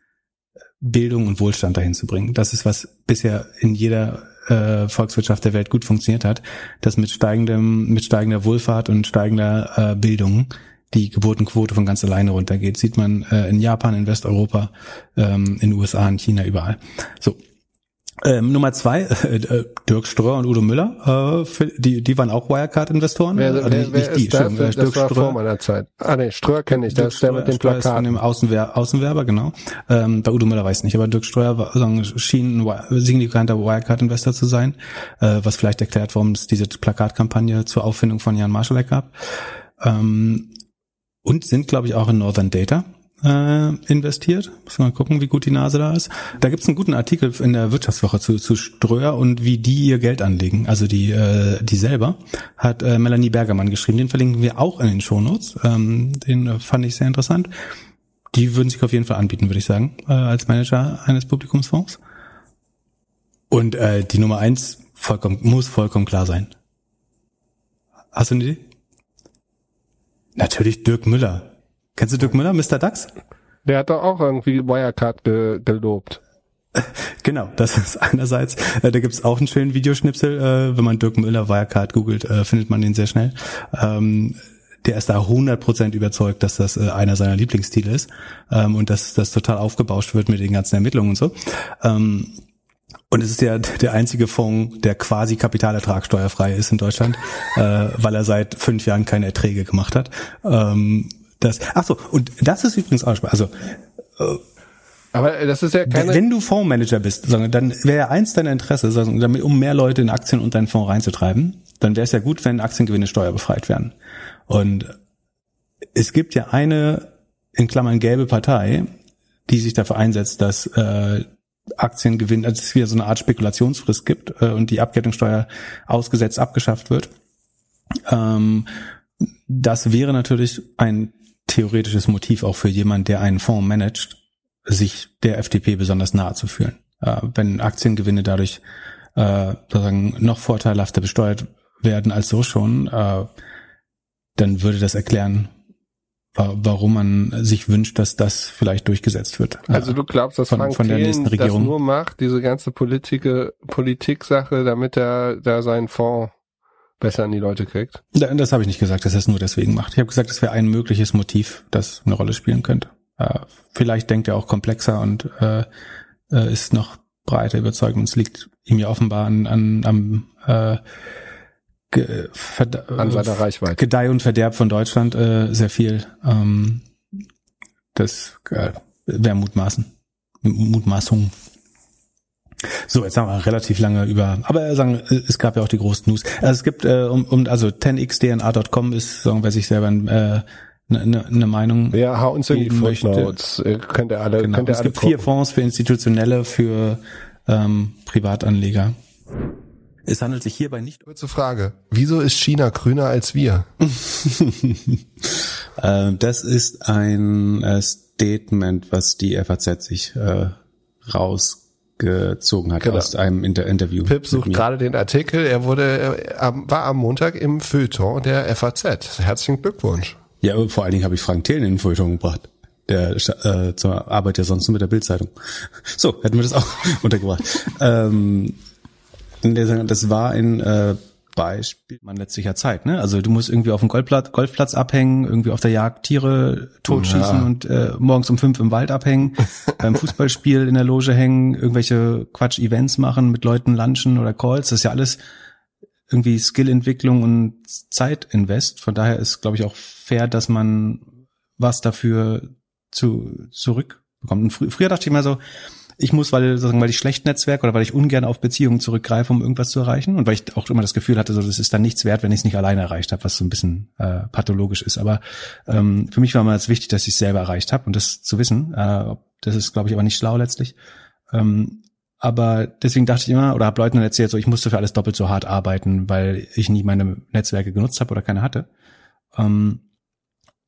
Bildung und Wohlstand dahin zu bringen. Das ist, was bisher in jeder äh, Volkswirtschaft der Welt gut funktioniert hat, dass mit steigendem, mit steigender Wohlfahrt und steigender äh, Bildung die Geburtenquote von ganz alleine runtergeht. Sieht man äh, in Japan, in Westeuropa, ähm, in USA, in China, überall. So. Ähm, Nummer zwei, [LAUGHS] äh, äh, Dirk Ströer und Udo Müller, äh, für, die, die waren auch Wirecard-Investoren. Wer, Also wer, wer die, das? äh, Das Dirk war Ströer. vor meiner Zeit. Ah nee, Ströer kenne ich, das ist der mit dem Streuer ist Plakat. Von dem Außenwer Außenwerber, genau. Ähm, bei Udo Müller weiß ich nicht, aber Dirk Streuer war, sagen, schien ein signifikanter Wirecard-Investor zu sein, äh, was vielleicht erklärt, warum es diese Plakatkampagne zur Auffindung von Jan Marschalek gab. Ähm, und sind, glaube ich, auch in Northern Data äh, investiert. Muss mal gucken, wie gut die Nase da ist. Da gibt es einen guten Artikel in der Wirtschaftswoche zu, zu Ströer und wie die ihr Geld anlegen. Also die, äh, die selber hat äh, Melanie Bergermann geschrieben. Den verlinken wir auch in den Shownotes. Ähm, den äh, fand ich sehr interessant. Die würden sich auf jeden Fall anbieten, würde ich sagen, äh, als Manager eines Publikumsfonds. Und äh, die Nummer eins vollkommen, muss vollkommen klar sein. Hast du eine Idee? Natürlich Dirk Müller. Kennst du Dirk Müller, Mr. Dax? Der hat doch auch irgendwie Wirecard ge gelobt. [LAUGHS] Genau, das ist einerseits, äh, da gibt's auch einen schönen Videoschnipsel, äh, wenn man Dirk Müller Wirecard googelt, äh, findet man den sehr schnell. Ähm, der ist da 100% überzeugt, dass das äh, einer seiner Lieblingsstile ist ähm, und dass das total aufgebauscht wird mit den ganzen Ermittlungen und so. Ähm, und es ist ja der einzige Fonds, der quasi kapitalertragsteuerfrei ist in Deutschland, äh, weil er seit fünf Jahren keine Erträge gemacht hat. Ähm, das, ach so, und das ist übrigens auch spannend. Also äh, Aber das ist ja keine. wenn du Fondsmanager bist, dann wäre ja eins deiner Interesse, damit, um mehr Leute in Aktien und deinen Fonds reinzutreiben, dann wäre es ja gut, wenn Aktiengewinne steuerbefreit werden. Und es gibt ja eine, in Klammern gelbe Partei, die sich dafür einsetzt, dass äh, Aktiengewinn, also es wieder so eine Art Spekulationsfrist gibt äh, und die Abgeltungssteuer ausgesetzt abgeschafft wird. Ähm, das wäre natürlich ein theoretisches Motiv auch für jemand, der einen Fonds managt, sich der FDP besonders nahe zu fühlen. Äh, wenn Aktiengewinne dadurch äh, sozusagen noch vorteilhafter besteuert werden als so schon, äh, dann würde das erklären, wa- warum man sich wünscht, dass das vielleicht durchgesetzt wird. Also du glaubst, dass von, Frank von der Thelen nächsten das Regierung. nur macht, diese ganze Politik, Politik-Sache, damit er da seinen Fonds besser an die Leute kriegt? Da- Das habe ich nicht gesagt, dass er es nur deswegen macht. Ich habe gesagt, das wäre ein mögliches Motiv, das eine Rolle spielen könnte. Äh, vielleicht denkt er auch komplexer und äh, äh, ist noch breiter überzeugt. Und es liegt ihm ja offenbar an, an am äh, Ge An seiner Reichweite. Gedeih und Verderb von Deutschland äh, sehr viel. Ähm, das äh, wäre Mutmaßen. Mutmaßung. So, jetzt haben wir relativ lange über, aber äh, sagen, äh, es gab ja auch die großen News. Also es gibt, äh, um, um also 10xdna.com ist, sagen wir sich selber äh, eine ne, ne Meinung. Ja, hau uns in die. Footnotes. Könnt ihr alle, Genau. könnt ihr Es alle gibt vier gucken. Fonds für Institutionelle, für ähm, Privatanleger. Es handelt sich hierbei nicht Kurze Frage. Wieso ist China grüner als wir? [LAUGHS] Äh, das ist ein äh, Statement, was die FAZ sich äh, rausgezogen hat Genau. aus einem Inter Interview. Pip sucht gerade den Artikel. Er wurde, äh, war am Montag im Feuilleton der FAZ. Herzlichen Glückwunsch. Ja, vor allen Dingen habe ich Frank Thelen in den Feuilleton gebracht. Der äh, zur Arbeit ja sonst nur mit der Bildzeitung. [LAUGHS] So, hätten wir das auch [LAUGHS] untergebracht. ähm, das war ein äh, Beispiel man letztlicher Zeit. Ne? Also du musst irgendwie auf dem Golfplatz, Golfplatz abhängen, irgendwie auf der Jagd Tiere totschießen Ja. und äh, morgens um fünf im Wald abhängen, [LAUGHS] beim Fußballspiel in der Loge hängen, irgendwelche Quatsch-Events machen, mit Leuten lunchen oder Calls. Das ist ja alles irgendwie Skillentwicklung und Zeitinvest. Von daher ist, glaube ich, auch fair, dass man was dafür zu, zurückbekommt. Und frü früher dachte ich mal so, ich muss, weil, sozusagen, weil ich schlecht Netzwerk oder weil ich ungern auf Beziehungen zurückgreife, um irgendwas zu erreichen. Und weil ich auch immer das Gefühl hatte, so, das ist dann nichts wert, wenn ich es nicht alleine erreicht habe, was so ein bisschen äh, pathologisch ist. Aber ähm, für mich war immer jetzt wichtig, dass ich es selber erreicht habe und das zu wissen. Äh, das ist, glaube ich, aber nicht schlau letztlich. Ähm, aber deswegen dachte ich immer, oder habe Leuten erzählt, so ich musste für alles doppelt so hart arbeiten, weil ich nie meine Netzwerke genutzt habe oder keine hatte. Ähm,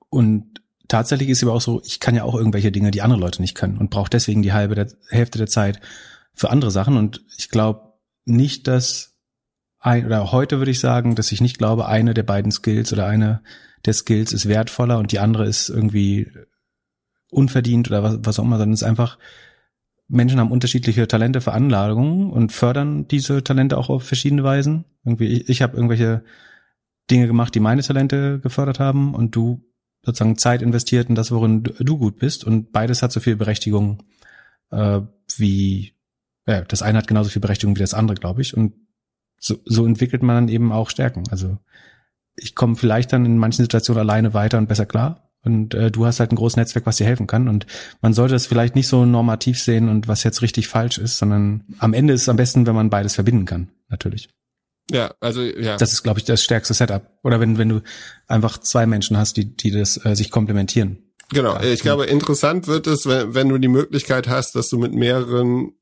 und tatsächlich ist es aber auch so, ich kann ja auch irgendwelche Dinge, die andere Leute nicht können und brauche deswegen die halbe der, Hälfte der Zeit für andere Sachen. Und ich glaube nicht, dass ein, oder heute würde ich sagen, dass ich nicht glaube, eine der beiden Skills oder eine der Skills ist wertvoller und die andere ist irgendwie unverdient oder was, was auch immer, sondern es ist einfach, Menschen haben unterschiedliche Talente, Veranlagungen und fördern diese Talente auch auf verschiedene Weisen. Irgendwie, ich, ich habe irgendwelche Dinge gemacht, die meine Talente gefördert haben und du sozusagen Zeit investiert in das, worin du gut bist und beides hat so viel Berechtigung äh, wie ja, das eine hat genauso viel Berechtigung wie das andere, glaube ich. Und so, so entwickelt man dann eben auch Stärken. Also ich komme vielleicht dann in manchen Situationen alleine weiter und besser klar. Und äh, du hast halt ein großes Netzwerk, was dir helfen kann. Und man sollte es vielleicht nicht so normativ sehen und was jetzt richtig falsch ist, sondern am Ende ist es am besten, wenn man beides verbinden kann, natürlich. Ja, also ja. Das ist, glaube ich, das stärkste Setup. Oder wenn, wenn du einfach zwei Menschen hast, die, die das äh, sich komplementieren. Genau, ich glaube, interessant wird es, wenn, wenn du die Möglichkeit hast, dass du mit mehreren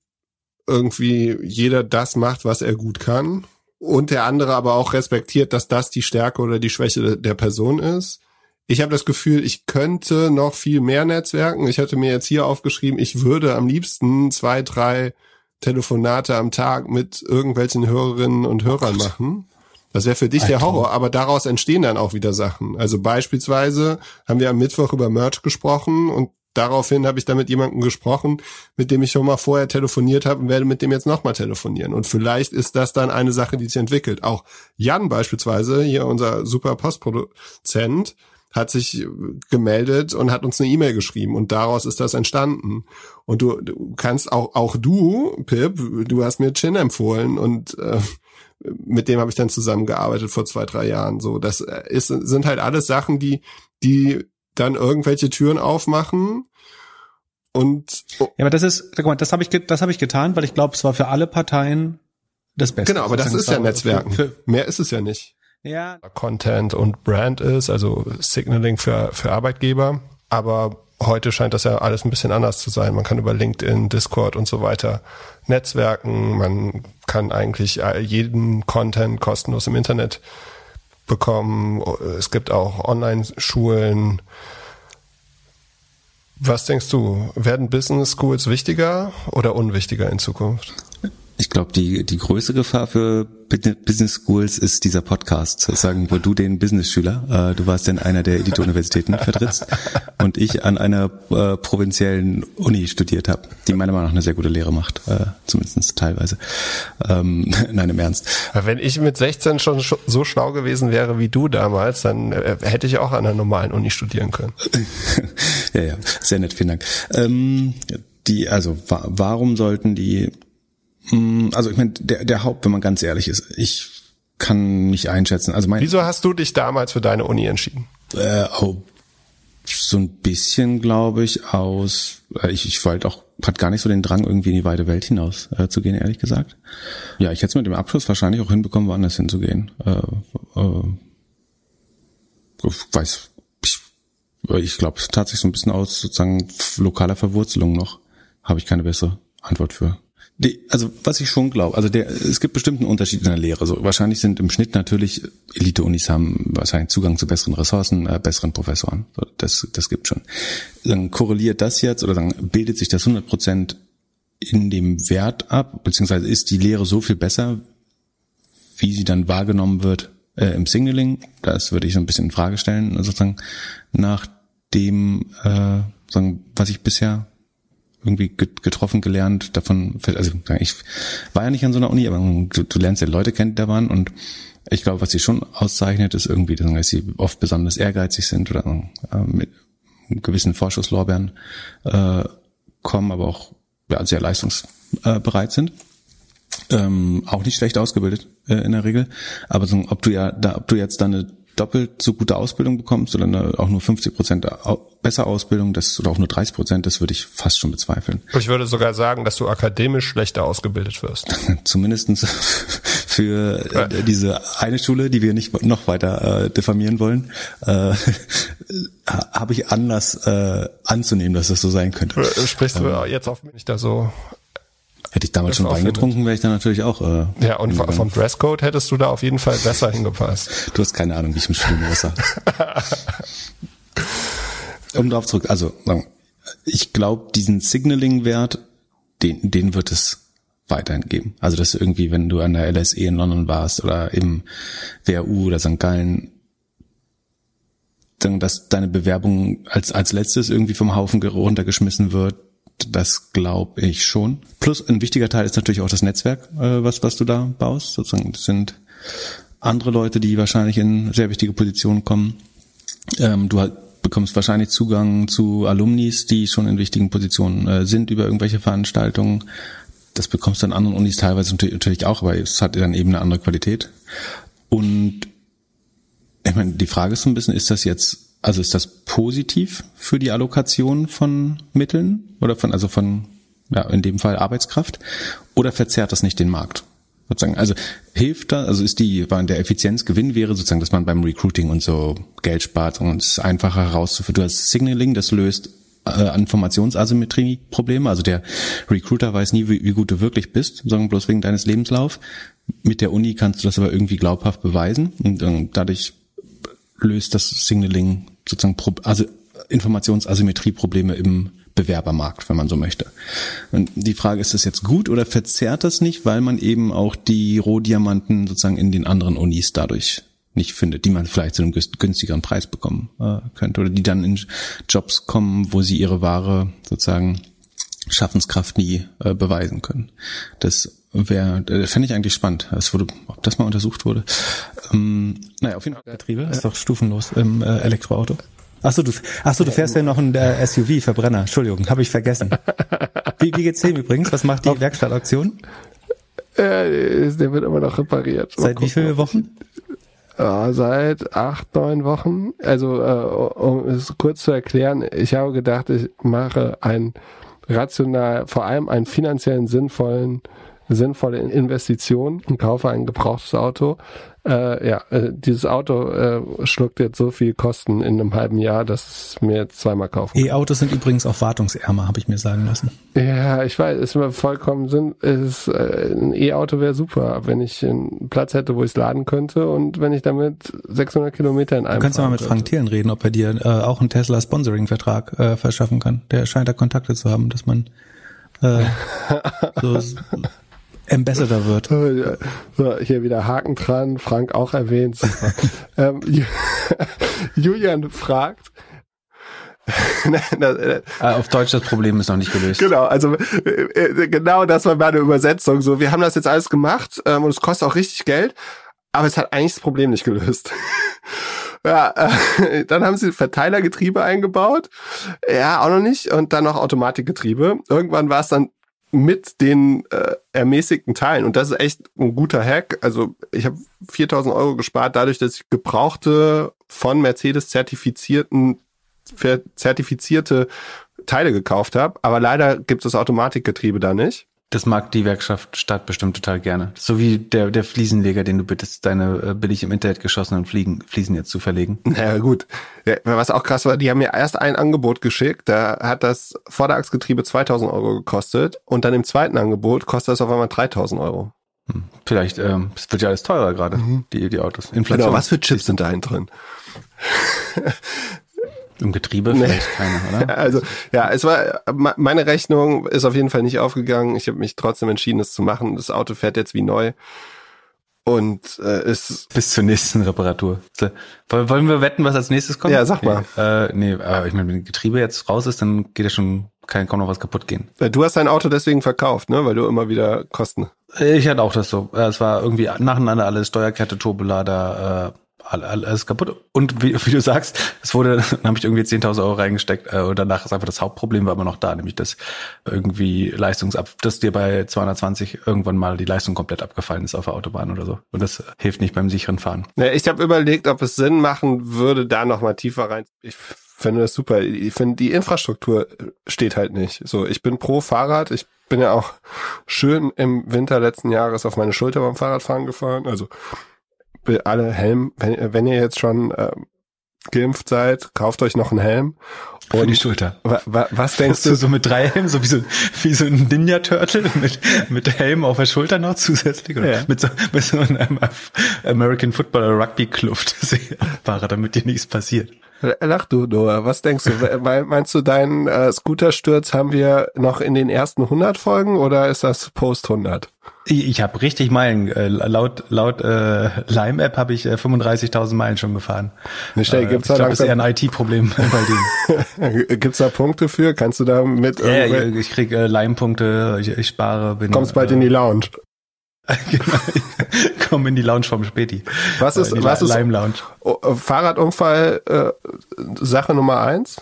irgendwie jeder das macht, was er gut kann und der andere aber auch respektiert, dass das die Stärke oder die Schwäche der Person ist. Ich habe das Gefühl, ich könnte noch viel mehr Netzwerken. Ich hatte mir jetzt hier aufgeschrieben, ich würde am liebsten zwei, drei Telefonate am Tag mit irgendwelchen Hörerinnen und Hörern machen. Das wäre für dich der Horror, aber daraus entstehen dann auch wieder Sachen. Also beispielsweise haben wir am Mittwoch über Merch gesprochen und daraufhin habe ich dann mit jemandem gesprochen, mit dem ich schon mal vorher telefoniert habe und werde mit dem jetzt nochmal telefonieren. Und vielleicht ist das dann eine Sache, die sich entwickelt. Auch Jan beispielsweise, hier unser super Postproduzent, hat sich gemeldet und hat uns eine E-Mail geschrieben und daraus ist das entstanden. Und du, du kannst auch, auch du, Pip, du hast mir Chin empfohlen und äh, mit dem habe ich dann zusammengearbeitet vor zwei, drei Jahren. So, das äh, ist, sind halt alles Sachen, die, die dann irgendwelche Türen aufmachen. Und oh. ja, aber das ist, guck mal, das habe ich, das habe ich getan, weil ich glaube, es war für alle Parteien das Beste. Genau, aber das ist ja Netzwerken. Für, für, Mehr ist es ja nicht. Ja. Content und Brand ist, also Signaling für, für Arbeitgeber. Aber heute scheint das ja alles ein bisschen anders zu sein. Man kann über LinkedIn, Discord und so weiter netzwerken. Man kann eigentlich jeden Content kostenlos im Internet bekommen. Es gibt auch Online-Schulen. Was denkst du, werden Business Schools wichtiger oder unwichtiger in Zukunft? Ich glaube, die, die größte Gefahr für Business Schools ist dieser Podcast. Sagen, wo du den Business-Schüler, äh, du warst in einer der Elite-Universitäten [LAUGHS] vertrittst und ich an einer äh, provinziellen Uni studiert habe, die meiner Meinung nach eine sehr gute Lehre macht, äh, zumindest teilweise. Ähm, [LAUGHS] nein, im Ernst. Wenn ich mit 16 schon so schlau gewesen wäre wie du damals, dann äh, hätte ich auch an einer normalen Uni studieren können. [LAUGHS] ja, ja, sehr nett, vielen Dank. Ähm, die, also wa warum sollten die also ich meine, der, der Haupt, wenn man ganz ehrlich ist, ich kann nicht einschätzen. Also mein, Wieso hast du dich damals für deine Uni entschieden? Äh, oh, so ein bisschen, glaube ich, aus. Äh, ich, ich wollte auch, hat gar nicht so den Drang, irgendwie in die weite Welt hinaus äh, zu gehen, ehrlich gesagt. Ja, ich hätte es mit dem Abschluss wahrscheinlich auch hinbekommen, woanders hinzugehen. Äh, äh, ich weiß, ich, ich glaube, es tat sich so ein bisschen aus sozusagen lokaler Verwurzelung noch. Habe ich keine bessere Antwort für. Die, also was ich schon glaube, also der, es gibt bestimmten Unterschied in der Lehre. So, wahrscheinlich sind im Schnitt natürlich Elite-Unis haben wahrscheinlich Zugang zu besseren Ressourcen, äh, besseren Professoren. So, das, das gibt schon. Dann korreliert das jetzt oder dann bildet sich das 100 Prozent in dem Wert ab, beziehungsweise ist die Lehre so viel besser, wie sie dann wahrgenommen wird äh, im Signaling. Das würde ich so ein bisschen in Frage stellen, sozusagen nach dem, äh, sagen, was ich bisher irgendwie getroffen, gelernt, davon, also ich war ja nicht an so einer Uni, aber du, du lernst ja Leute kennen, die da waren und ich glaube, was sie schon auszeichnet, ist irgendwie, dass sie oft besonders ehrgeizig sind oder äh, mit gewissen Vorschusslorbeeren äh, kommen, aber auch ja, sehr leistungsbereit sind. Ähm, auch nicht schlecht ausgebildet äh, in der Regel. Aber so, ob du ja da, ob du jetzt da eine doppelt so gute Ausbildung bekommst oder auch nur 50 Prozent besser Ausbildung, das oder auch nur 30 Prozent, das würde ich fast schon bezweifeln. Ich würde sogar sagen, dass du akademisch schlechter ausgebildet wirst. [LAUGHS] Zumindestens für ja. äh, diese eine Schule, die wir nicht noch weiter äh, diffamieren wollen, äh, [LAUGHS] habe ich Anlass äh, anzunehmen, dass das so sein könnte. Sprichst du ähm, jetzt auf mich da so Hätte ich damals schon Wein getrunken, wäre ich dann natürlich auch. Äh, ja, und vom Dresscode hättest du da auf jeden Fall besser hingepasst. [LAUGHS] Du hast keine Ahnung, wie ich im Studium aussah. um darauf zurück, also ich glaube, diesen Signaling-Wert, den, den wird es weiterhin geben. Also dass irgendwie, wenn du an der LSE in London warst oder im WHU oder St. Gallen, dann, dass deine Bewerbung als, als letztes irgendwie vom Haufen runtergeschmissen wird, das glaube ich schon. Plus ein wichtiger Teil ist natürlich auch das Netzwerk, äh, was, was du da baust. Sozusagen, das sind andere Leute, die wahrscheinlich in sehr wichtige Positionen kommen. Ähm, du bekommst wahrscheinlich Zugang zu Alumnis, die schon in wichtigen Positionen äh, sind über irgendwelche Veranstaltungen. Das bekommst du an anderen Unis teilweise natürlich auch, aber es hat dann eben eine andere Qualität. Und ich meine, die Frage ist so ein bisschen, ist das jetzt, also ist das positiv für die Allokation von Mitteln oder von, also von, ja, in dem Fall Arbeitskraft oder verzerrt das nicht den Markt? Sozusagen, also hilft da, also ist die, der Effizienzgewinn wäre sozusagen, dass man beim Recruiting und so Geld spart und es einfacher herauszufinden. Du hast Signaling, das löst äh, Informationsasymmetrie-Probleme. Also der Recruiter weiß nie, wie, wie, gut du wirklich bist, sondern bloß wegen deines Lebenslauf. Mit der Uni kannst du das aber irgendwie glaubhaft beweisen und äh, dadurch löst das Signaling sozusagen also Informationsasymmetrie-Probleme im Bewerbermarkt, wenn man so möchte. Und die Frage, ist das jetzt gut oder verzerrt das nicht, weil man eben auch die Rohdiamanten sozusagen in den anderen Unis dadurch nicht findet, die man vielleicht zu einem günstigeren Preis bekommen äh, könnte oder die dann in Jobs kommen, wo sie ihre wahre sozusagen Schaffenskraft nie äh, beweisen können. Das wäre, äh, fände ich eigentlich spannend. Das wurde, ob das mal untersucht wurde. Ähm, naja, auf jeden Fall. Getriebe ist doch stufenlos im äh, Elektroauto. Achso, du, ach so, du fährst ja noch ein äh, SUV, Verbrenner. Entschuldigung, habe ich vergessen. Wie, wie geht's dem übrigens? Was macht die Werkstattaktion? Äh, der wird immer noch repariert. Seit wie vielen Wochen? Ja, seit acht, neun Wochen. Also, äh, um es kurz zu erklären, ich habe gedacht, ich mache einen rational, vor allem einen finanziellen sinnvollen sinnvolle Investition und kaufe ein gebrauchtes Auto. Äh, ja, äh, dieses Auto äh, schluckt jetzt so viel Kosten in einem halben Jahr, dass es mir jetzt zweimal kaufen E-Autos sind übrigens auch wartungsärmer, habe ich mir sagen lassen. Ja, ich weiß, ist mir vollkommen Sinn. Ist, äh, ein E-Auto wäre super, wenn ich einen Platz hätte, wo ich es laden könnte und wenn ich damit 600 Kilometer in einem. Du kannst ja mal mit könnte. Frank Thielen reden, ob er dir äh, auch einen Tesla Sponsoring-Vertrag äh, verschaffen kann. Der scheint da Kontakte zu haben, dass man äh, [LAUGHS] so Ambassador wird. So, hier wieder Haken dran, Frank auch erwähnt. [LAUGHS] ähm, [LAUGHS] Julian fragt, [LAUGHS] äh, Auf Deutsch das Problem ist noch nicht gelöst. Genau, also äh, genau das war meine Übersetzung. So, wir haben das jetzt alles gemacht ähm, und es kostet auch richtig Geld, aber es hat eigentlich das Problem nicht gelöst. ja, äh, dann haben sie Verteilergetriebe eingebaut, ja auch noch nicht und dann noch Automatikgetriebe. Irgendwann war es dann mit den äh, ermäßigten Teilen. Und das ist echt ein guter Hack. Also ich habe 4000 Euro gespart, dadurch, dass ich gebrauchte von Mercedes zertifizierten zertifizierte Teile gekauft habe. Aber leider gibt es das Automatikgetriebe da nicht. Das mag die Werkschaft Stadt bestimmt total gerne. So wie der, der Fliesenleger, den du bittest, deine äh, billig im Internet geschossenen Fliegen, Fliesen jetzt zu verlegen. [LAUGHS] Naja, gut. Ja, was auch krass war, die haben mir erst ein Angebot geschickt, da hat das Vorderachsgetriebe 2000 Euro gekostet und dann im zweiten Angebot kostet das auf einmal 3000 Euro. Hm. Vielleicht, ähm, es wird ja alles teurer gerade, mhm. die, die Autos. Inflation. Genau, was für Chips sind da drin? [LAUGHS] Im Getriebe nee. vielleicht keine, oder? [LAUGHS] Also ja, es war meine Rechnung ist auf jeden Fall nicht aufgegangen. Ich habe mich trotzdem entschieden, es zu machen. Das Auto fährt jetzt wie neu. Und äh, ist bis zur nächsten Reparatur. Wollen wir wetten, was als nächstes kommt? Ja, sag mal. Äh, nee, aber ich meine, wenn Getriebe jetzt raus ist, dann geht ja schon, kann kaum noch was kaputt gehen. Du hast dein Auto deswegen verkauft, ne? Weil du immer wieder Kosten. Ich hatte auch das so. Es war irgendwie nacheinander alles Steuerkette, Turbolader, äh, alles kaputt. Und wie, wie du sagst, es wurde, [LAUGHS] dann habe ich irgendwie 10.000 Euro reingesteckt äh, und danach ist einfach das Hauptproblem war immer noch da, nämlich dass irgendwie Leistungsab, dass dir bei 220 irgendwann mal die Leistung komplett abgefallen ist auf der Autobahn oder so. Und das hilft nicht beim sicheren Fahren. Ja, ich habe überlegt, ob es Sinn machen würde, da noch mal tiefer rein. Ich finde das super. Ich finde, die Infrastruktur steht halt nicht. So, ich bin pro Fahrrad. Ich bin ja auch schön im Winter letzten Jahres auf meine Schulter beim Fahrradfahren gefahren. Also alle Helm, wenn, wenn ihr jetzt schon äh, geimpft seid, kauft euch noch einen Helm. Und Für die Schulter. Wa, wa, was denkst du? So mit drei Helmen, so wie so, wie so ein Ninja-Turtle [LAUGHS] mit, mit Helm auf der Schulter noch zusätzlich. Oder ja. mit, so, mit so einem American Football oder Rugby Kluft [LAUGHS] Fahrer, damit dir nichts passiert. Lach du, Noah. Was denkst du? Meinst du, deinen äh, Scooter-Sturz haben wir noch in den ersten 100 Folgen oder ist das Post 100? Ich, ich habe richtig Meilen. Äh, laut laut äh, Lime App habe ich äh, 35.000 Meilen schon gefahren. Nicht schnell, gibt's äh, ich glaube, das ist eher ein IT-Problem [LAUGHS] bei denen. [LAUGHS] gibt's da Punkte für? Kannst du da mit? Ja, ich, ich krieg äh, Lime-Punkte. Ich, ich spare. Bin, Kommst bald äh, in die Lounge. [LAUGHS] genau, [LAUGHS] komm in die Lounge vom Späti. Was ist, was ist Lime Lounge? Oh, Fahrradunfall äh, Sache Nummer eins?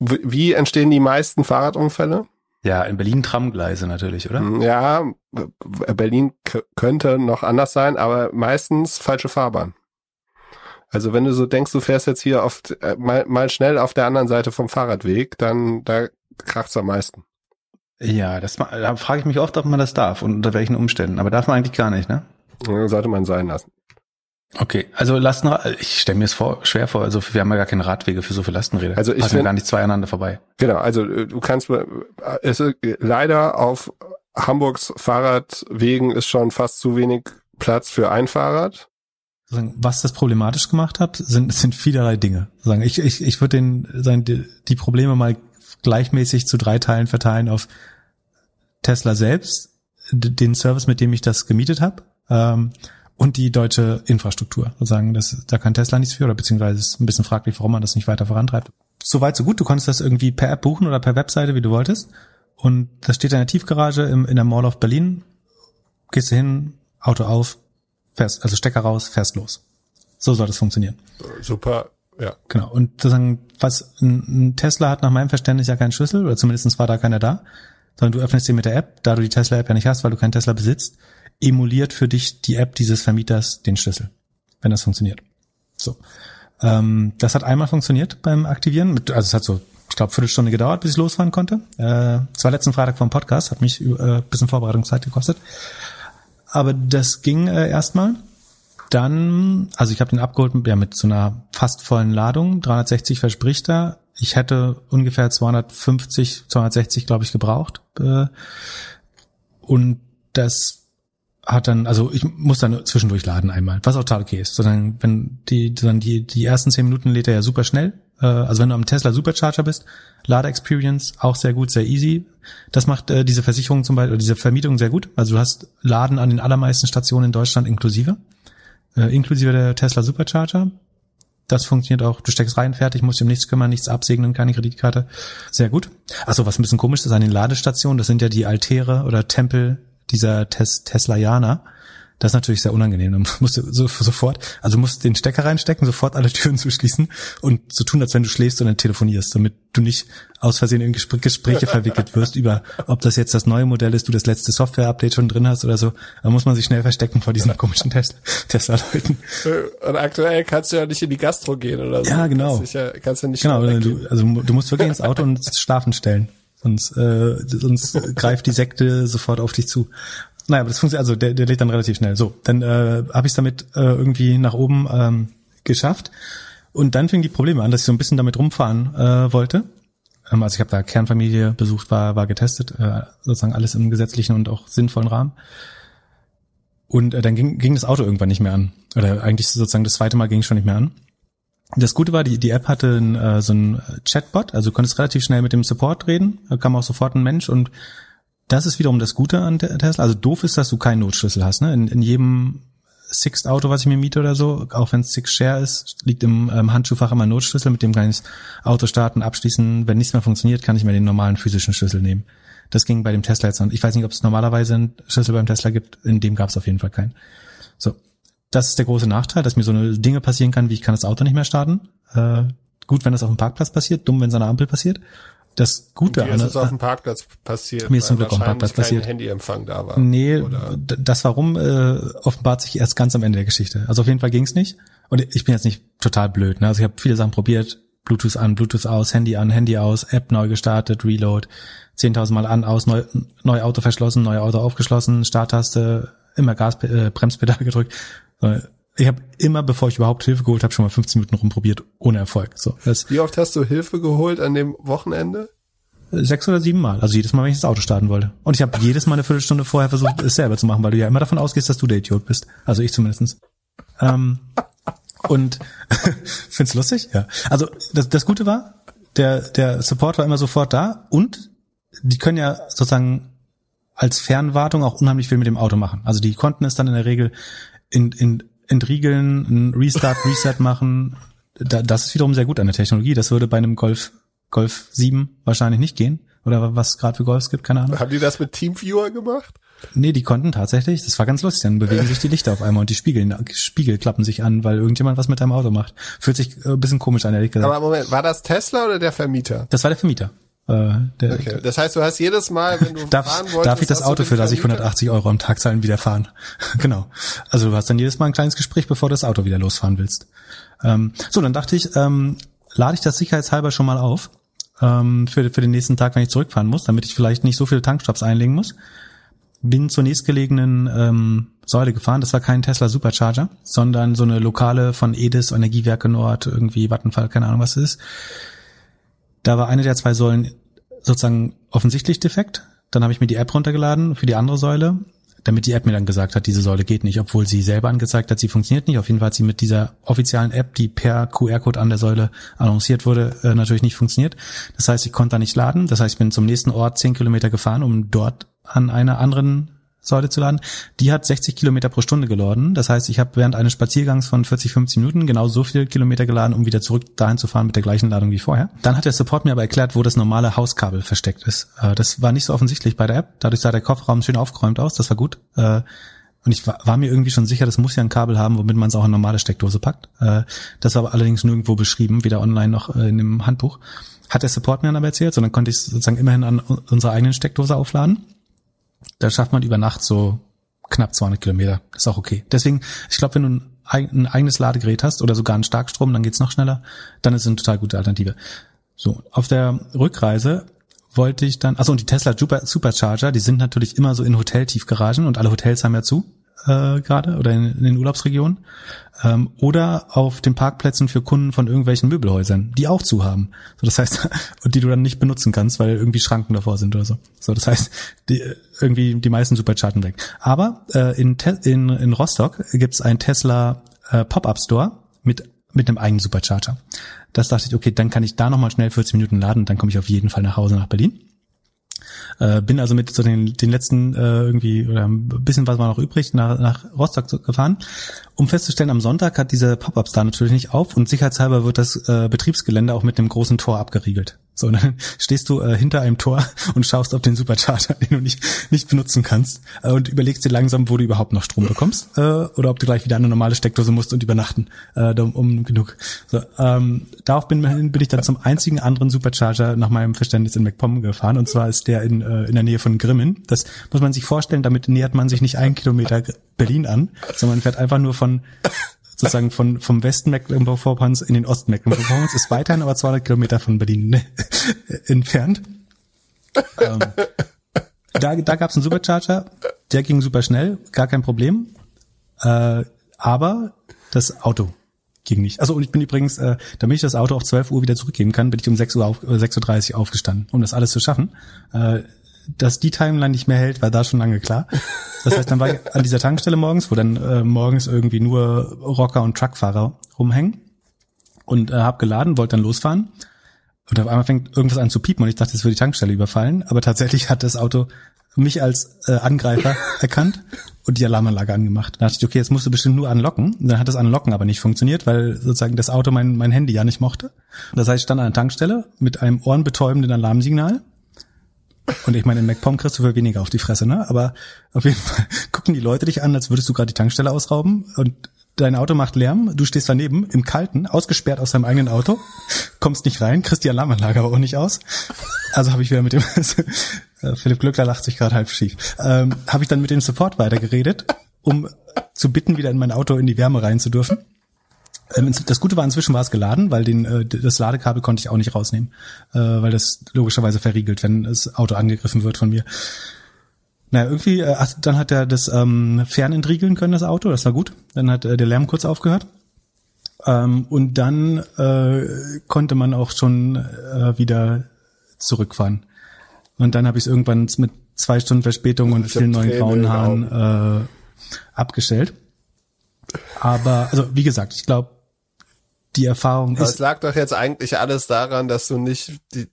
Wie entstehen die meisten Fahrradunfälle? Ja, in Berlin Tramgleise natürlich, oder? Hm, ja, Berlin könnte noch anders sein, aber meistens falsche Fahrbahn. Also wenn du so denkst, du fährst jetzt hier auf, äh, mal, mal schnell auf der anderen Seite vom Fahrradweg, dann da kracht's am meisten. Ja, das da frage ich mich oft, ob man das darf und unter welchen Umständen. Aber darf man eigentlich gar nicht, ne? Sollte man sein lassen. Okay, also Lastenrad, ich stelle mir es vor, schwer vor, also wir haben ja gar keine Radwege für so viele Lastenräder. Also ich bin gar nicht zwei aneinander vorbei. Genau, also äh, du kannst äh, es ist leider auf Hamburgs Fahrradwegen ist schon fast zu wenig Platz für ein Fahrrad. Was das problematisch gemacht hat, sind, [LAUGHS] sind vielerlei Dinge. Ich, ich, ich würde den, sagen, die, Probleme mal gleichmäßig zu drei Teilen verteilen auf Tesla selbst, den Service, mit dem ich das gemietet habe, ähm, und die deutsche Infrastruktur. Sozusagen, das, da kann Tesla nichts für, oder beziehungsweise ist ein bisschen fraglich, warum man das nicht weiter vorantreibt. Soweit, so gut. Du konntest das irgendwie per App buchen oder per Webseite, wie du wolltest. Und das steht in der Tiefgarage im, in der Mall of Berlin. Gehst du hin, Auto auf, fährst, also Stecker raus, fährst los. So soll das funktionieren. Super, ja. Genau. Und sozusagen, was ein, Tesla hat nach meinem Verständnis ja keinen Schlüssel, oder zumindest war da keiner da, sondern du öffnest den mit der App, da du die Tesla-App ja nicht hast, weil du keinen Tesla besitzt, emuliert für dich die App dieses Vermieters den Schlüssel, wenn das funktioniert. So. Ähm, das hat einmal funktioniert beim Aktivieren. Mit, also es hat so, ich glaube, Viertelstunde gedauert, bis ich losfahren konnte. Äh, es war letzten Freitag vom Podcast, hat mich äh, bisschen Vorbereitungszeit gekostet. Aber das ging äh, erstmal. Dann, also ich habe den abgeholt ja, mit so einer fast vollen Ladung, 360 verspricht er. Ich hätte ungefähr 250, 260, glaube ich, gebraucht. Äh, und das hat dann, also ich muss dann zwischendurch laden einmal, was auch total okay ist. Sondern wenn die, dann die, die ersten zehn Minuten lädt er ja super schnell. Äh, also wenn du am Tesla Supercharger bist, Lade-Experience auch sehr gut, sehr easy. Das macht äh, diese Versicherung zum Beispiel, oder diese Vermietung sehr gut. Also du hast Laden an den allermeisten Stationen in Deutschland inklusive. Äh, inklusive der Tesla Supercharger. Das funktioniert auch. Du steckst rein, fertig, musst dir um nichts kümmern, nichts absegnen, keine Kreditkarte. Sehr gut. Achso, was ein bisschen komisch ist an den Ladestationen, das sind ja die Altäre oder Tempel dieser Tes Teslaianer. Das ist natürlich sehr unangenehm. Du musst so, sofort, also musst den Stecker reinstecken, sofort alle Türen [LAUGHS] zuschließen und so tun, als wenn du schläfst und dann telefonierst, damit du nicht aus Versehen in Gespr Gespräche verwickelt wirst über, ob das jetzt das neue Modell ist, du das letzte Software-Update schon drin hast oder so. Da muss man sich schnell verstecken vor diesen komischen Tesla-Leuten. Und aktuell kannst du ja nicht in die Gastro gehen oder so. Ja, genau. Kannst, ja, kannst du nicht genau, du, also du musst wirklich ins Auto und schlafen stellen. Sonst, äh, sonst greift die Sekte sofort auf dich zu. Naja, aber das funktioniert, also der, der lädt dann relativ schnell. So, dann äh, habe ich es damit äh, irgendwie nach oben ähm, geschafft. Und dann fing die Probleme an, dass ich so ein bisschen damit rumfahren äh, wollte. Ähm, also ich habe da Kernfamilie besucht, war, war getestet, äh, sozusagen alles im gesetzlichen und auch sinnvollen Rahmen. Und äh, dann ging, ging das Auto irgendwann nicht mehr an. Oder eigentlich sozusagen das zweite Mal ging es schon nicht mehr an. Das Gute war, die, die App hatte ein, äh, so ein Chatbot, also du konntest relativ schnell mit dem Support reden, da kam auch sofort ein Mensch und das ist wiederum das Gute an Tesla. Also doof ist, dass du keinen Notschlüssel hast. Ne? In, in jedem Sixt-Auto, was ich mir miete oder so, auch wenn es Six Share ist, liegt im ähm, Handschuhfach immer ein Notschlüssel, mit dem kann ich das Auto starten, abschließen. Wenn nichts mehr funktioniert, kann ich mir den normalen physischen Schlüssel nehmen. Das ging bei dem Tesla jetzt noch. Ich weiß nicht, ob es normalerweise einen Schlüssel beim Tesla gibt. In dem gab es auf jeden Fall keinen. So, das ist der große Nachteil, dass mir so eine Dinge passieren kann, wie ich kann das Auto nicht mehr starten. Äh, gut, wenn das auf dem Parkplatz passiert, dumm, wenn es an der Ampel passiert. Das Gute an. Mir ist es auf dem Parkplatz passiert. Mir ist zum Glück auf dem Parkplatz passiert. Handyempfang da war. Nee, oder? das warum äh, offenbart sich erst ganz am Ende der Geschichte. Also auf jeden Fall ging es nicht. Und ich bin jetzt nicht total blöd. Ne? Also ich habe viele Sachen probiert. Bluetooth an, Bluetooth aus, Handy an, Handy aus, App neu gestartet, Reload, 10.000 Mal an, aus, neu, neu Auto verschlossen, neue Auto aufgeschlossen, Starttaste, immer Gas, äh, Bremspedal [LAUGHS] gedrückt ich habe immer, bevor ich überhaupt Hilfe geholt habe, schon mal 15 Minuten rumprobiert, ohne Erfolg. So, Wie oft hast du Hilfe geholt an dem Wochenende? sechs oder sieben Mal. Also jedes Mal, wenn ich das Auto starten wollte. Und ich habe jedes Mal eine Viertelstunde vorher versucht, es selber zu machen, weil du ja immer davon ausgehst, dass du der Idiot bist. Also ich zumindestens. Ähm, und [LAUGHS] find's lustig? Ja. Also das, das Gute war, der, der Support war immer sofort da und die können ja sozusagen als Fernwartung auch unheimlich viel mit dem Auto machen. Also die konnten es dann in der Regel in, in, entriegeln, ein Restart, Reset machen. Da, das ist wiederum sehr gut an der Technologie. Das würde bei einem Golf Golf 7 wahrscheinlich nicht gehen. Oder was gerade für Golfs gibt, keine Ahnung. Haben die das mit Teamviewer gemacht? Nee, die konnten tatsächlich, das war ganz lustig, dann bewegen sich die Lichter auf einmal und die Spiegel, Spiegel klappen sich an, weil irgendjemand was mit deinem Auto macht. Fühlt sich äh, ein bisschen komisch an, ehrlich gesagt. Aber Moment, war das Tesla oder der Vermieter? Das war der Vermieter. Äh, der, okay, das heißt, du hast jedes Mal, wenn du [LAUGHS] darf, fahren wolltest... Darf ich das Auto, für das ich 180 Euro am Tag zahlen, wieder fahren? [LAUGHS] genau. Also du hast dann jedes Mal ein kleines Gespräch, bevor du das Auto wieder losfahren willst. Ähm, so, dann dachte ich, ähm, lade ich das sicherheitshalber schon mal auf ähm, für, für den nächsten Tag, wenn ich zurückfahren muss, damit ich vielleicht nicht so viele Tankstops einlegen muss. Bin zur nächstgelegenen ähm, Säule gefahren. Das war kein Tesla Supercharger, sondern so eine lokale von Edis Energiewerke Nord, irgendwie Vattenfall, keine Ahnung was es ist. Da war eine der zwei Säulen sozusagen offensichtlich defekt. Dann habe ich mir die App runtergeladen für die andere Säule damit die App mir dann gesagt hat, diese Säule geht nicht, obwohl sie selber angezeigt hat, sie funktioniert nicht. Auf jeden Fall hat sie mit dieser offiziellen App, die per QR-Code an der Säule annonciert wurde, äh, natürlich nicht funktioniert. Das heißt, ich konnte da nicht laden. Das heißt, ich bin zum nächsten Ort zehn Kilometer gefahren, um dort an einer anderen Säule zu laden. Die hat 60 Kilometer pro Stunde geladen. Das heißt, ich habe während eines Spaziergangs von 40, 50 Minuten genau so viel Kilometer geladen, um wieder zurück dahin zu fahren mit der gleichen Ladung wie vorher. Dann hat der Support mir aber erklärt, wo das normale Hauskabel versteckt ist. Äh, das war nicht so offensichtlich bei der App. Dadurch sah der Kofferraum schön aufgeräumt aus. Das war gut. Äh, und ich war, mir irgendwie schon sicher, das muss ja ein Kabel haben, womit man es auch in normale Steckdose packt. Äh, das war aber allerdings nirgendwo beschrieben, weder online noch in dem Handbuch. Hat der Support mir dann aber erzählt, sondern konnte ich sozusagen immerhin an unserer eigenen Steckdose aufladen. Da schafft man über Nacht so knapp 200 Kilometer. Das ist auch okay. Deswegen, ich glaube, wenn du ein, ein, eigenes Ladegerät hast oder sogar einen Starkstrom, dann geht's noch schneller. Dann ist es eine total gute Alternative. So, auf der Rückreise wollte ich dann, also und die Tesla Super, Supercharger, die sind natürlich immer so in Hoteltiefgaragen und alle Hotels haben ja zu äh, gerade oder in, in den Urlaubsregionen ähm, oder auf den Parkplätzen für Kunden von irgendwelchen Möbelhäusern, die auch zu haben. So, das heißt, [LAUGHS] und die du dann nicht benutzen kannst, weil irgendwie Schranken davor sind oder so. So, das heißt, die, irgendwie die meisten Superchargen weg. Aber äh, in, in, in Rostock gibt's einen Tesla äh, Pop-up Store mit mit einem eigenen Supercharger. Das dachte ich, okay, dann kann ich da nochmal schnell 40 Minuten laden, dann komme ich auf jeden Fall nach Hause nach Berlin. Äh, bin also mit so den, den letzten äh, irgendwie oder ein bisschen was war noch übrig nach, nach Rostock gefahren, um festzustellen, am Sonntag hat diese Pop-ups da natürlich nicht auf und sicherheitshalber wird das äh, Betriebsgelände auch mit einem großen Tor abgeriegelt. So, dann [LAUGHS] stehst du äh, hinter einem Tor [LAUGHS] und schaust auf den Supercharger, [LAUGHS] den du nicht, nicht benutzen kannst äh, und überlegst dir langsam, wo du überhaupt noch Strom bekommst äh, oder ob du gleich wieder eine normale Steckdose musst und übernachten, äh, um, um genug. So, ähm, darauf bin, bin ich dann zum einzigen anderen Supercharger nach meinem Verständnis in MacPom gefahren und zwar ist der in, äh, in der Nähe von Grimmen. Das muss man sich vorstellen, damit nähert man sich nicht einen Kilometer Berlin an, sondern man fährt einfach nur von sozusagen von, vom Westen Mecklenburg-Vorpommerns in den Osten Mecklenburg-Vorpommerns, ist weiterhin aber 200 Kilometer von Berlin ne, [LAUGHS] entfernt. ähm, da da gab es einen Supercharger, der ging super schnell, gar kein Problem. Äh, aber das Auto ging nicht. Also und ich bin übrigens, äh, damit ich das Auto auf 12 Uhr wieder zurückgeben kann, bin ich um 6 Uhr auf, 6.30 Uhr aufgestanden, um das alles zu schaffen. Äh, dass die Timeline nicht mehr hält, war da schon lange klar. Das heißt, dann war ich an dieser Tankstelle morgens, wo dann äh, morgens irgendwie nur Rocker und Truckfahrer rumhängen und äh, habe geladen, wollte dann losfahren und auf einmal fängt irgendwas an zu piepen und ich dachte, das würde die Tankstelle überfallen, aber tatsächlich hat das Auto mich als äh, Angreifer [LAUGHS] erkannt und die Alarmanlage angemacht. Da dachte ich, okay, jetzt musst du bestimmt nur anlocken. Und dann hat das Anlocken aber nicht funktioniert, weil sozusagen das Auto mein, mein Handy ja nicht mochte. Das heißt, ich stand an der Tankstelle mit einem ohrenbetäubenden Alarmsignal und ich meine, in MacPom kriegst du für weniger auf die Fresse, ne? Aber auf jeden Fall [LAUGHS] gucken die Leute dich an, als würdest du gerade die Tankstelle ausrauben und dein Auto macht Lärm, du stehst daneben im Kalten, ausgesperrt aus deinem eigenen Auto, kommst nicht rein, kriegst die Alarmanlage aber auch nicht aus. Also habe ich wieder mit dem [LAUGHS] Philipp Glückler lacht sich gerade halb schief. Ähm, habe ich dann mit dem Support weitergeredet, um zu bitten, wieder in mein Auto in die Wärme rein zu dürfen. Ähm, das Gute war, inzwischen war es geladen, weil den, äh, das Ladekabel konnte ich auch nicht rausnehmen, äh, weil das logischerweise verriegelt, wenn das Auto angegriffen wird von mir. Naja, irgendwie, äh, ach, dann hat er das ähm, fernentriegeln können, das Auto, das war gut. Dann hat äh, der Lärm kurz aufgehört. Ähm, und dann äh, konnte man auch schon äh, wieder zurückfahren. Und dann habe ich es irgendwann mit zwei Stunden Verspätung und vielen neuen grauen Haaren äh, abgestellt. Aber, also wie gesagt, ich glaube, die Erfahrung Aber ist. es lag doch jetzt eigentlich alles daran, dass du nicht die,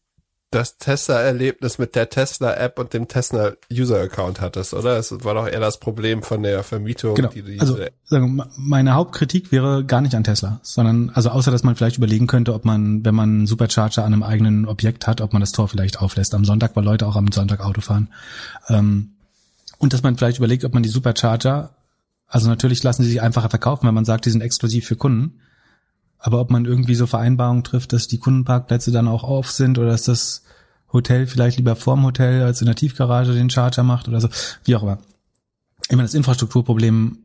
das Tesla-Erlebnis mit der Tesla-App und dem Tesla-User-Account hattest, oder? Es war doch eher das Problem von der Vermietung. Genau. Die, die Also sagen, meine Hauptkritik wäre gar nicht an Tesla, sondern also außer dass man vielleicht überlegen könnte, ob man, wenn man einen Supercharger an einem eigenen Objekt hat, ob man das Tor vielleicht auflässt am Sonntag, weil Leute auch am Sonntag Auto fahren. Ähm, und dass man vielleicht überlegt, ob man die Supercharger, also natürlich lassen sie sich einfacher verkaufen, wenn man sagt, die sind exklusiv für Kunden. Aber ob man irgendwie so Vereinbarungen trifft, dass die Kundenparkplätze dann auch auf sind oder dass das Hotel vielleicht lieber vorm Hotel als in der Tiefgarage den Charger macht oder so, wie auch immer. Ich meine, das Infrastrukturproblem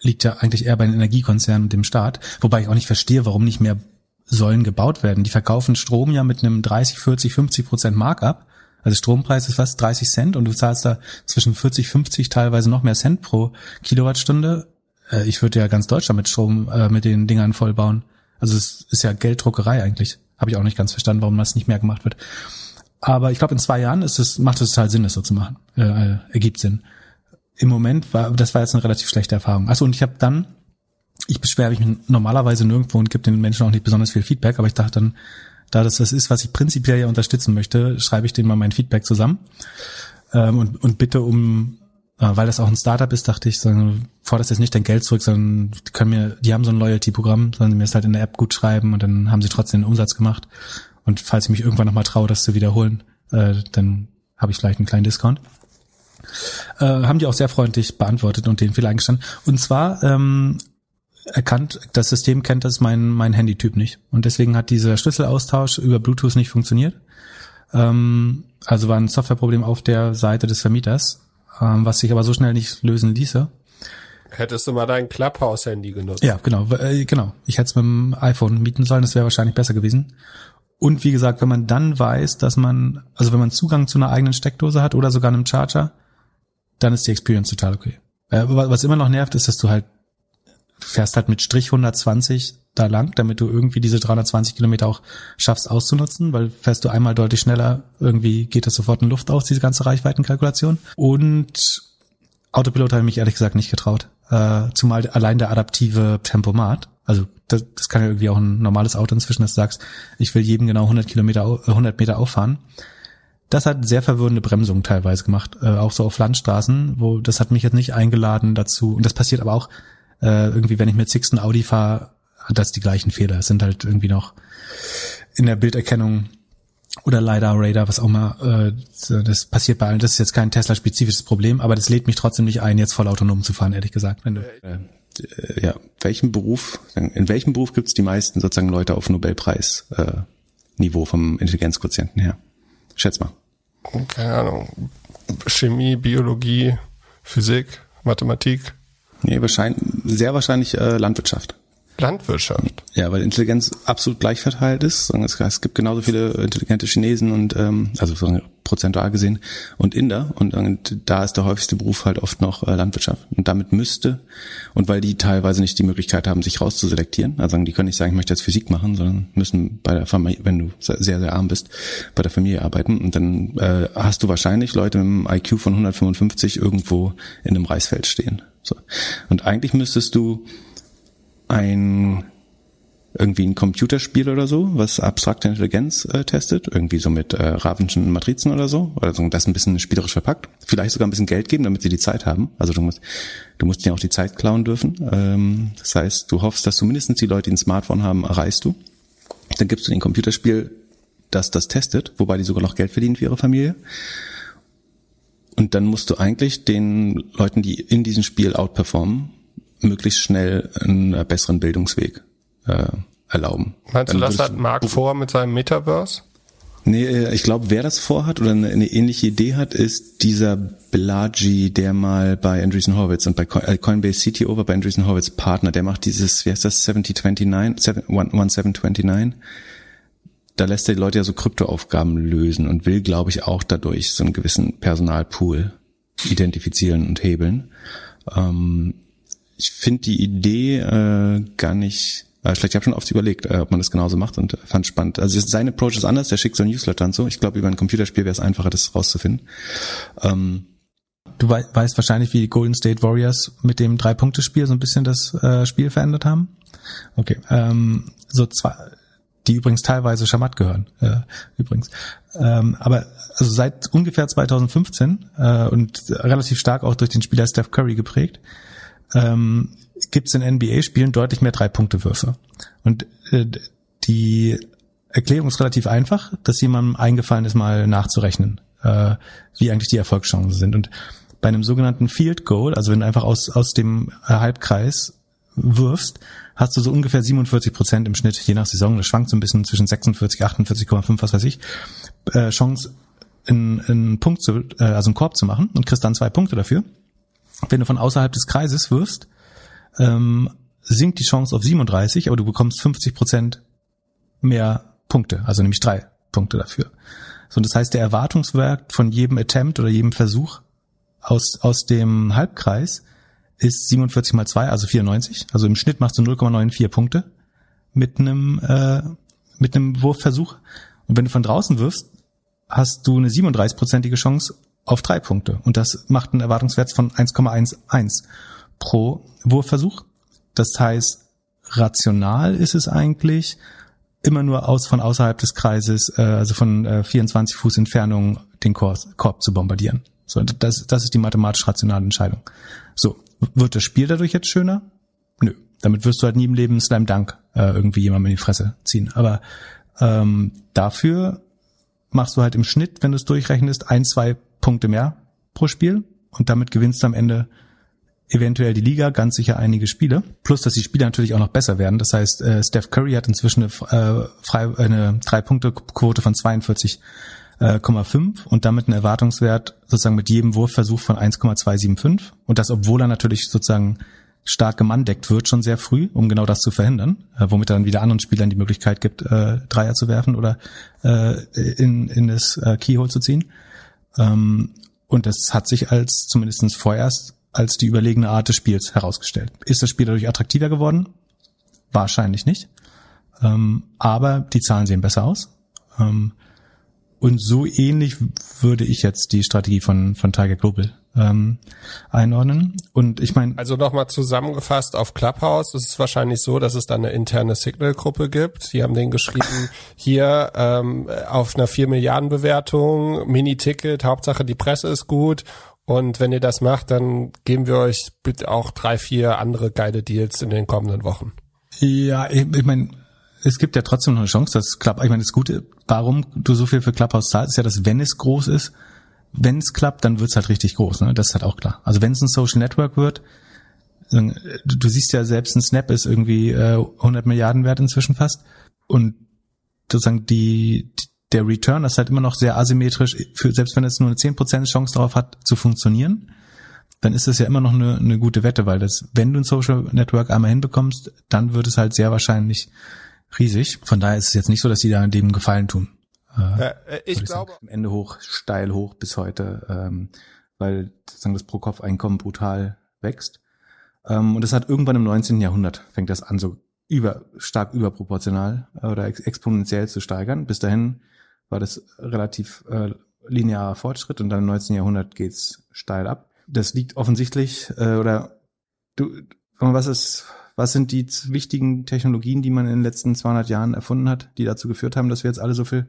liegt ja eigentlich eher bei den Energiekonzernen und dem Staat, wobei ich auch nicht verstehe, warum nicht mehr Säulen gebaut werden. Die verkaufen Strom ja mit einem 30, 40, 50 Prozent Markup. Also Strompreis ist fast 30 Cent und du zahlst da zwischen 40, 50, teilweise noch mehr Cent pro Kilowattstunde. Äh, Ich würde ja ganz Deutschland mit Strom, äh, mit den Dingern vollbauen. Also es ist ja Gelddruckerei eigentlich. Habe ich auch nicht ganz verstanden, warum das nicht mehr gemacht wird. Aber ich glaube, in zwei Jahren ist es, macht es total Sinn, das so zu machen. Äh, äh, ergibt Sinn. Im Moment war, das war jetzt eine relativ schlechte Erfahrung. Achso, und ich habe dann, ich beschwere mich normalerweise nirgendwo und gebe den Menschen auch nicht besonders viel Feedback, aber ich dachte dann, da das das ist, was ich prinzipiell ja unterstützen möchte, schreibe ich denen mal mein Feedback zusammen ähm, und, und bitte um, weil das auch ein Startup ist, dachte ich, sagen, forderst jetzt nicht dein Geld zurück, sondern die können mir, die haben so ein Loyalty-Programm, sie mir es halt in der App gut schreiben und dann haben sie trotzdem den Umsatz gemacht. Und falls ich mich irgendwann nochmal traue, das zu wiederholen, äh, dann habe ich vielleicht einen kleinen Discount. Äh, haben die auch sehr freundlich beantwortet und den Fehler eingestanden. Und zwar ähm, erkannt, das System kennt das mein, mein Handytyp nicht. Und deswegen hat dieser Schlüsselaustausch über Bluetooth nicht funktioniert. Ähm, also war ein Softwareproblem auf der Seite des Vermieters, ähm, was sich aber so schnell nicht lösen ließe. Hättest du mal dein Clubhouse-Handy genutzt? Ja, genau, äh, genau. Ich hätte es mit dem iPhone mieten sollen, das wäre wahrscheinlich besser gewesen. Und wie gesagt, wenn man dann weiß, dass man, also wenn man Zugang zu einer eigenen Steckdose hat oder sogar einem Charger, dann ist die Experience total okay. Äh, was immer noch nervt, ist, dass du halt, du fährst halt mit Strich 120 da lang, damit du irgendwie diese 320 Kilometer auch schaffst auszunutzen, weil fährst du einmal deutlich schneller, irgendwie geht das sofort in Luft aus, diese ganze Reichweitenkalkulation. Und Autopilot habe ich mich ehrlich gesagt nicht getraut. Äh, zumal allein der adaptive Tempomat, also das, das kann ja irgendwie auch ein normales Auto inzwischen, dass du sagst, ich will jedem genau 100 Kilometer, au- äh, 100 Meter auffahren. Das hat sehr verwirrende Bremsungen teilweise gemacht, äh, auch so auf Landstraßen, wo das hat mich jetzt nicht eingeladen dazu. Und das passiert aber auch äh, irgendwie, wenn ich mit Sixten Audi fahre, hat das die gleichen Fehler. Es sind halt irgendwie noch in der Bilderkennung oder LiDAR, Radar, was auch immer, äh, das passiert bei allen. Das ist jetzt kein Tesla-spezifisches Problem, aber das lädt mich trotzdem nicht ein, jetzt voll autonom zu fahren, ehrlich gesagt. Wenn du Äh, ja, welchen Beruf, in welchem Beruf gibt es die meisten sozusagen Leute auf Nobelpreis äh, Niveau vom Intelligenzquotienten her? Schätz mal. Keine Ahnung. Chemie, Biologie, Physik, Mathematik. Nee, wahrscheinlich, sehr wahrscheinlich äh, Landwirtschaft. Landwirtschaft. Ja, weil Intelligenz absolut gleich verteilt ist. Es, gibt genauso viele intelligente Chinesen und ähm, also prozentual gesehen und Inder und, und da ist der häufigste Beruf halt oft noch äh, Landwirtschaft und damit müsste und weil die teilweise nicht die Möglichkeit haben, sich rauszuselektieren, also die können nicht sagen, ich möchte jetzt Physik machen, sondern müssen bei der Familie, wenn du sehr sehr arm bist, bei der Familie arbeiten und dann äh, hast du wahrscheinlich Leute mit einem IQ von 155 irgendwo in einem Reisfeld stehen. So und eigentlich müsstest du ein irgendwie ein Computerspiel oder so, was abstrakte Intelligenz äh, testet, irgendwie so mit äh, Ravenschen Matrizen oder so, oder so das ein bisschen spielerisch verpackt, vielleicht sogar ein bisschen Geld geben, damit sie die Zeit haben. Also du musst, du musst ja auch die Zeit klauen dürfen. Ähm, das heißt, du hoffst, dass du mindestens die Leute, die ein Smartphone haben, erreichst du. Dann gibst du den Computerspiel, das das testet, wobei die sogar noch Geld verdienen für ihre Familie. Und dann musst du eigentlich den Leuten, die in diesem Spiel outperformen, möglichst schnell einen äh, besseren Bildungsweg äh, erlauben. Meinst du, das hat Mark vor mit seinem Metaverse? Nee, äh, ich glaube, wer das vorhat oder eine, eine ähnliche Idee hat, ist dieser Bellagi, der mal bei Andreessen Horowitz und bei äh, Coinbase CTO war bei Andreessen Horowitz Partner, der macht dieses, wie heißt das, 7029, 7- 1729. Da lässt er die Leute ja so Kryptoaufgaben lösen und will, glaube ich, auch dadurch so einen gewissen Personalpool identifizieren und hebeln. Ähm, ich finde die Idee äh, gar nicht äh. Ich habe schon oft überlegt, äh, ob man das genauso macht und äh, fand spannend. Also sein Approach ist anders, der schickt so ein Newsletter und so. Ich glaube, über ein Computerspiel wäre es einfacher, das rauszufinden. Ähm, Du wei weißt wahrscheinlich, wie die Golden State Warriors mit dem Drei-Punkte-Spiel so ein bisschen das äh, Spiel verändert haben. Okay, ähm, so zwei, die übrigens teilweise Schamat gehören, äh, übrigens. Ähm, aber also seit ungefähr 2015 äh, und relativ stark auch durch den Spieler Steph Curry geprägt, ähm, gibt es in NBA-Spielen deutlich mehr Drei-Punkte-Würfe. Und äh, die Erklärung ist relativ einfach, dass jemandem eingefallen ist, mal nachzurechnen, äh, wie eigentlich die Erfolgschancen sind. Und bei einem sogenannten Field Goal, also wenn du einfach aus, aus dem Halbkreis wirfst, hast du so ungefähr 47 Prozent im Schnitt, je nach Saison, das schwankt so ein bisschen zwischen 46, 48,5, was weiß ich, äh, Chance, einen, einen Punkt zu, äh, also einen Korb zu machen und kriegst dann zwei Punkte dafür. Wenn du von außerhalb des Kreises wirfst, ähm, sinkt die Chance auf 37, aber du bekommst 50 Prozent mehr Punkte, also nämlich drei Punkte dafür. So, das heißt, der Erwartungswert von jedem Attempt oder jedem Versuch aus, aus dem Halbkreis ist 47 mal 2, also 94. Also im Schnitt machst du 0,94 Punkte mit einem, äh, mit einem Wurfversuch. Und wenn du von draußen wirfst, hast du eine 37-prozentige Chance auf drei Punkte. Und das macht einen Erwartungswert von 1,11 pro Wurfversuch. Das heißt, rational ist es eigentlich, immer nur aus von außerhalb des Kreises, äh, also von äh, 24 Fuß Entfernung, den Korb, zu bombardieren. So, das, das ist die mathematisch rationale Entscheidung. So, wird das Spiel dadurch jetzt schöner? Nö. Damit wirst du halt nie im Leben Slam Dunk äh, irgendwie jemandem in die Fresse ziehen. Aber ähm, dafür machst du halt im Schnitt, wenn du es durchrechnest, ein, zwei Punkte mehr pro Spiel und damit gewinnst du am Ende eventuell die Liga, ganz sicher einige Spiele. Plus, dass die Spiele natürlich auch noch besser werden. Das heißt, äh, Steph Curry hat inzwischen eine, äh, frei, eine Drei-Punkte-Quote von 42,5 äh, und damit einen Erwartungswert sozusagen mit jedem Wurfversuch von 1,275. Und das, obwohl er natürlich sozusagen stark gemandeckt wird, schon sehr früh, um genau das zu verhindern, äh, womit er dann wieder anderen Spielern die Möglichkeit gibt, äh, Dreier zu werfen oder äh, in, in das äh, Keyhole zu ziehen. Ähm, und das hat sich als zumindestens vorerst als die überlegene Art des Spiels herausgestellt. Ist das Spiel dadurch attraktiver geworden? Wahrscheinlich nicht. Ähm, aber die Zahlen sehen besser aus. Ähm, und so ähnlich würde ich jetzt die Strategie von, von Tiger Global ähm, einordnen. Und ich meine. Also nochmal zusammengefasst auf Clubhouse ist es wahrscheinlich so, dass es da eine interne Signal-Gruppe gibt. Die haben den geschrieben, hier ähm, auf einer 4 Milliarden Bewertung, Mini-Ticket, Hauptsache die Presse ist gut und wenn ihr das macht, dann geben wir euch bitte auch drei, vier andere geile Deals in den kommenden Wochen. Ja, ich, ich meine, es gibt ja trotzdem noch eine Chance, dass Club, ich meine, das Gute, warum du so viel für Clubhouse zahlst, ist ja, dass wenn es groß ist, wenn es klappt, dann wird's halt richtig groß, ne? Das ist halt auch klar. Also wenn es ein Social Network wird, du, siehst ja selbst ein Snap ist irgendwie äh, 100 Milliarden wert inzwischen fast und sozusagen die, der Return ist halt immer noch sehr asymmetrisch, für, selbst wenn es nur eine 10% Chance darauf hat zu funktionieren, dann ist es ja immer noch eine, eine gute Wette, weil das, wenn du ein Social Network einmal hinbekommst, dann wird es halt sehr wahrscheinlich riesig. Von daher ist es jetzt nicht so, dass die da dem Gefallen tun. Äh, äh ich, ich glaube am Ende hoch, steil hoch bis heute, ähm, weil sozusagen das Pro-Kopf-Einkommen brutal wächst. Ähm, und es hat irgendwann im 19. Jahrhundert fängt das an, so über, stark überproportional oder ex exponentiell zu steigern. Bis dahin war das relativ äh, linearer Fortschritt und dann im 19. Jahrhundert geht's steil ab. Das liegt offensichtlich äh, oder du was ist was sind die wichtigen Technologien, die man in den letzten 200 Jahren erfunden hat, die dazu geführt haben, dass wir jetzt alle so viel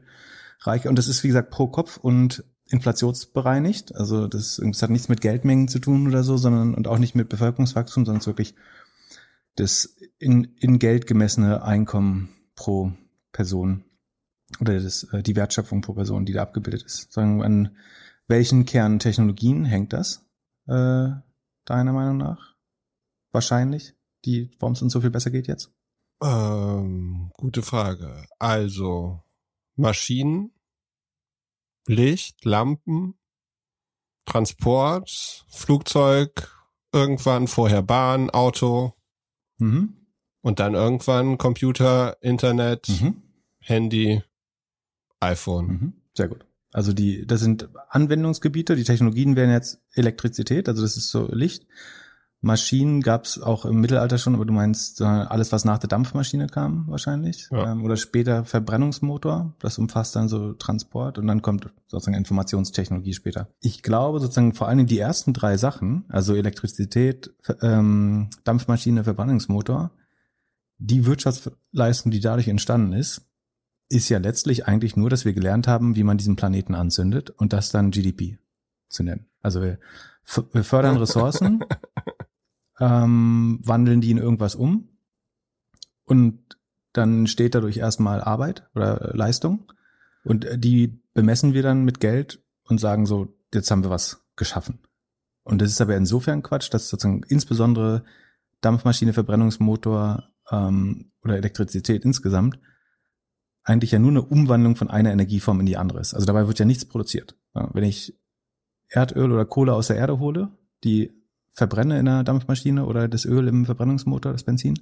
reicher und das ist wie gesagt pro Kopf und inflationsbereinigt. Also das, das hat nichts mit Geldmengen zu tun oder so, sondern und auch nicht mit Bevölkerungswachstum, sondern es wirklich das in, in Geld gemessene Einkommen pro Person oder das, äh, die Wertschöpfung pro Person, die da abgebildet ist. Sagen wir, an welchen Kerntechnologien hängt das, äh, deiner Meinung nach? Wahrscheinlich, die, warum es uns so viel besser geht jetzt? Ähm, gute Frage. Also, Maschinen, Licht, Lampen, Transport, Flugzeug, irgendwann vorher Bahn, Auto. Mhm. Und dann irgendwann Computer, Internet, mhm. Handy, iPhone. Mhm. Sehr gut. Also die, das sind Anwendungsgebiete. Die Technologien wären jetzt Elektrizität, also das ist so Licht. Maschinen gab es auch im Mittelalter schon, aber du meinst äh, alles, was nach der Dampfmaschine kam, wahrscheinlich. Ja. Ähm, oder später Verbrennungsmotor, das umfasst dann so Transport und dann kommt sozusagen Informationstechnologie später. Ich glaube sozusagen vor allem die ersten drei Sachen, also Elektrizität, ähm, Dampfmaschine, Verbrennungsmotor, die Wirtschaftsleistung, die dadurch entstanden ist, ist ja letztlich eigentlich nur, dass wir gelernt haben, wie man diesen Planeten anzündet und das dann GDP zu nennen. Also wir, wir fördern [LAUGHS] Ressourcen, ähm, wandeln die in irgendwas um und dann steht dadurch erstmal Arbeit oder äh, Leistung und äh, die bemessen wir dann mit Geld und sagen so, jetzt haben wir was geschaffen. Und das ist aber insofern Quatsch, dass sozusagen insbesondere Dampfmaschine, Verbrennungsmotor ähm, oder Elektrizität insgesamt eigentlich ja nur eine Umwandlung von einer Energieform in die andere ist. Also dabei wird ja nichts produziert. Wenn ich Erdöl oder Kohle aus der Erde hole, die verbrenne in einer Dampfmaschine oder das Öl im Verbrennungsmotor, das Benzin,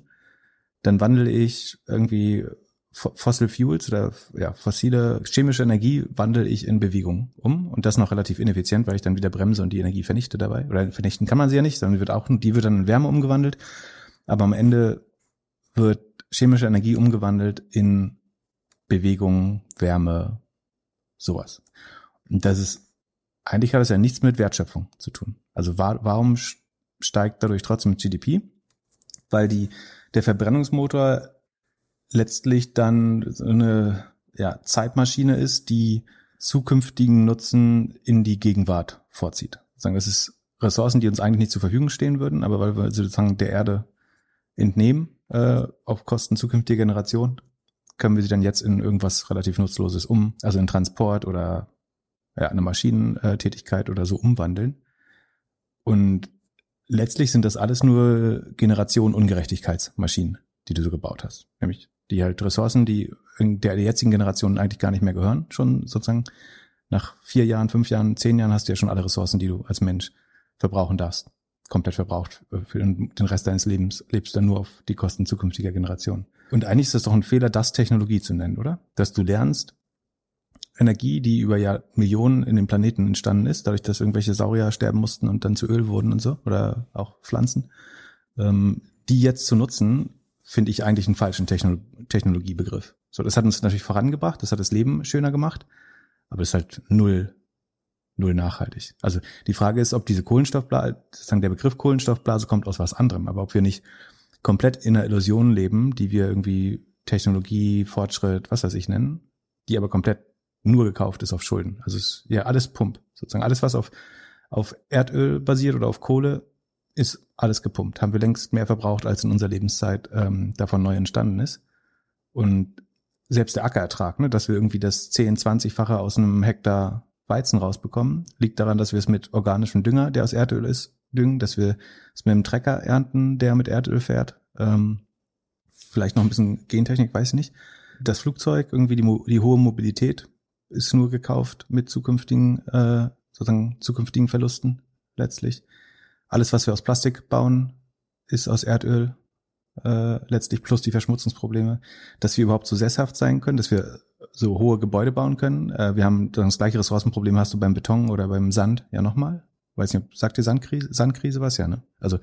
dann wandle ich irgendwie Fo- Fossil Fuels oder ja, fossile chemische Energie wandle ich in Bewegung um und das noch relativ ineffizient, weil ich dann wieder bremse und die Energie vernichte dabei. Oder vernichten kann man sie ja nicht, sondern wird auch, die wird dann in Wärme umgewandelt. Aber am Ende wird chemische Energie umgewandelt in Bewegung, Wärme, sowas. Und das ist, eigentlich hat das ja nichts mit Wertschöpfung zu tun. Also wa warum steigt dadurch trotzdem GDP? Weil die, der Verbrennungsmotor letztlich dann eine ja, Zeitmaschine ist, die zukünftigen Nutzen in die Gegenwart vorzieht. Sagen, das ist Ressourcen, die uns eigentlich nicht zur Verfügung stehen würden, aber weil wir sozusagen der Erde entnehmen äh, auf Kosten zukünftiger Generationen, können wir sie dann jetzt in irgendwas relativ Nutzloses um, also in Transport oder ja, eine Maschinentätigkeit oder so umwandeln. Und letztlich sind das alles nur Generation Ungerechtigkeitsmaschinen, die du so gebaut hast. Nämlich die halt Ressourcen, die in der jetzigen Generation eigentlich gar nicht mehr gehören, schon sozusagen nach vier Jahren, fünf Jahren, zehn Jahren hast du ja schon alle Ressourcen, die du als Mensch verbrauchen darfst. Komplett verbraucht. Für den den Rest deines Lebens lebst du dann nur auf die Kosten zukünftiger Generationen. Und eigentlich ist das doch ein Fehler, das Technologie zu nennen, oder? Dass du lernst, Energie, die über Jahr Millionen in dem Planeten entstanden ist, dadurch, dass irgendwelche Saurier sterben mussten und dann zu Öl wurden und so, oder auch Pflanzen, ähm, die jetzt zu nutzen, finde ich eigentlich einen falschen Techno Technologiebegriff. So, das hat uns natürlich vorangebracht, das hat das Leben schöner gemacht, aber es ist halt null, null nachhaltig. Also die Frage ist, ob diese Kohlenstoffblase, sozusagen der Begriff Kohlenstoffblase kommt aus was anderem, aber ob wir nicht komplett in einer Illusion leben, die wir irgendwie Technologie, Fortschritt, was weiß ich nennen, die aber komplett nur gekauft ist auf Schulden. Also es ist ja alles Pump. Sozusagen alles, was auf, auf Erdöl basiert oder auf Kohle, ist alles gepumpt. Haben wir längst mehr verbraucht, als in unserer Lebenszeit ähm, davon neu entstanden ist. Und selbst der Ackerertrag, ne, dass wir irgendwie das 10, 20-fache aus einem Hektar Weizen rausbekommen, liegt daran, dass wir es mit organischem Dünger, der aus Erdöl ist, düngen, dass wir es mit einem Trecker ernten, der mit Erdöl fährt. Ähm, vielleicht noch ein bisschen Gentechnik, weiß ich nicht. Das Flugzeug, irgendwie die, die hohe Mobilität ist nur gekauft mit zukünftigen, äh, sozusagen zukünftigen Verlusten letztlich. Alles, was wir aus Plastik bauen, ist aus Erdöl äh, letztlich plus die Verschmutzungsprobleme, dass wir überhaupt so sesshaft sein können, dass wir so hohe Gebäude bauen können. Äh, wir haben das gleiche Ressourcenproblem hast du beim Beton oder beim Sand ja nochmal. Weiß nicht, sagt dir Sandkrise, Sandkrise was? Ja, ne? Also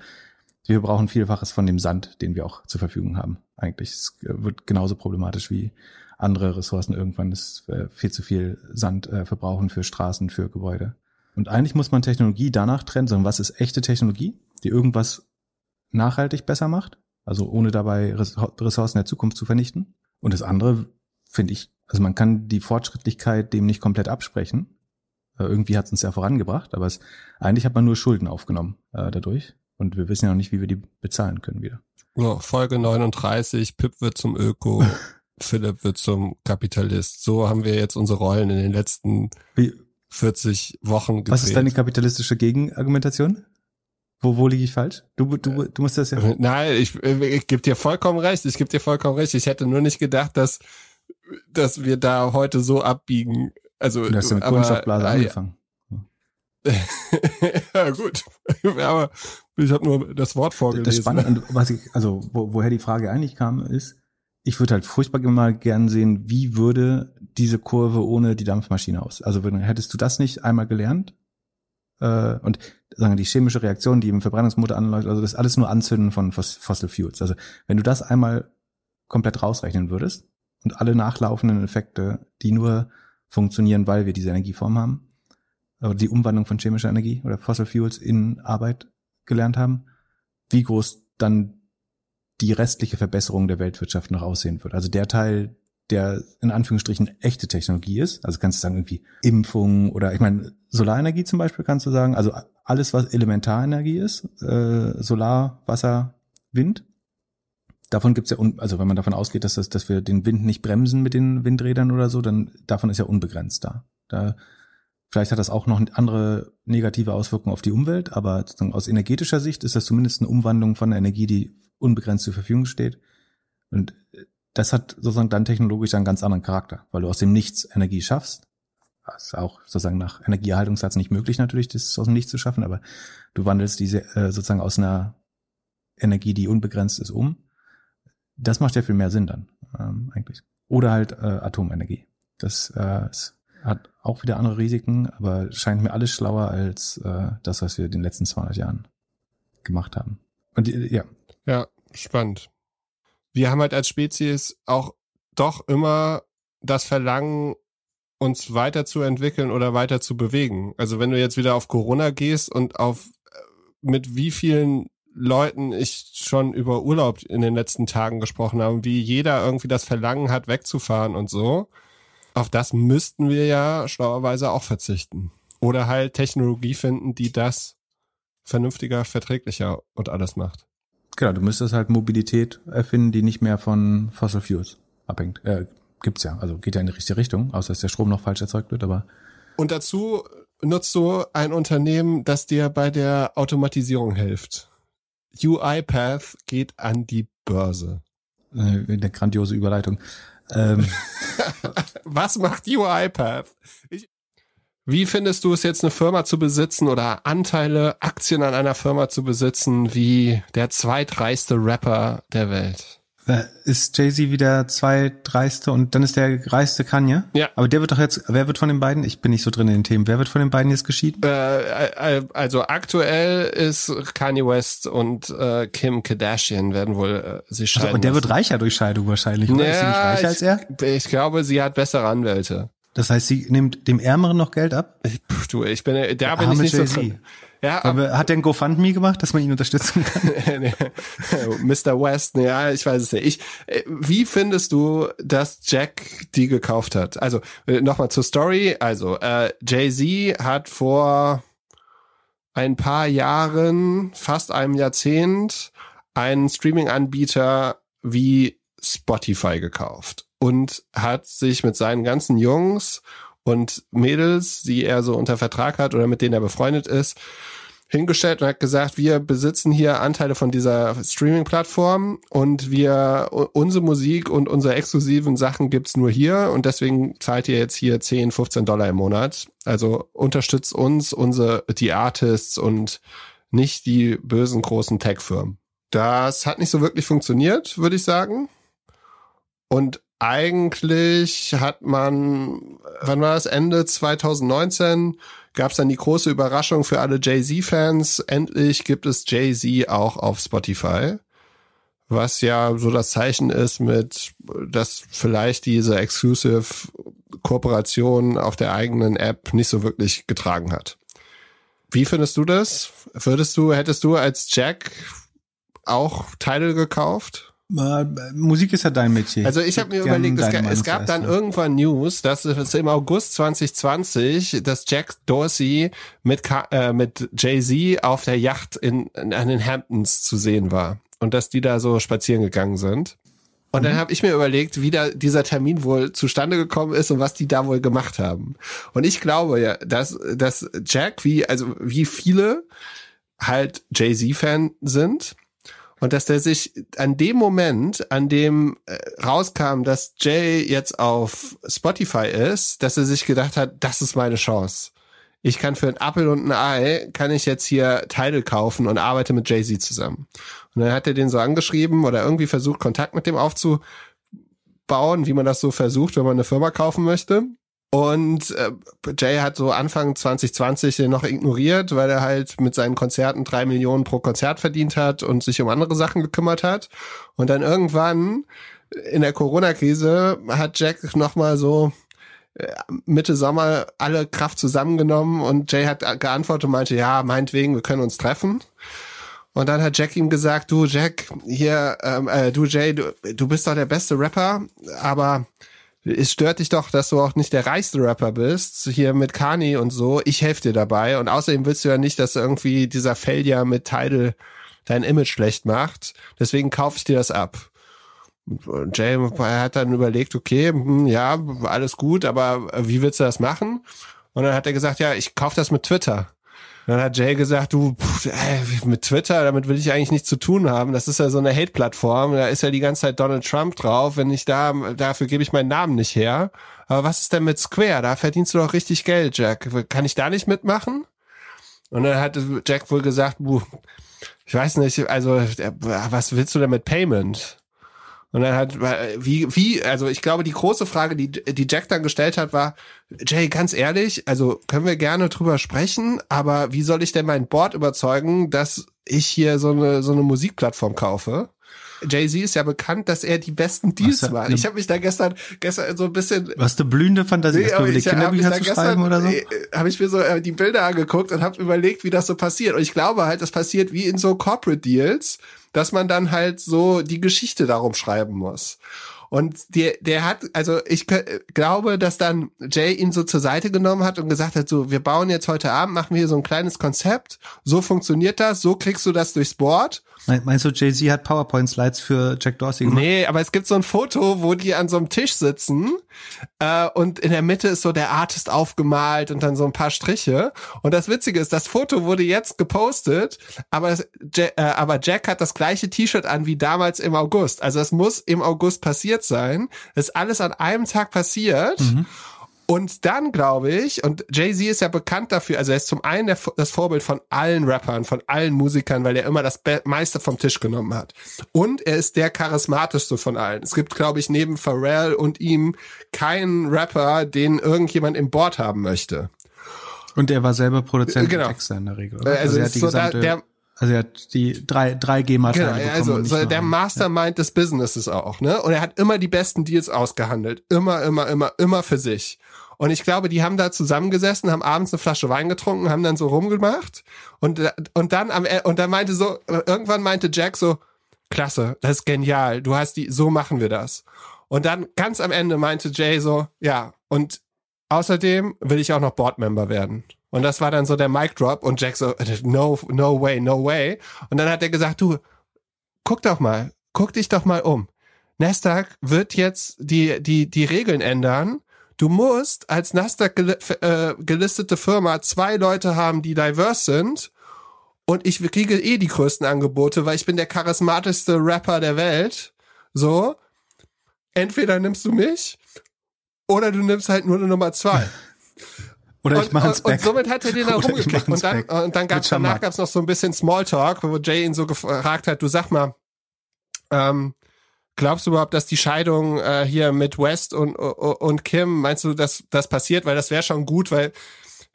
wir brauchen Vielfaches von dem Sand, den wir auch zur Verfügung haben. Eigentlich es wird genauso problematisch wie andere Ressourcen irgendwann ist äh, viel zu viel Sand äh, verbrauchen für Straßen, für Gebäude. Und eigentlich muss man Technologie danach trennen, sondern was ist echte Technologie, die irgendwas nachhaltig besser macht, also ohne dabei Ressourcen der Zukunft zu vernichten. Und das andere finde ich, also man kann die Fortschrittlichkeit dem nicht komplett absprechen. Äh, irgendwie hat es uns ja vorangebracht, aber es, eigentlich hat man nur Schulden aufgenommen äh, dadurch. Und wir wissen ja noch nicht, wie wir die bezahlen können wieder. Ja, Folge 39, Pip wird zum Öko, [LAUGHS] Philipp wird zum Kapitalist. So haben wir jetzt unsere Rollen in den letzten wie? 40 Wochen gedreht. Was ist deine kapitalistische Gegenargumentation? Wo, wo liege ich falsch? Du, du, du musst das ja. Nein, ich, ich gebe dir vollkommen recht. Ich gebe dir vollkommen recht. Ich hätte nur nicht gedacht, dass, dass wir da heute so abbiegen. Also, du hast ja mit Kohlenstoffblase aber, angefangen. [LAUGHS] ja, gut. aber ich habe nur das Wort vorgelesen. Das Spannende, was ich, also wo, woher die Frage eigentlich kam, ist, ich würde halt furchtbar mal gern sehen, wie würde diese Kurve ohne die Dampfmaschine aus? Also hättest du das nicht einmal gelernt? Äh, und sagen die chemische Reaktion, die im Verbrennungsmotor anläuft, also das ist alles nur Anzünden von Fossil Fuels. Also wenn du das einmal komplett rausrechnen würdest und alle nachlaufenden Effekte, die nur funktionieren, weil wir diese Energieform haben, oder die Umwandlung von chemischer Energie oder Fossil Fuels in Arbeit gelernt haben, wie groß dann die restliche Verbesserung der Weltwirtschaft noch aussehen wird. Also der Teil, der in Anführungsstrichen echte Technologie ist, also kannst du sagen irgendwie Impfung oder ich meine Solarenergie zum Beispiel kannst du sagen, also alles was Elementarenergie ist, äh, Solar, Wasser, Wind. Davon gibt's ja, also wenn man davon ausgeht, dass, das, dass wir den Wind nicht bremsen mit den Windrädern oder so, dann davon ist ja unbegrenzt da. Da Vielleicht hat das auch noch andere negative Auswirkungen auf die Umwelt, aber aus energetischer Sicht ist das zumindest eine Umwandlung von Energie, die unbegrenzt zur Verfügung steht. Und das hat sozusagen dann technologisch einen ganz anderen Charakter, weil du aus dem Nichts Energie schaffst. Das ist auch sozusagen nach Energieerhaltungssatz nicht möglich natürlich, das aus dem Nichts zu schaffen, aber du wandelst diese äh, sozusagen aus einer Energie, die unbegrenzt ist, um. Das macht ja viel mehr Sinn dann ähm, eigentlich. Oder halt äh, Atomenergie. Das äh, ist hat auch wieder andere Risiken, aber scheint mir alles schlauer als äh, das, was wir in den letzten 200 Jahren gemacht haben. Und ja. Ja, spannend. Wir haben halt als Spezies auch doch immer das Verlangen, uns weiterzuentwickeln oder weiter zu bewegen. Also wenn du jetzt wieder auf Corona gehst und auf äh, mit wie vielen Leuten ich schon über Urlaub in den letzten Tagen gesprochen habe, wie jeder irgendwie das Verlangen hat, wegzufahren und so auf das müssten wir ja schlauerweise auch verzichten. Oder halt Technologie finden, die das vernünftiger, verträglicher und alles macht. Genau, du müsstest halt Mobilität erfinden, die nicht mehr von Fossil Fuels abhängt. Äh, gibt's ja, also geht ja in die richtige Richtung, außer dass der Strom noch falsch erzeugt wird, aber. Und dazu nutzt du ein Unternehmen, das dir bei der Automatisierung hilft. UiPath geht an die Börse. Äh, eine grandiose Überleitung. Ähm. [LAUGHS] Was macht UiPath? Ich, wie findest du es jetzt, eine Firma zu besitzen oder Anteile, Aktien an einer Firma zu besitzen, wie der zweitreichste Rapper der Welt? Ist Jay-Z wieder zweitreichste und dann ist der reichste Kanye? Ja. Aber der wird doch jetzt, wer wird von den beiden, ich bin nicht so drin in den Themen, wer wird von den beiden jetzt geschieden? Äh, äh also aktuell ist Kanye West und äh, Kim Kardashian werden wohl äh, sich scheiden. Also, und der lassen. wird reicher durch Scheidung wahrscheinlich, oder? Ja, ist sie nicht reicher ich, als er? Ich glaube, sie hat bessere Anwälte. Das heißt, sie nimmt dem Ärmeren noch Geld ab? Puh, du, ich bin, da bin ich nicht so drin. Ja, aber hat der ein GoFundMe gemacht, dass man ihn unterstützen kann? [LAUGHS] Mr. West, ja, ich weiß es nicht. Ich, äh, wie findest du, dass Jack die gekauft hat? Also äh, nochmal zur Story. Also äh, Jay Z hat vor ein paar Jahren, fast einem Jahrzehnt, einen Streaming-Anbieter wie Spotify gekauft und hat sich mit seinen ganzen Jungs und Mädels, die er so unter Vertrag hat oder mit denen er befreundet ist, hingestellt und hat gesagt, wir besitzen hier Anteile von dieser Streaming-Plattform und wir, unsere Musik und unsere exklusiven Sachen gibt's nur hier und deswegen zahlt ihr jetzt hier 10, 15 Dollar im Monat. Also unterstützt uns, unsere, die Artists und nicht die bösen großen Tech-Firmen. Das hat nicht so wirklich funktioniert, würde ich sagen. Und eigentlich hat man, wann war das, Ende 2019, gab es dann die große Überraschung für alle Jay-Z-Fans. Endlich gibt es Jay-Z auch auf Spotify. Was ja so das Zeichen ist mit, dass vielleicht diese Exclusive Kooperation auf der eigenen App nicht so wirklich getragen hat. Wie findest du das? Würdest du, hättest du als Jack auch Teile gekauft? Musik ist ja dein Metier. Also ich habe mir überlegt, es, es gab dann irgendwann News, dass es im August 2020, dass Jack Dorsey mit, äh, mit Jay-Z auf der Yacht in, in, an den Hamptons zu sehen war und dass die da so spazieren gegangen sind. Und dann mhm. habe ich mir überlegt, wie da dieser Termin wohl zustande gekommen ist und was die da wohl gemacht haben. Und ich glaube ja, dass, dass Jack, wie, also wie viele halt Jay-Z-Fan sind und dass der sich an dem Moment, an dem äh, rauskam, dass Jay jetzt auf Spotify ist, dass er sich gedacht hat, das ist meine Chance. Ich kann für ein Apple und ein Ei, kann ich jetzt hier Title kaufen und arbeite mit Jay-Z zusammen. Und dann hat er den so angeschrieben oder irgendwie versucht, Kontakt mit dem aufzu bauen, wie man das so versucht, wenn man eine Firma kaufen möchte. Und äh, Jay hat so Anfang 2020 den noch ignoriert, weil er halt mit seinen Konzerten drei Millionen pro Konzert verdient hat und sich um andere Sachen gekümmert hat. Und dann irgendwann in der Corona-Krise hat Jack nochmal so äh, Mitte Sommer alle Kraft zusammengenommen und Jay hat geantwortet und meinte, ja, meinetwegen, wir können uns treffen. Und dann hat Jack ihm gesagt, du Jack, hier, ähm, äh, du Jay, du, du bist doch der beste Rapper, aber es stört dich doch, dass du auch nicht der reichste Rapper bist, hier mit Kani und so. Ich helfe dir dabei. Und außerdem willst du ja nicht, dass irgendwie dieser Failure mit Tidal dein Image schlecht macht. Deswegen kaufe ich dir das ab. Und Jay hat dann überlegt, okay, hm, ja, alles gut, aber wie willst du das machen? Und dann hat er gesagt, ja, ich kaufe das mit Twitter. Dann hat Jay gesagt, du, pff, mit Twitter, damit will ich eigentlich nichts zu tun haben. Das ist ja so eine Hate-Plattform. Da ist ja die ganze Zeit Donald Trump drauf. Wenn ich da, dafür gebe ich meinen Namen nicht her. Aber was ist denn mit Square? Da verdienst du doch richtig Geld, Jack. Kann ich da nicht mitmachen? Und dann hat Jack wohl gesagt, ich weiß nicht, also, was willst du denn mit Payment? Und dann hat, wie, wie, also ich glaube, die große Frage, die, die Jack dann gestellt hat, war, Jay, ganz ehrlich, also können wir gerne drüber sprechen, aber wie soll ich denn mein Board überzeugen, dass ich hier so eine, so eine Musikplattform kaufe? Jay-Z ist ja bekannt, dass er die besten Deals Was, macht. Ich habe mich da gestern gestern so ein bisschen Was eine blühende Fantasie, Nee, hast du ich Kinderbücher zu schreiben oder so? äh, Habe ich mir so äh, die Bilder angeguckt und habe überlegt, wie das so passiert. Und ich glaube halt, das passiert wie in so Corporate Deals, dass man dann halt so die Geschichte darum schreiben muss. Und der, der hat, also ich glaube, dass dann Jay ihn so zur Seite genommen hat und gesagt hat, so, wir bauen jetzt heute Abend, machen wir hier so ein kleines Konzept, so funktioniert das, so kriegst du das durchs Board. Me- Meinst du, Jay-Z hat PowerPoint-Slides für Jack Dorsey gemacht? Nee, aber es gibt so ein Foto, wo die an so einem Tisch sitzen äh, und in der Mitte ist so der Artist aufgemalt und dann so ein paar Striche. Und das Witzige ist, das Foto wurde jetzt gepostet, aber, es- Ja- äh, aber Jack hat das gleiche T-Shirt an wie damals im August. Also es muss im August passiert sein. Das ist alles an einem Tag passiert. Und dann glaube ich, und Jay-Z ist ja bekannt dafür, also er ist zum einen der, das Vorbild von allen Rappern, von allen Musikern, weil er immer das Be meiste vom Tisch genommen hat. Und er ist der charismatischste von allen. Es gibt, glaube ich, neben Pharrell und ihm keinen Rapper, den irgendjemand im Board haben möchte. Und er war selber Produzent Genau. und Texter in der Regel. Oder? Also er ist hat die so gesamte, der- also er hat die drei, drei GEMA-Teile Genau, bekommen. also so der einen. Mastermind des Businesses auch, ne? Und er hat immer die besten Deals ausgehandelt. Immer, immer, immer, immer für sich. Und ich glaube, die haben da zusammengesessen, haben abends eine Flasche Wein getrunken, haben dann so rumgemacht und, und dann am, E- und dann meinte so, irgendwann meinte Jack so, klasse, das ist genial, du hast die, so machen wir das. Und dann ganz am Ende meinte Jay so, ja, und außerdem will ich auch noch Boardmember werden. Und das war dann so der Mic Drop und Jack so, no, no way, no way. Und dann hat er gesagt, du, guck doch mal, guck dich doch mal um. Nasdaq wird jetzt die, die, die Regeln ändern. Du musst als Nasdaq gel äh, gelistete Firma zwei Leute haben, die diverse sind. Und ich kriege eh die größten Angebote, weil ich bin der charismatischste Rapper der Welt. So. Entweder nimmst du mich oder du nimmst halt nur eine Nummer zwei. [LAUGHS] Oder ich und, mache ein und, und somit hat er den da [LAUGHS] ich rumgekriegt. Und dann, und dann gab's danach Schamak. gab's noch so ein bisschen Smalltalk, wo Jay ihn so gefragt hat, du sag mal, ähm, glaubst du überhaupt, dass die Scheidung äh, hier mit West und, und Kim, meinst du, dass das passiert? Weil das wäre schon gut, weil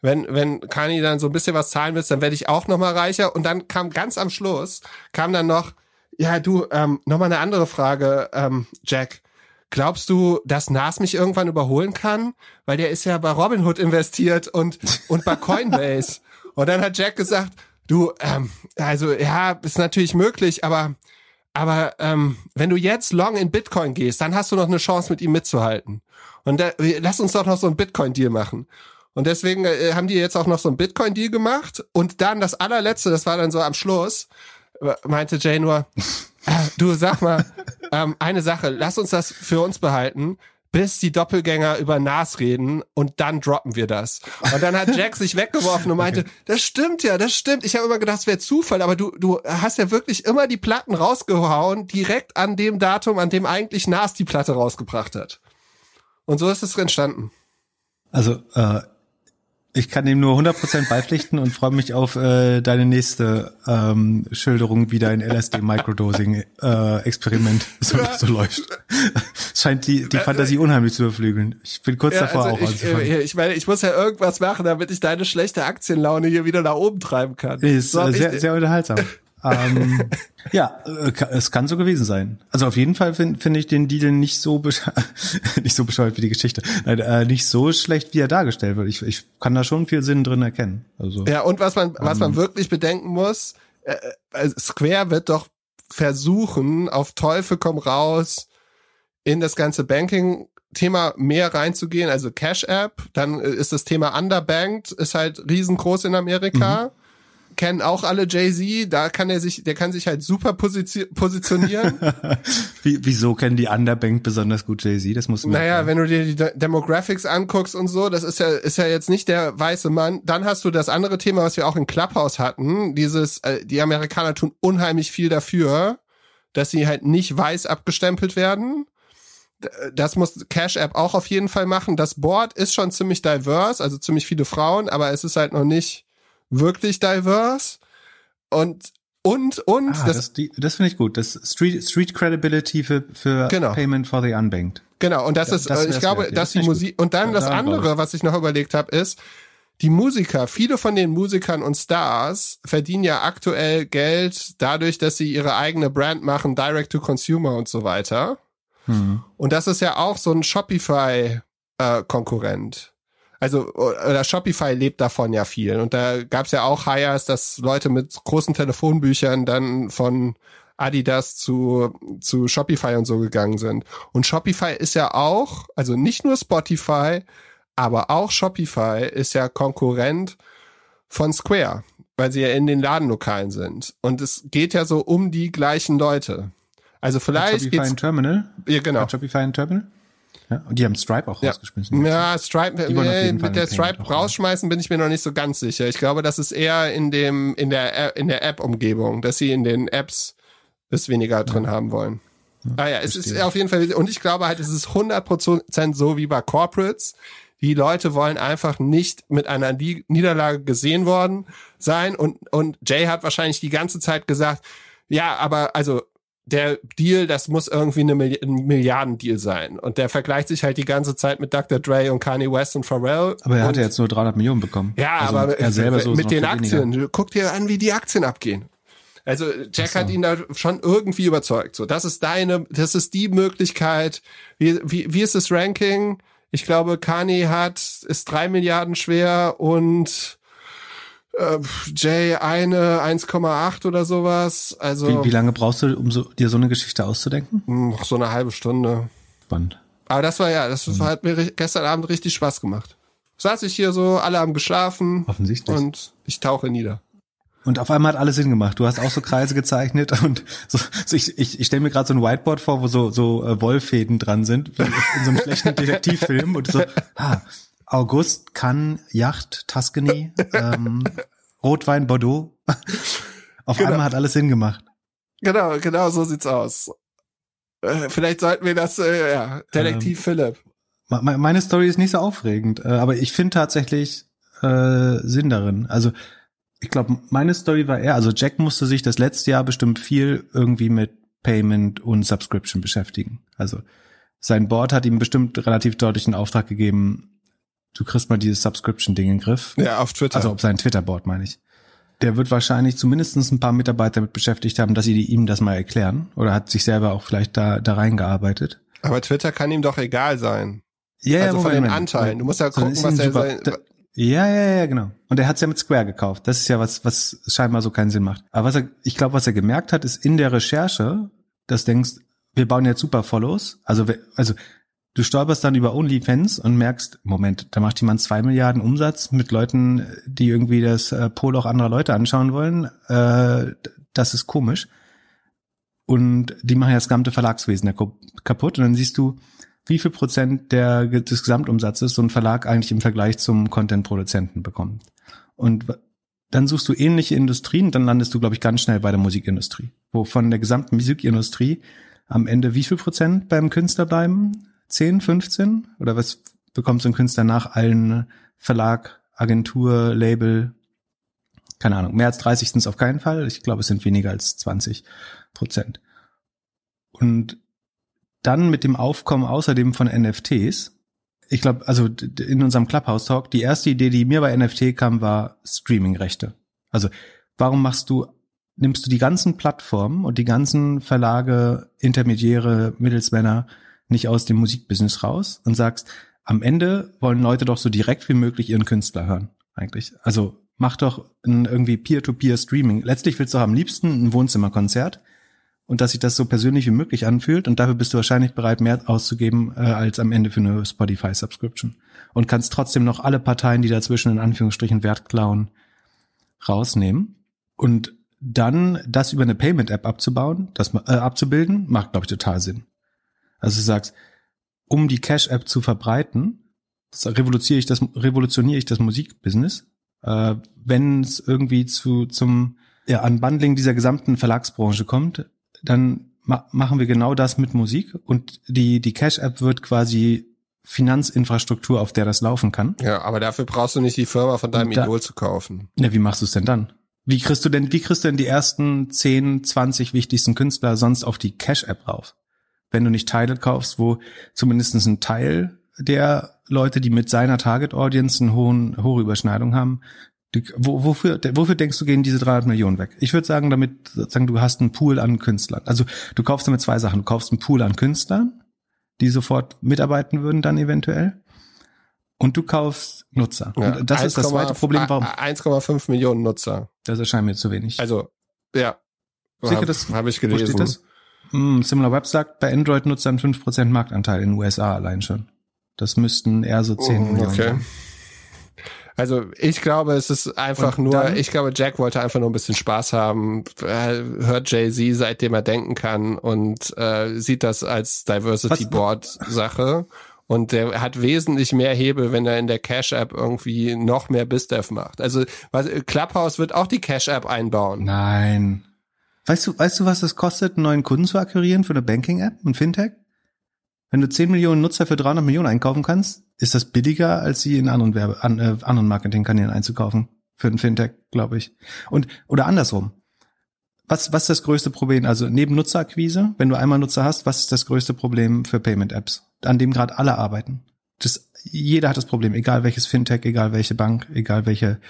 wenn, wenn Kanye dann so ein bisschen was zahlen willst, dann werde ich auch noch mal reicher. Und dann kam ganz am Schluss, kam dann noch, ja du, ähm, noch mal eine andere Frage, ähm, Jack. Glaubst du, dass Nas mich irgendwann überholen kann? Weil der ist ja bei Robinhood investiert und, und bei Coinbase. [LAUGHS] und dann hat Jack gesagt, du, ähm, also ja, ist natürlich möglich, aber, aber ähm, wenn du jetzt long in Bitcoin gehst, dann hast du noch eine Chance, mit ihm mitzuhalten. Und da, lass uns doch noch so einen Bitcoin-Deal machen. Und deswegen äh, haben die jetzt auch noch so einen Bitcoin-Deal gemacht. Und dann das allerletzte, das war dann so am Schluss, äh, meinte Jay nur, [LAUGHS] äh, du sag mal, ähm, eine Sache, lass uns das für uns behalten, bis die Doppelgänger über Nas reden und dann droppen wir das. Und dann hat Jack sich weggeworfen und meinte, das stimmt ja, das stimmt. Ich habe immer gedacht, es wäre Zufall, aber du, du hast ja wirklich immer die Platten rausgehauen, direkt an dem Datum, an dem eigentlich Nas die Platte rausgebracht hat. Und so ist es entstanden. Also äh, Ich kann dem nur 100% beipflichten und freue mich auf äh, deine nächste ähm, Schilderung, wie dein LSD-Microdosing-Experiment [LAUGHS] so, so läuft. Scheint die, die Fantasie unheimlich zu überflügeln. Ich bin kurz Ja, davor also auch ich, anzufangen. äh, ich meine, ich muss ja irgendwas machen, damit ich deine schlechte Aktienlaune hier wieder nach oben treiben kann. Ist So äh, sehr, sehr unterhaltsam. Ähm, [LAUGHS] ja, äh, es kann so gewesen sein. Also auf jeden Fall finde find ich den Deal nicht so [LAUGHS] nicht so bescheuert wie die Geschichte. Nein, äh, nicht so schlecht, wie er dargestellt wird. Ich, ich kann da schon viel Sinn drin erkennen. Also Ja, und was man, was man Ähm. wirklich bedenken muss, äh, äh, Square wird doch versuchen, auf Teufel komm raus, in das ganze Banking-Thema mehr reinzugehen, also Cash App, dann äh, ist das Thema Underbanked, ist halt riesengroß in Amerika. Kennen auch alle Jay-Z, da kann er sich, der kann sich halt super positionieren. [LAUGHS] Wie, wieso kennen die Underbank besonders gut Jay-Z? Das muss man Naja, wenn du dir die De Demographics anguckst und so, das ist ja, ist ja jetzt nicht der weiße Mann. Dann hast du das andere Thema, was wir auch in Clubhouse hatten. Dieses, äh, die Amerikaner tun unheimlich viel dafür, dass sie halt nicht weiß abgestempelt werden. Das muss Cash App auch auf jeden Fall machen. Das Board ist schon ziemlich diverse, also ziemlich viele Frauen, aber es ist halt noch nicht wirklich diverse. Und, und, und, Ah, das, das, das finde ich gut. Das Street, Street Credibility für, für Genau. Payment for the Unbanked. Genau, und das Ja, ist, das äh, ich glaube, ja, dass das die Musik, und dann Da- das da andere, raus. was ich noch überlegt habe, ist, die Musiker, viele von den Musikern und Stars verdienen ja aktuell Geld dadurch, dass sie ihre eigene Brand machen, Direct to Consumer und so weiter. Hm. Und das ist ja auch so ein Shopify-Konkurrent. Also, oder Shopify lebt davon ja viel. Und da gab's ja auch Hires, dass Leute mit großen Telefonbüchern dann von Adidas zu, zu Shopify und so gegangen sind. Und Shopify ist ja auch, also nicht nur Spotify, aber auch Shopify ist ja Konkurrent von Square, weil sie ja in den Ladenlokalen sind. Und es geht ja so um die gleichen Leute. Also vielleicht Hat Shopify geht's, ein Terminal? Ja, genau. Hat Shopify ein Terminal? Ja, und die haben Stripe auch rausgeschmissen. Ja, Stripe, Die wollen auf äh, mit der Stripe rausschmeißen bin ich mir noch nicht so ganz sicher. Ich glaube, das ist eher in dem, in der, in der App-Umgebung, dass sie in den Apps es weniger drin haben wollen. ah ja, es ist verstehe. auf jeden Fall, und ich glaube halt, es ist 100% so wie bei Corporates. Die Leute wollen einfach nicht mit einer Ni- Niederlage gesehen worden sein und, und Jay hat wahrscheinlich die ganze Zeit gesagt, ja, aber also der Deal, das muss irgendwie eine Milli ein Milliardendeal sein. Und der vergleicht sich halt die ganze Zeit mit Dr. Dre und Kanye West und Pharrell. Aber er und, hatte jetzt nur 300 Millionen bekommen. Ja, Also aber er selber so mit den weniger. Aktien, guck dir an, wie die Aktien abgehen. Also Jack hat ihn da schon irgendwie überzeugt. So, das ist deine, das ist die Möglichkeit. Wie, wie, wie ist das Ranking? Ich glaube, Kanye hat, ist drei Milliarden schwer und äh, Jay eine 1,8 oder sowas. Also Wie, wie lange brauchst du, um so, dir so eine Geschichte auszudenken? Hm, so eine halbe Stunde. Spannend. Aber das war ja, das Mhm. hat mir gestern Abend richtig Spaß gemacht. Saß ich hier so, alle haben geschlafen. Offensichtlich. Und ich tauche nieder. Und auf einmal hat alles Sinn gemacht. Du hast auch so Kreise gezeichnet und so, so ich, ich, ich stelle mir gerade so ein Whiteboard vor, wo so, so äh, Wollfäden dran sind, in so einem schlechten [LAUGHS] Detektivfilm und so, ah, August, Cannes, Yacht, Tuscany, [LAUGHS] ähm, Rotwein, Bordeaux. Auf Genau. einmal hat alles Sinn gemacht. Genau, genau so sieht's aus. Äh, vielleicht sollten wir das, äh, ja, Detektiv Philipp. Me- me- Meine Story ist nicht so aufregend, äh, aber ich finde tatsächlich äh, Sinn darin. Also ich glaube, meine Story war eher, also Jack musste sich das letzte Jahr bestimmt viel irgendwie mit Payment und Subscription beschäftigen. Also sein Board hat ihm bestimmt relativ deutlich einen Auftrag gegeben, du kriegst mal dieses Subscription-Ding in den Griff. Ja, auf Twitter. Also auf sein Twitter-Board meine ich. Der wird wahrscheinlich zumindest ein paar Mitarbeiter damit beschäftigt haben, dass sie ihm das mal erklären. Oder hat sich selber auch vielleicht da, da reingearbeitet. Aber Twitter kann ihm doch egal sein. Ja, ja, also von Moment, den Moment. Anteilen. Du musst ja gucken, was er sein, da- Ja, ja, ja, genau. Und er hat's ja mit Square gekauft. Das ist ja was, was scheinbar so keinen Sinn macht. Aber was er, ich glaube, was er gemerkt hat, ist in der Recherche, dass du denkst, wir bauen jetzt super Follows. Also, also du stolperst dann über OnlyFans und merkst, Moment, da macht jemand zwei Milliarden Umsatz mit Leuten, die irgendwie das äh, Poloch anderer Leute anschauen wollen. Äh, das ist komisch. Und die machen ja das gesamte Verlagswesen kaputt. Und dann siehst du, wie viel Prozent der, des Gesamtumsatzes so ein Verlag eigentlich im Vergleich zum Content-Produzenten bekommt. Und dann suchst du ähnliche Industrien, dann landest du, glaube ich, ganz schnell bei der Musikindustrie, wo von der gesamten Musikindustrie am Ende wie viel Prozent beim Künstler bleiben? 10, 15? Oder was bekommt so ein Künstler nach allen Verlag, Agentur, Label, keine Ahnung, mehr als 30 sind es auf keinen Fall. Ich glaube, es sind weniger als 20 Prozent. Und dann mit dem Aufkommen außerdem von NFTs, ich glaube, also in unserem Clubhouse Talk, die erste Idee, die mir bei NFT kam, war Streaming-Rechte. Also warum machst du, nimmst du die ganzen Plattformen und die ganzen Verlage, Intermediäre, Mittelsmänner nicht aus dem Musikbusiness raus und sagst, am Ende wollen Leute doch so direkt wie möglich ihren Künstler hören, eigentlich. Also mach doch ein irgendwie Peer-to-Peer-Streaming. Letztlich willst du am liebsten ein Wohnzimmerkonzert und dass sich das so persönlich wie möglich anfühlt und dafür bist du wahrscheinlich bereit, mehr auszugeben äh, als am Ende für eine Spotify-Subscription. Und kannst trotzdem noch alle Parteien, die dazwischen in Anführungsstrichen Wert klauen, rausnehmen. Und dann das über eine Payment-App abzubauen, das äh, abzubilden, macht, glaube ich, total Sinn. Also du sagst, um die Cash-App zu verbreiten, revolutioniere ich das, revolutioniere ich das Musikbusiness, äh, wenn es irgendwie zu zum ja, Unbundling dieser gesamten Verlagsbranche kommt, dann ma machen wir genau das mit Musik und die die Cash App wird quasi Finanzinfrastruktur, auf der das laufen kann. Ja, aber dafür brauchst du nicht die Firma von deinem da, Idol zu kaufen. Ja, wie machst du es denn dann? Wie kriegst du denn, wie kriegst du denn die ersten 10, 20 wichtigsten Künstler sonst auf die Cash App rauf? Wenn du nicht Title kaufst, wo zumindest ein Teil der Leute, die mit seiner Target Audience eine hohen, hohe Überschneidung haben, die, wo, wofür, wofür denkst du, gehen diese 300 Millionen weg? Ich würde sagen, damit sagen, du hast einen Pool an Künstlern. Also du kaufst damit zwei Sachen. Du kaufst einen Pool an Künstlern, die sofort mitarbeiten würden dann eventuell. Und du kaufst Nutzer. Ja, und das 1, ist das zweite Problem. Warum? 1,5 Millionen Nutzer. Das erscheint mir zu wenig. Also, ja. Sicher, das habe ich gelesen. Wo steht das? Hm, Similar Web sagt, bei Android-Nutzern 5% Marktanteil in den USA allein schon. Das müssten eher so 10 oh, Millionen okay. sein. Also ich glaube, es ist einfach und nur, dann, ich glaube, Jack wollte einfach nur ein bisschen Spaß haben, er hört Jay-Z, seitdem er denken kann und äh, sieht das als Diversity Board Sache. Und der hat wesentlich mehr Hebel, wenn er in der Cash-App irgendwie noch mehr BizDev macht. Also was, Clubhouse wird auch die Cash-App einbauen. Nein. Weißt du, weißt du, was es kostet, einen neuen Kunden zu akquirieren für eine Banking-App, ein Fintech? Wenn du 10 Millionen Nutzer für 300 Millionen einkaufen kannst, ist das billiger, als sie in anderen Werbe, an, äh, anderen Marketingkanälen einzukaufen. Für ein Fintech, glaube ich. Und, oder andersrum. Was, was ist das größte Problem? Also neben Nutzerakquise, wenn du einmal Nutzer hast, was ist das größte Problem für Payment-Apps, an dem gerade alle arbeiten? Das, jeder hat das Problem, egal welches Fintech, egal welche Bank, egal welche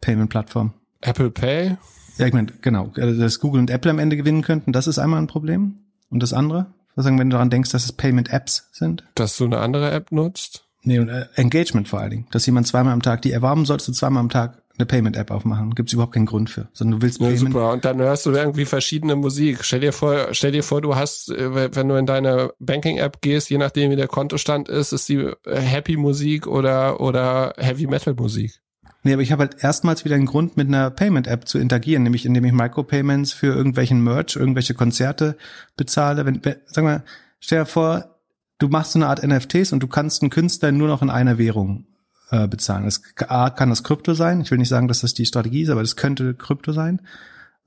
Payment-Plattform. Apple Pay? Ja, ich meine, genau, dass Google und Apple am Ende gewinnen könnten, das ist einmal ein Problem. Und das andere? Was sagen, wenn du daran denkst, dass es Payment-Apps sind? Dass du eine andere App nutzt? Nee, und äh, Engagement vor allen Dingen. Dass jemand zweimal am Tag, die erwarben sollst du zweimal am Tag eine Payment-App aufmachen. Gibt es überhaupt keinen Grund für. Sondern du willst ja, Payment. Super. Und dann hörst du irgendwie verschiedene Musik. Stell dir vor, stell dir vor, du hast, äh, wenn du in deine Banking-App gehst, je nachdem wie der Kontostand ist, ist die äh, Happy Musik oder, oder Heavy Metal Musik. Nee, aber ich habe halt erstmals wieder einen Grund, mit einer Payment-App zu interagieren, nämlich indem ich Micropayments für irgendwelchen Merch, irgendwelche Konzerte bezahle. Wenn, sag mal, stell dir vor, du machst so eine Art NFTs und du kannst einen Künstler nur noch in einer Währung äh, bezahlen. Das A, kann das Krypto sein. Ich will nicht sagen, dass das die Strategie ist, aber das könnte Krypto sein.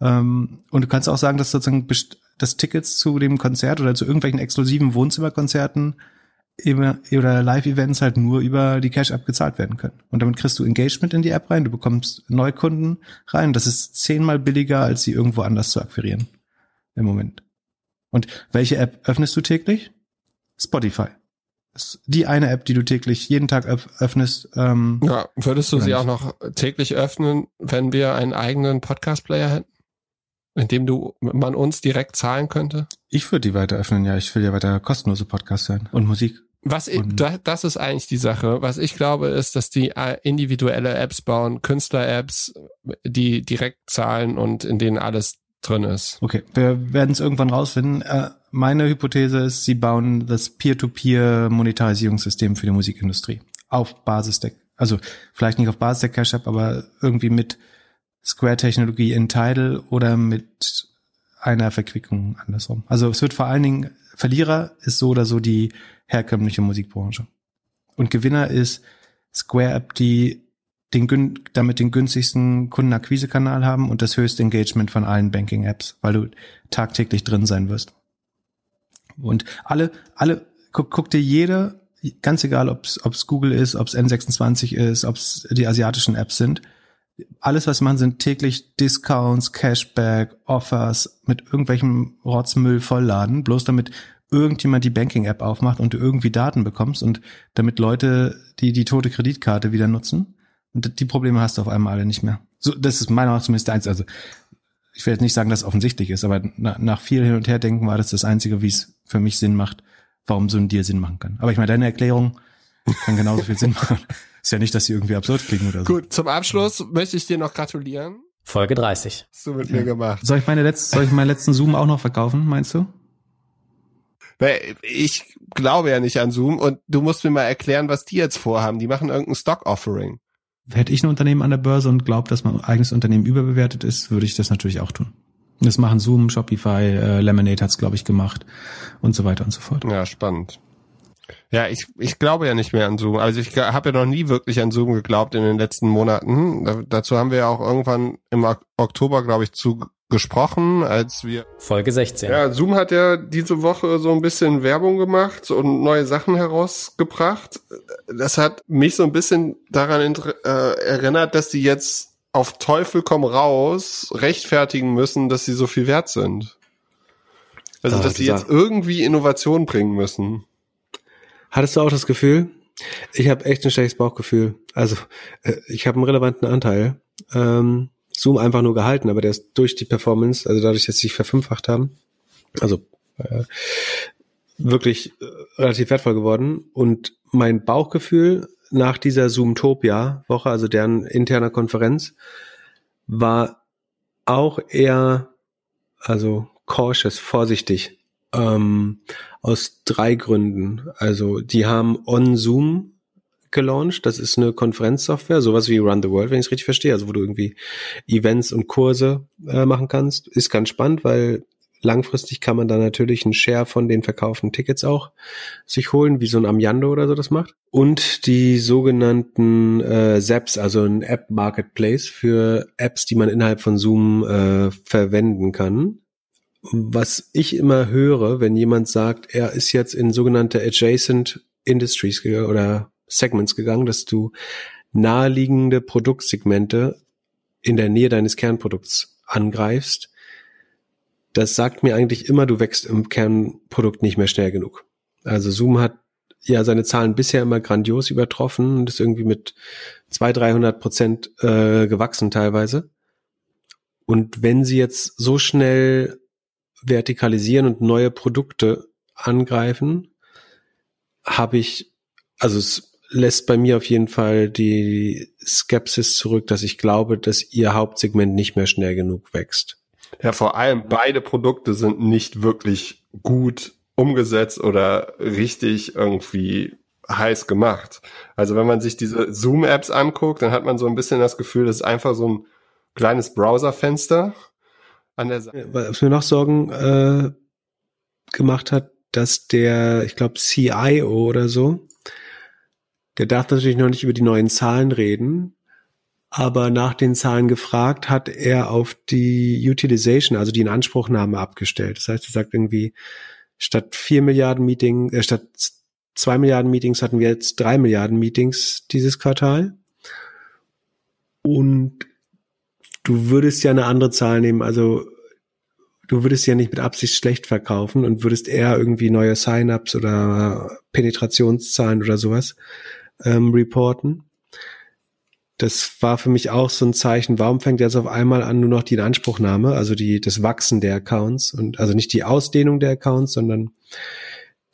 Ähm, und du kannst auch sagen, dass sozusagen das Tickets zu dem Konzert oder zu irgendwelchen exklusiven Wohnzimmerkonzerten oder Live-Events halt nur über die Cash-App gezahlt werden können. Und damit kriegst du Engagement in die App rein, du bekommst Neukunden rein. Das ist zehnmal billiger, als sie irgendwo anders zu akquirieren im Moment. Und welche App öffnest du täglich? Spotify. ist die eine App, die du täglich jeden Tag öffnest. Ähm, ja, würdest du sie nicht? auch noch täglich öffnen, wenn wir einen eigenen Podcast-Player hätten? In dem du, man uns direkt zahlen könnte? Ich würde die weiter öffnen, ja. Ich will ja weiter kostenlose Podcasts hören und Musik. Was ich, das ist eigentlich die Sache. Was ich glaube, ist, dass die äh, individuelle Apps bauen, Künstler-Apps, die direkt zahlen und in denen alles drin ist. Okay, wir werden es irgendwann rausfinden. Äh, meine Hypothese ist, sie bauen das Peer-to-Peer-Monetarisierungssystem für die Musikindustrie auf Basis der, also vielleicht nicht auf Basis der Cash App, aber irgendwie mit Square-Technologie in Tidal oder mit einer Verquickung andersrum. Also es wird vor allen Dingen, Verlierer ist so oder so die herkömmliche Musikbranche. Und Gewinner ist Square App, die den, damit den günstigsten Kundenakquisekanal haben und das höchste Engagement von allen Banking-Apps, weil du tagtäglich drin sein wirst. Und alle, alle, guck, guck dir jede, ganz egal, ob es Google ist, ob es N26 ist, ob es die asiatischen Apps sind, alles, was man sind täglich Discounts, Cashback, Offers mit irgendwelchem Rotzmüll vollladen, bloß damit irgendjemand die Banking-App aufmacht und du irgendwie Daten bekommst und damit Leute die die tote Kreditkarte wieder nutzen. Und die Probleme hast du auf einmal alle nicht mehr. So, das ist meiner Meinung nach zumindest eins. Also ich will jetzt nicht sagen, dass es offensichtlich ist, aber nach, nach viel hin und her denken war das das Einzige, wie es für mich Sinn macht, warum so ein Deal Sinn machen kann. Aber ich meine, deine Erklärung kann genauso viel Sinn machen. Ist ja nicht, dass sie irgendwie absurd klingen oder so. Gut, zum Abschluss möchte ich dir noch gratulieren. Folge 30. Hast du mit ja. mir gemacht. Soll ich meine letzte, soll ich meinen letzten Zoom auch noch verkaufen, meinst du? Ich glaube ja nicht an Zoom und du musst mir mal erklären, was die jetzt vorhaben. Die machen irgendein Stock-Offering. Hätte ich ein Unternehmen an der Börse und glaube, dass mein eigenes Unternehmen überbewertet ist, würde ich das natürlich auch tun. Das machen Zoom, Shopify, äh, Lemonade hat's glaube ich gemacht und so weiter und so fort. Ja, spannend. Ja, ich, ich glaube ja nicht mehr an Zoom. Also ich habe ja noch nie wirklich an Zoom geglaubt in den letzten Monaten. Da, dazu haben wir ja auch irgendwann im Oktober, glaube ich, zu gesprochen, als wir Folge 16. Ja, Zoom hat ja diese Woche so ein bisschen Werbung gemacht und neue Sachen herausgebracht. Das hat mich so ein bisschen daran äh, erinnert, dass die jetzt auf Teufel komm raus rechtfertigen müssen, dass sie so viel wert sind. Also, ah, dass sie jetzt irgendwie Innovation bringen müssen. Hattest du auch das Gefühl? Ich habe echt ein schlechtes Bauchgefühl. Also äh, ich habe einen relevanten Anteil. Ähm, Zoom einfach nur gehalten, aber der ist durch die Performance, also dadurch, dass sie sich verfünffacht haben, also äh, wirklich äh, relativ wertvoll geworden. Und mein Bauchgefühl nach dieser Zoomtopia-Woche, also deren interner Konferenz, war auch eher, also cautious, vorsichtig. Ähm, aus drei Gründen. Also die haben on Zoom gelauncht. Das ist eine Konferenzsoftware, sowas wie Run the World, wenn ich es richtig verstehe, also wo du irgendwie Events und Kurse äh, machen kannst. Ist ganz spannend, weil langfristig kann man dann natürlich einen Share von den verkauften Tickets auch sich holen, wie so ein Amiando oder so das macht. Und die sogenannten äh, Zaps, also ein App Marketplace für Apps, die man innerhalb von Zoom äh, verwenden kann was ich immer höre, wenn jemand sagt, er ist jetzt in sogenannte Adjacent Industries oder Segments gegangen, dass du naheliegende Produktsegmente in der Nähe deines Kernprodukts angreifst, das sagt mir eigentlich immer, du wächst im Kernprodukt nicht mehr schnell genug. Also Zoom hat ja seine Zahlen bisher immer grandios übertroffen und ist irgendwie mit 200, 300 Prozent äh, gewachsen teilweise. Und wenn sie jetzt so schnell vertikalisieren und neue Produkte angreifen, habe ich, also es lässt bei mir auf jeden Fall die Skepsis zurück, dass ich glaube, dass ihr Hauptsegment nicht mehr schnell genug wächst. Ja, vor allem beide Produkte sind nicht wirklich gut umgesetzt oder richtig irgendwie heiß gemacht. Also wenn man sich diese Zoom-Apps anguckt, dann hat man so ein bisschen das Gefühl, das ist einfach so ein kleines Browserfenster an der Seite. Was mir noch Sorgen äh, gemacht hat, dass der, ich glaube, CIO oder so, der darf natürlich noch nicht über die neuen Zahlen reden, aber nach den Zahlen gefragt hat er auf die Utilization, also die Inanspruchnahme abgestellt. Das heißt, er sagt irgendwie, statt vier Milliarden Meetings, äh, statt zwei Milliarden Meetings hatten wir jetzt drei Milliarden Meetings dieses Quartal. Und du würdest ja eine andere Zahl nehmen, also du würdest ja nicht mit Absicht schlecht verkaufen und würdest eher irgendwie neue Sign-ups oder Penetrationszahlen oder sowas ähm, reporten. Das war für mich auch so ein Zeichen, warum fängt jetzt auf einmal an nur noch die Inanspruchnahme, also die, das Wachsen der Accounts und also nicht die Ausdehnung der Accounts, sondern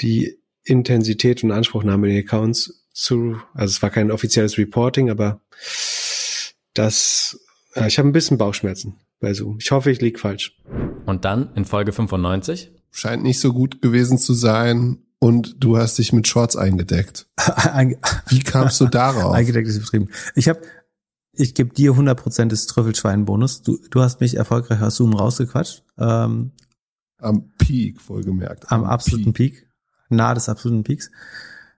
die Intensität und Anspruchnahme der Accounts zu, also es war kein offizielles Reporting, aber das, ich habe ein bisschen Bauchschmerzen bei Zoom. Ich hoffe, ich lieg falsch. Und dann in Folge 95? Scheint nicht so gut gewesen zu sein und du hast dich mit Shorts eingedeckt. [LAUGHS] Wie kamst du darauf? [LAUGHS] eingedeckt ist betrieben. Ich habe ich gebe dir 100% des Trüffelschwein-Bonus. Du, du hast mich erfolgreich aus Zoom rausgequatscht. Ähm, am Peak, wohlgemerkt. Am, am absoluten Peak. Peak. Nahe des absoluten Peaks.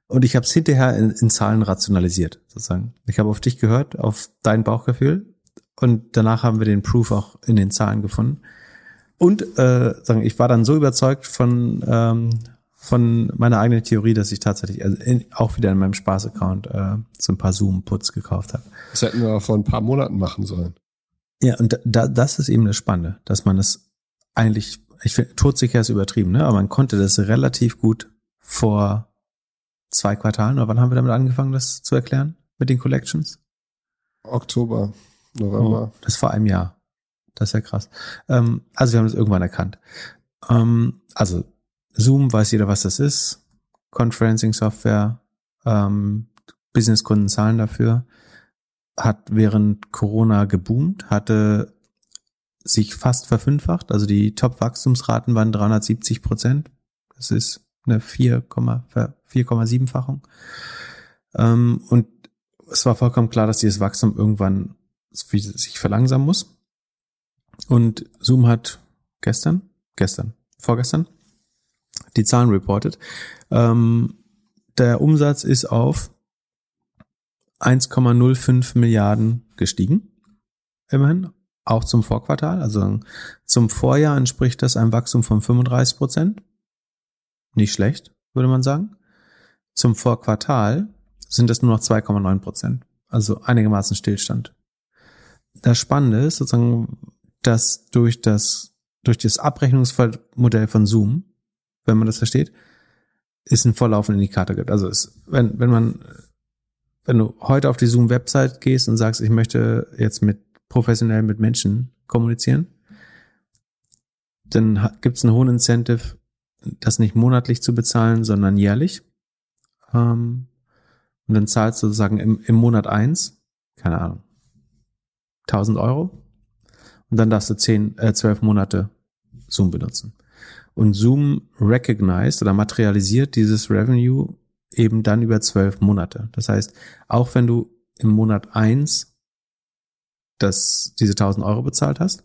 Und ich habe es hinterher in, in Zahlen rationalisiert, sozusagen. Ich habe auf dich gehört, auf dein Bauchgefühl. Und danach haben wir den Proof auch in den Zahlen gefunden. Und äh, sagen, ich war dann so überzeugt von, ähm, von meiner eigenen Theorie, dass ich tatsächlich also in, auch wieder in meinem Spaß-Account äh, so ein paar Zoom-Puts gekauft habe. Das hätten wir vor ein paar Monaten machen sollen. Ja, und da, das ist eben das Spannende, dass man es eigentlich, ich finde, todsicher ist übertrieben, ne? aber man konnte das relativ gut vor zwei Quartalen, oder wann haben wir damit angefangen, das zu erklären mit den Collections? Oktober, November. Oh, das vor einem Jahr. Das ist ja krass. Ähm, also wir haben das irgendwann erkannt. Ähm, also Zoom weiß jeder, was das ist. Conferencing-Software, ähm, Businesskunden zahlen dafür. Hat während Corona geboomt, hatte sich fast verfünffacht. Also die Top-Wachstumsraten waren 370 Prozent. Das ist eine 4,7-fachung. Ähm, und es war vollkommen klar, dass dieses Wachstum irgendwann sich verlangsamen muss. Und Zoom hat gestern, gestern, vorgestern die Zahlen reported. Ähm, der Umsatz ist auf 1,05 Milliarden gestiegen. Immerhin. Auch zum Vorquartal. Also zum Vorjahr entspricht das einem Wachstum von 35 Prozent. Nicht schlecht, würde man sagen. Zum Vorquartal sind es nur noch 2,9 Prozent. Also einigermaßen Stillstand. Das Spannende ist sozusagen, dass durch das, durch das Abrechnungsmodell von Zoom wenn man das versteht, ist ein vorlaufender Indikator gibt. Also es, wenn, wenn man, wenn du heute auf die Zoom-Website gehst und sagst, ich möchte jetzt mit professionell mit Menschen kommunizieren, dann gibt es einen hohen Incentive, das nicht monatlich zu bezahlen, sondern jährlich. Ähm, und dann zahlst du sozusagen im, im Monat eins, keine Ahnung, 1000 Euro. Und dann darfst du zehn, äh, zwölf Monate Zoom benutzen. Und Zoom recognized oder materialisiert dieses Revenue eben dann über zwölf Monate. Das heißt, auch wenn du im Monat eins das, diese 1000 Euro bezahlt hast,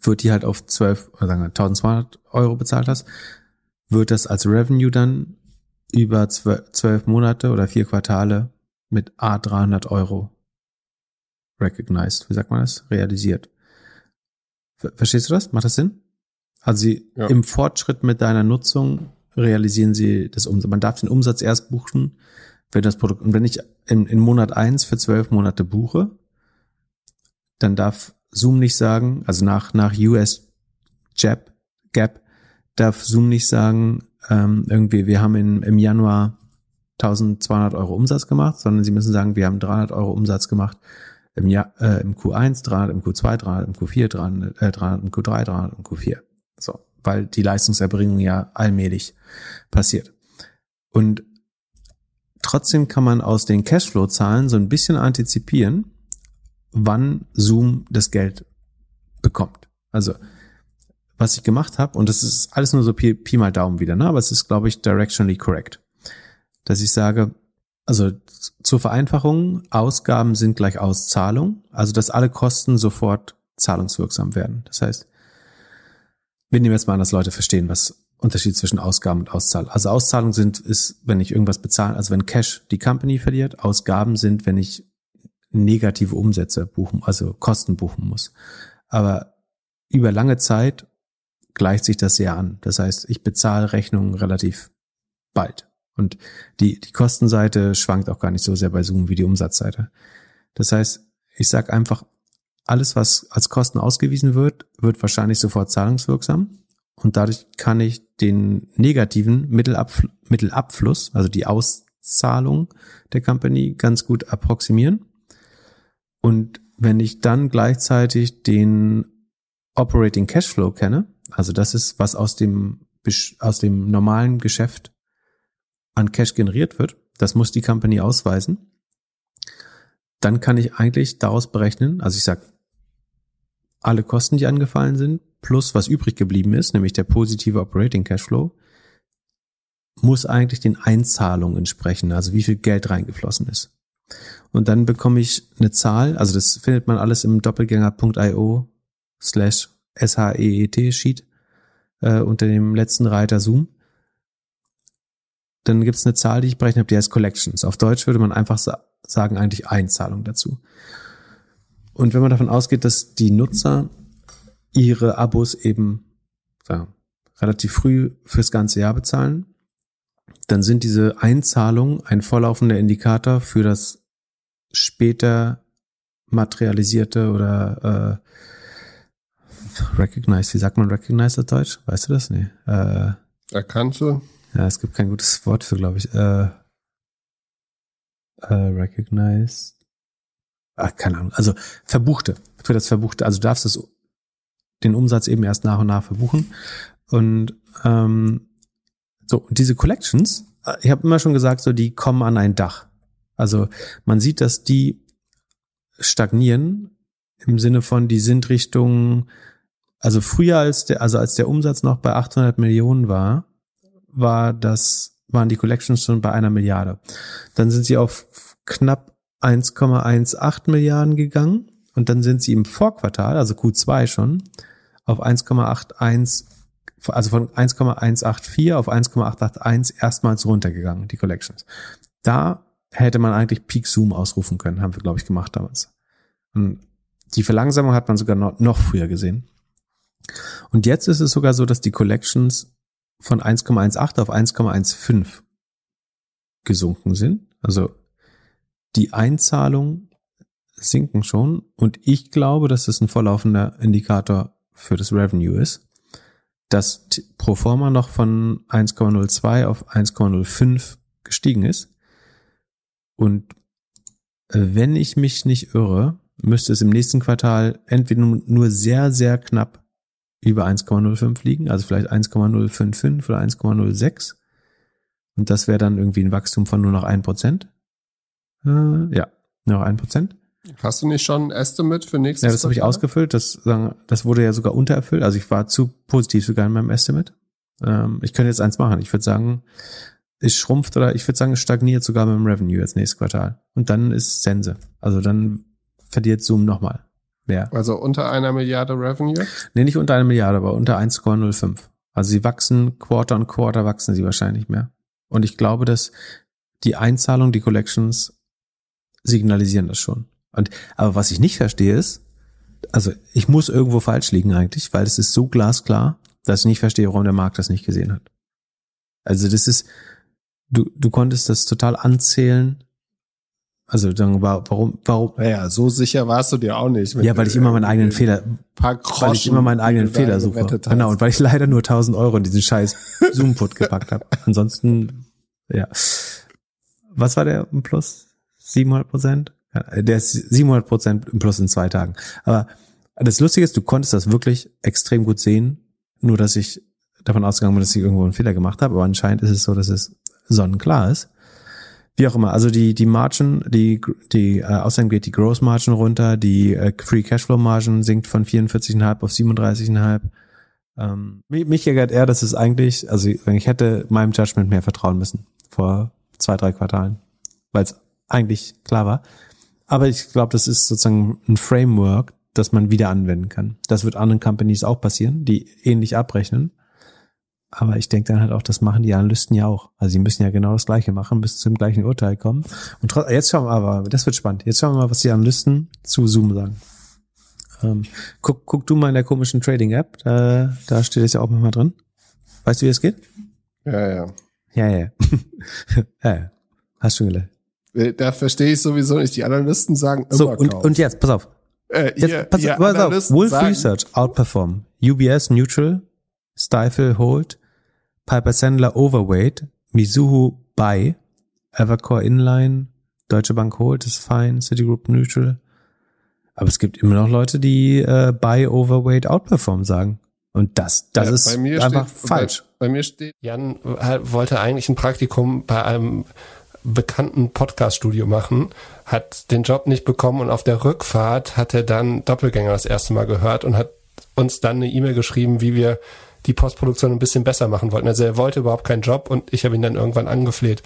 wird die halt auf zwölf, oder sagen wir 1200 Euro bezahlt hast, wird das als Revenue dann über zwölf Monate oder vier Quartale mit A300 Euro recognized. Wie sagt man das? Realisiert. Verstehst du das? Macht das Sinn? Also sie, ja. im Fortschritt mit deiner Nutzung realisieren sie das Umsatz. Man darf den Umsatz erst buchen, wenn das Produkt, und wenn ich in, in Monat eins für zwölf Monate buche, dann darf Zoom nicht sagen, also nach, nach US Gap, Gap, darf Zoom nicht sagen, ähm, irgendwie, wir haben in, im Januar 1200 Euro Umsatz gemacht, sondern sie müssen sagen, wir haben 300 Euro Umsatz gemacht im, Jahr, äh, im Q1, 300 im Q2, 300 im Q4, 300, äh, 300 im Q3, 300 im Q4. So, weil die Leistungserbringung ja allmählich passiert. Und trotzdem kann man aus den Cashflow-Zahlen so ein bisschen antizipieren, wann Zoom das Geld bekommt. Also was ich gemacht habe, und das ist alles nur so Pi, Pi mal Daumen wieder, ne? aber es ist, glaube ich, directionally correct, dass ich sage, also zur Vereinfachung, Ausgaben sind gleich Auszahlung, also dass alle Kosten sofort zahlungswirksam werden. Das heißt, wir nehmen jetzt mal an, dass Leute verstehen, was Unterschied zwischen Ausgaben und Auszahlung. Also Auszahlung sind, ist, wenn ich irgendwas bezahle, also wenn Cash die Company verliert. Ausgaben sind, wenn ich negative Umsätze buchen, also Kosten buchen muss. Aber über lange Zeit gleicht sich das sehr an. Das heißt, ich bezahle Rechnungen relativ bald. Und die, die Kostenseite schwankt auch gar nicht so sehr bei Zoom wie die Umsatzseite. Das heißt, ich sage einfach, alles, was als Kosten ausgewiesen wird, wird wahrscheinlich sofort zahlungswirksam. Und dadurch kann ich den negativen Mittelabfl Mittelabfluss, also die Auszahlung der Company, ganz gut approximieren. Und wenn ich dann gleichzeitig den Operating Cashflow kenne, also das ist, was aus dem, aus dem normalen Geschäft an Cash generiert wird, das muss die Company ausweisen, dann kann ich eigentlich daraus berechnen, also ich sage, alle Kosten, die angefallen sind, plus was übrig geblieben ist, nämlich der positive Operating Cashflow, muss eigentlich den Einzahlungen entsprechen, also wie viel Geld reingeflossen ist. Und dann bekomme ich eine Zahl, also das findet man alles im doppelgänger.io slash SHEET Sheet äh, unter dem letzten Reiter Zoom. Dann gibt es eine Zahl, die ich berechnet habe, die heißt Collections. Auf Deutsch würde man einfach sa sagen, eigentlich Einzahlung dazu. Und wenn man davon ausgeht, dass die Nutzer ihre Abos eben ja, relativ früh fürs ganze Jahr bezahlen, dann sind diese Einzahlungen ein vorlaufender Indikator für das später materialisierte oder äh, recognize, wie sagt man recognize auf Deutsch? Weißt du das? Nee. Äh, Erkannte? Ja, es gibt kein gutes Wort für, glaube ich. Äh, äh, recognize. Ach, keine Ahnung. Also verbuchte. Für das Verbuchte. Also du darfst das, den Umsatz eben erst nach und nach verbuchen. Und ähm, so, diese Collections, äh, ich habe immer schon gesagt, so die kommen an ein Dach. Also man sieht, dass die stagnieren im Sinne von, die sind Richtung, also früher als der, also als der Umsatz noch bei 800 Millionen war, war das, waren die Collections schon bei einer Milliarde. Dann sind sie auf knapp 1,18 Milliarden gegangen und dann sind sie im Vorquartal, also Q2 schon, auf 1,81, also von 1,184 auf 1,881 erstmals runtergegangen, die Collections. Da hätte man eigentlich Peak Zoom ausrufen können, haben wir, glaube ich, gemacht damals. Und die Verlangsamung hat man sogar noch, noch früher gesehen. Und jetzt ist es sogar so, dass die Collections von 1,18 auf 1,15 gesunken sind. Also die Einzahlungen sinken schon und ich glaube, dass das ein vorlaufender Indikator für das Revenue ist, dass pro forma noch von 1,02 auf 1,05 gestiegen ist. Und äh, wenn ich mich nicht irre, müsste es im nächsten Quartal entweder nur sehr, sehr knapp über 1,05 liegen, also vielleicht 1,055 oder 1,06. Und das wäre dann irgendwie ein Wachstum von nur noch 1%. Äh, ja, nur noch 1%. Hast du nicht schon ein Estimate für nächstes Jahr? Ja, das habe ich ausgefüllt. Das, das wurde ja sogar untererfüllt. Also ich war zu positiv sogar in meinem Estimate. Ähm, ich könnte jetzt eins machen. Ich würde sagen, es schrumpft oder ich würde sagen, es stagniert sogar mit dem Revenue jetzt nächstes Quartal. Und dann ist Sense. Also dann verliert Zoom nochmal mehr. Also unter einer Milliarde Revenue? Nee, nicht unter einer Milliarde, aber unter 1,05. Also sie wachsen, Quarter on Quarter wachsen sie wahrscheinlich mehr. Und ich glaube, dass die Einzahlung, die Collections signalisieren das schon. Und, aber was ich nicht verstehe ist, also ich muss irgendwo falsch liegen eigentlich, weil es ist so glasklar, dass ich nicht verstehe, warum der Markt das nicht gesehen hat. Also das ist, du, du konntest das total anzählen. Also dann warum, warum? Naja, so sicher warst du dir auch nicht. Ja, weil ich immer meinen eigenen Fehler, weil ich immer meinen eigenen Fehler suche. Genau, und weil ich leider nur 1000 Euro in diesen scheiß [LAUGHS] Zoom-Put gepackt habe. Ansonsten, ja. Was war der im Plus? 700 Prozent? Der ist 700 Prozent im Plus in zwei Tagen. Aber das Lustige ist, du konntest das wirklich extrem gut sehen, nur dass ich davon ausgegangen bin, dass ich irgendwo einen Fehler gemacht habe. Aber anscheinend ist es so, dass es sonnenklar ist. Wie auch immer, also die, die Margin, die, die, äh, außerdem geht die Gross Margin runter, die äh, Free Cashflow Margin sinkt von 44,5 auf 37,5. Ähm, mich, mich ärgert eher, dass es eigentlich, also ich hätte meinem Judgment mehr vertrauen müssen vor zwei, drei Quartalen, weil es eigentlich klar war. Aber ich glaube, das ist sozusagen ein Framework, das man wieder anwenden kann. Das wird anderen Companies auch passieren, die ähnlich abrechnen. Aber ich denke dann halt auch, das machen die Analysten ja auch. Also sie müssen ja genau das Gleiche machen, bis zum gleichen Urteil kommen. Und jetzt schauen wir aber, das wird spannend. Jetzt schauen wir mal, was die Analysten zu Zoom sagen. Ähm, guck, guck du mal in der komischen Trading-App, da, da steht es ja auch mal drin. Weißt du, wie es geht? Ja, ja. Ja, ja. [LAUGHS] ja, ja. Hast schon gelernt. Äh, da verstehe ich sowieso nicht. Die Analysten sagen immer So, und, und jetzt, pass auf. Äh, jetzt, ihr, pass, ihr pass auf. Wolf sagen, Research outperform. UBS neutral. Stifle hold. Piper Sandler overweight. Mizuho buy. Evercore inline. Deutsche Bank hold ist fine. Citigroup neutral. Aber es gibt immer noch Leute, die äh, buy, overweight, outperform sagen. Und das, das Ja, ist bei mir einfach steht, falsch. Bei, bei mir steht, Jan wollte eigentlich ein Praktikum bei einem bekannten Podcast-Studio machen, hat den Job nicht bekommen und auf der Rückfahrt hat er dann Doppelgänger das erste Mal gehört und hat uns dann eine E-Mail geschrieben, wie wir die Postproduktion ein bisschen besser machen wollten. Also er wollte überhaupt keinen Job und ich habe ihn dann irgendwann angefleht,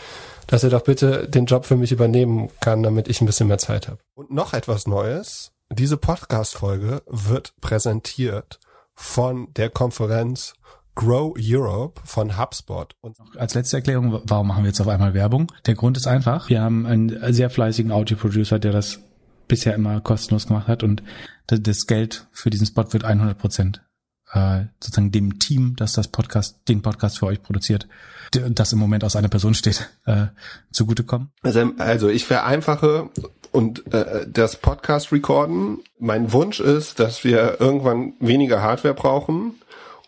dass er doch bitte den Job für mich übernehmen kann, damit ich ein bisschen mehr Zeit habe. Und noch etwas Neues. Diese Podcast-Folge wird präsentiert von der Konferenz Grow Europe von HubSpot. Und Als letzte Erklärung, warum machen wir jetzt auf einmal Werbung? Der Grund ist einfach, wir haben einen sehr fleißigen Audio-Producer, der das bisher immer kostenlos gemacht hat und das Geld für diesen Spot wird 100 Prozent äh, sozusagen dem Team, das das Podcast, den Podcast für euch produziert, das im Moment aus einer Person steht, [LAUGHS] äh, zugutekommen? Also, also ich vereinfache und äh, das Podcast recorden. Mein Wunsch ist, dass wir irgendwann weniger Hardware brauchen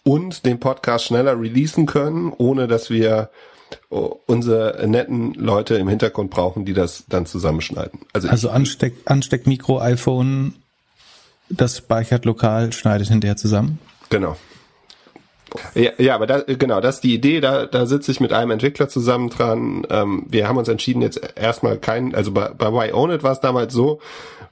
und den Podcast schneller releasen können, ohne dass wir unsere netten Leute im Hintergrund brauchen, die das dann zusammenschneiden. Also, also Ansteck, Ansteckmikro, iPhone, das speichert lokal, schneidet hinterher zusammen. Genau. Ja, ja, aber da, genau, das ist die Idee. Da, da sitze ich mit einem Entwickler zusammen dran. Ähm, wir haben uns entschieden, jetzt erstmal keinen, also bei, bei Why Own It war es damals so,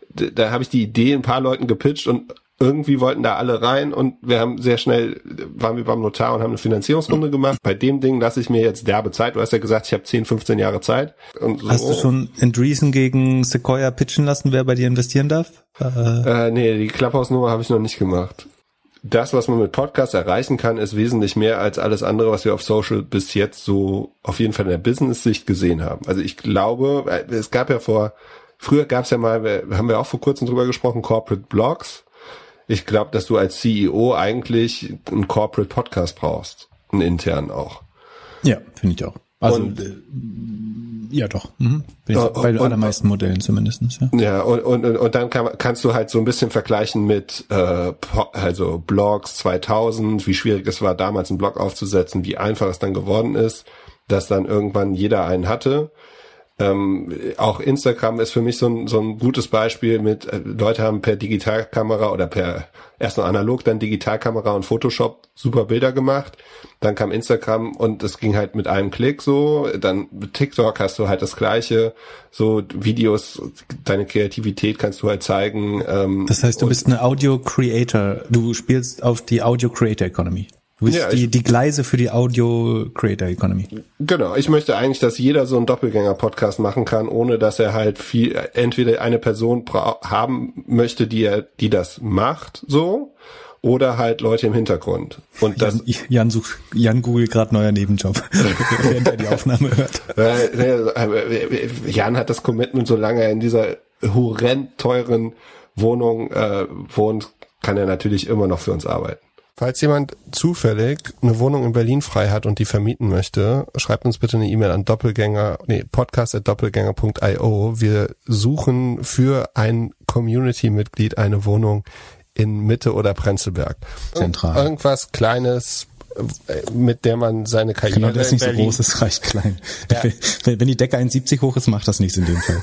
da, da habe ich die Idee ein paar Leuten gepitcht und irgendwie wollten da alle rein und wir haben sehr schnell, waren wir beim Notar und haben eine Finanzierungsrunde gemacht. Bei dem Ding lasse ich mir jetzt derbe Zeit. Du hast ja gesagt, ich habe 10, 15 Jahre Zeit. So. Hast du schon Andreessen gegen Sequoia pitchen lassen, wer bei dir investieren darf? Äh, nee, die Clubhouse-Nummer habe ich noch nicht gemacht. Das, was man mit Podcasts erreichen kann, ist wesentlich mehr als alles andere, was wir auf Social bis jetzt so auf jeden Fall in der Business-Sicht gesehen haben. Also ich glaube, äh, es gab ja vor, früher gab es ja mal, haben wir auch vor kurzem drüber gesprochen, Corporate Blogs ich glaube, dass du als CEO eigentlich einen Corporate Podcast brauchst. Einen internen auch. Ja, finde ich auch. Also und, äh, ja doch. Mhm. Bin ich uh, bei den allermeisten Modellen zumindestens. Ja, ja und, und, und dann kann, kannst du halt so ein bisschen vergleichen mit äh, also Blogs 2000, wie schwierig es war damals einen Blog aufzusetzen, wie einfach es dann geworden ist, dass dann irgendwann jeder einen hatte ähm, auch Instagram ist für mich so ein, so ein gutes Beispiel mit, äh, Leute haben per Digitalkamera oder per erst noch analog, dann Digitalkamera und Photoshop super Bilder gemacht. Dann kam Instagram und es ging halt mit einem Klick so. Dann TikTok hast du halt das gleiche. So Videos, deine Kreativität kannst du halt zeigen. Ähm, das heißt, du bist eine Audio Creator. Du spielst auf die Audio Creator Economy. Du bist ja, die, die Gleise für die Audio Creator Economy. Genau, ich möchte eigentlich, dass jeder so einen Doppelgänger-Podcast machen kann, ohne dass er halt viel, entweder eine Person haben möchte, die er, die das macht, so, oder halt Leute im Hintergrund. Und das Jan, Jan sucht, Jan googelt gerade neuer Nebenjob, [LAUGHS] während er die Aufnahme hört. [LAUGHS] Jan hat das Commitment, solange er in dieser horrend teuren Wohnung äh, wohnt, kann er natürlich immer noch für uns arbeiten. Falls jemand zufällig eine Wohnung in Berlin frei hat und die vermieten möchte, schreibt uns bitte eine E-Mail an doppelgänger, nee, podcast.doppelgänger.io. Wir suchen für ein Community-Mitglied eine Wohnung in Mitte oder Prenzlberg. Zentral. Irgendwas Kleines, äh, mit der man seine Karriere. Genau, das ist nicht so groß, es reicht klein. [LAUGHS] Ja. Wenn, wenn die Decke 1,70 hoch ist, macht das nichts in dem Fall.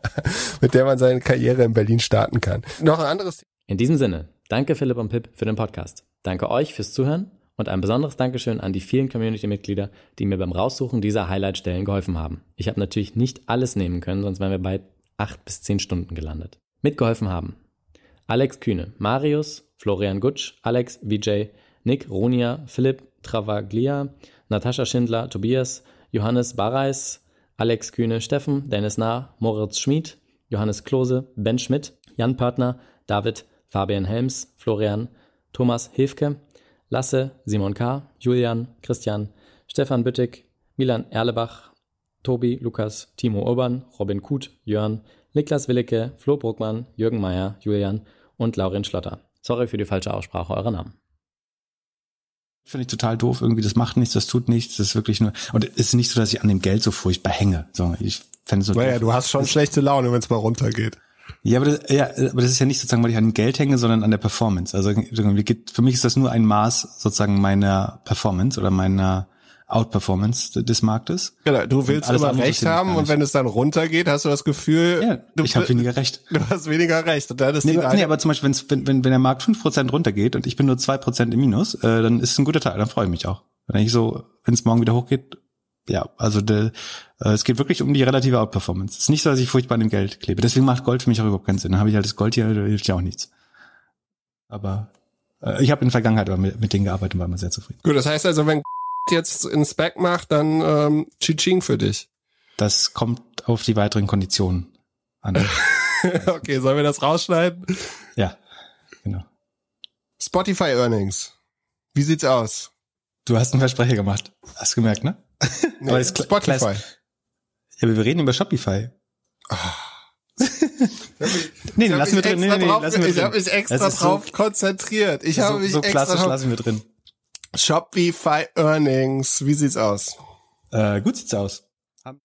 [LAUGHS] mit der man seine Karriere in Berlin starten kann. Noch ein anderes. In diesem Sinne, danke Philipp und Pip für den Podcast. Danke euch fürs Zuhören und ein besonderes Dankeschön an die vielen Community-Mitglieder, die mir beim Raussuchen dieser Highlight-Stellen geholfen haben. Ich habe natürlich nicht alles nehmen können, sonst wären wir bei acht bis zehn Stunden gelandet. Mitgeholfen haben Alex Kühne, Marius, Florian Gutsch, Alex, Vijay, Nick, Ronia, Philipp, Travaglia, Natascha Schindler, Tobias, Johannes Barreis, Alex Kühne, Steffen, Dennis Nah, Moritz Schmid, Johannes Klose, Ben Schmidt, Jan Pörtner, David, Fabian Helms, Florian, Thomas Hilfke, Lasse, Simon K., Julian, Christian, Stefan Büttig, Milan Erlebach, Tobi, Lukas, Timo Urban, Robin Kuth, Jörn, Niklas Willicke, Flo Bruckmann, Jürgen Meyer, Julian und Laurin Schlotter. Sorry für die falsche Aussprache eurer Namen. Finde ich total doof, irgendwie, das macht nichts, das tut nichts, das ist wirklich nur, und es ist nicht so, dass ich an dem Geld so furchtbar hänge, so, ich fände so Naja, doof. du hast schon schlechte Laune, wenn es mal runtergeht. Ja aber, das, ja, aber das ist ja nicht sozusagen, weil ich an Geld hänge, sondern an der Performance. Also für mich ist das nur ein Maß sozusagen meiner Performance oder meiner Outperformance des Marktes. Genau, du willst immer Recht haben und wenn es dann runtergeht, hast du das Gefühl, ja, du, ich habe weniger Recht. [LAUGHS] Du hast weniger Recht. Und dann ist nee, die aber, nee, aber zum Beispiel, wenn, wenn, wenn der Markt fünf Prozent runtergeht und ich bin nur zwei Prozent im Minus, äh, dann ist es ein guter Teil, dann freue ich mich auch. Wenn ich so, wenn es morgen wieder hochgeht, ja, also de, äh, es geht wirklich um die relative Outperformance. Es ist nicht so, dass ich furchtbar an dem Geld klebe. Deswegen macht Gold für mich auch überhaupt keinen Sinn. Dann habe ich halt das Gold hier, da hilft ja auch nichts. Aber äh, ich habe in der Vergangenheit aber mit, mit denen gearbeitet und war immer sehr zufrieden. Gut, das heißt also, wenn jetzt in Spec macht, dann ähm, Chiching für dich. Das kommt auf die weiteren Konditionen an. [LAUGHS] okay, sollen wir das rausschneiden? Ja, genau. Spotify Earnings. Wie sieht's aus? Du hast einen Versprecher gemacht. Hast gemerkt, ne? [LAUGHS] Nee, Spotify. Ja, aber wir reden über Shopify. Oh. nee, lassen wir drin. Nee, nee, drauf, lassen wir ich drin. habe mich extra drauf so, konzentriert. Ich habe so, mich so extra klassisch drauf. lassen wir drin. Shopify Earnings. Wie sieht's aus? Äh, gut sieht's aus.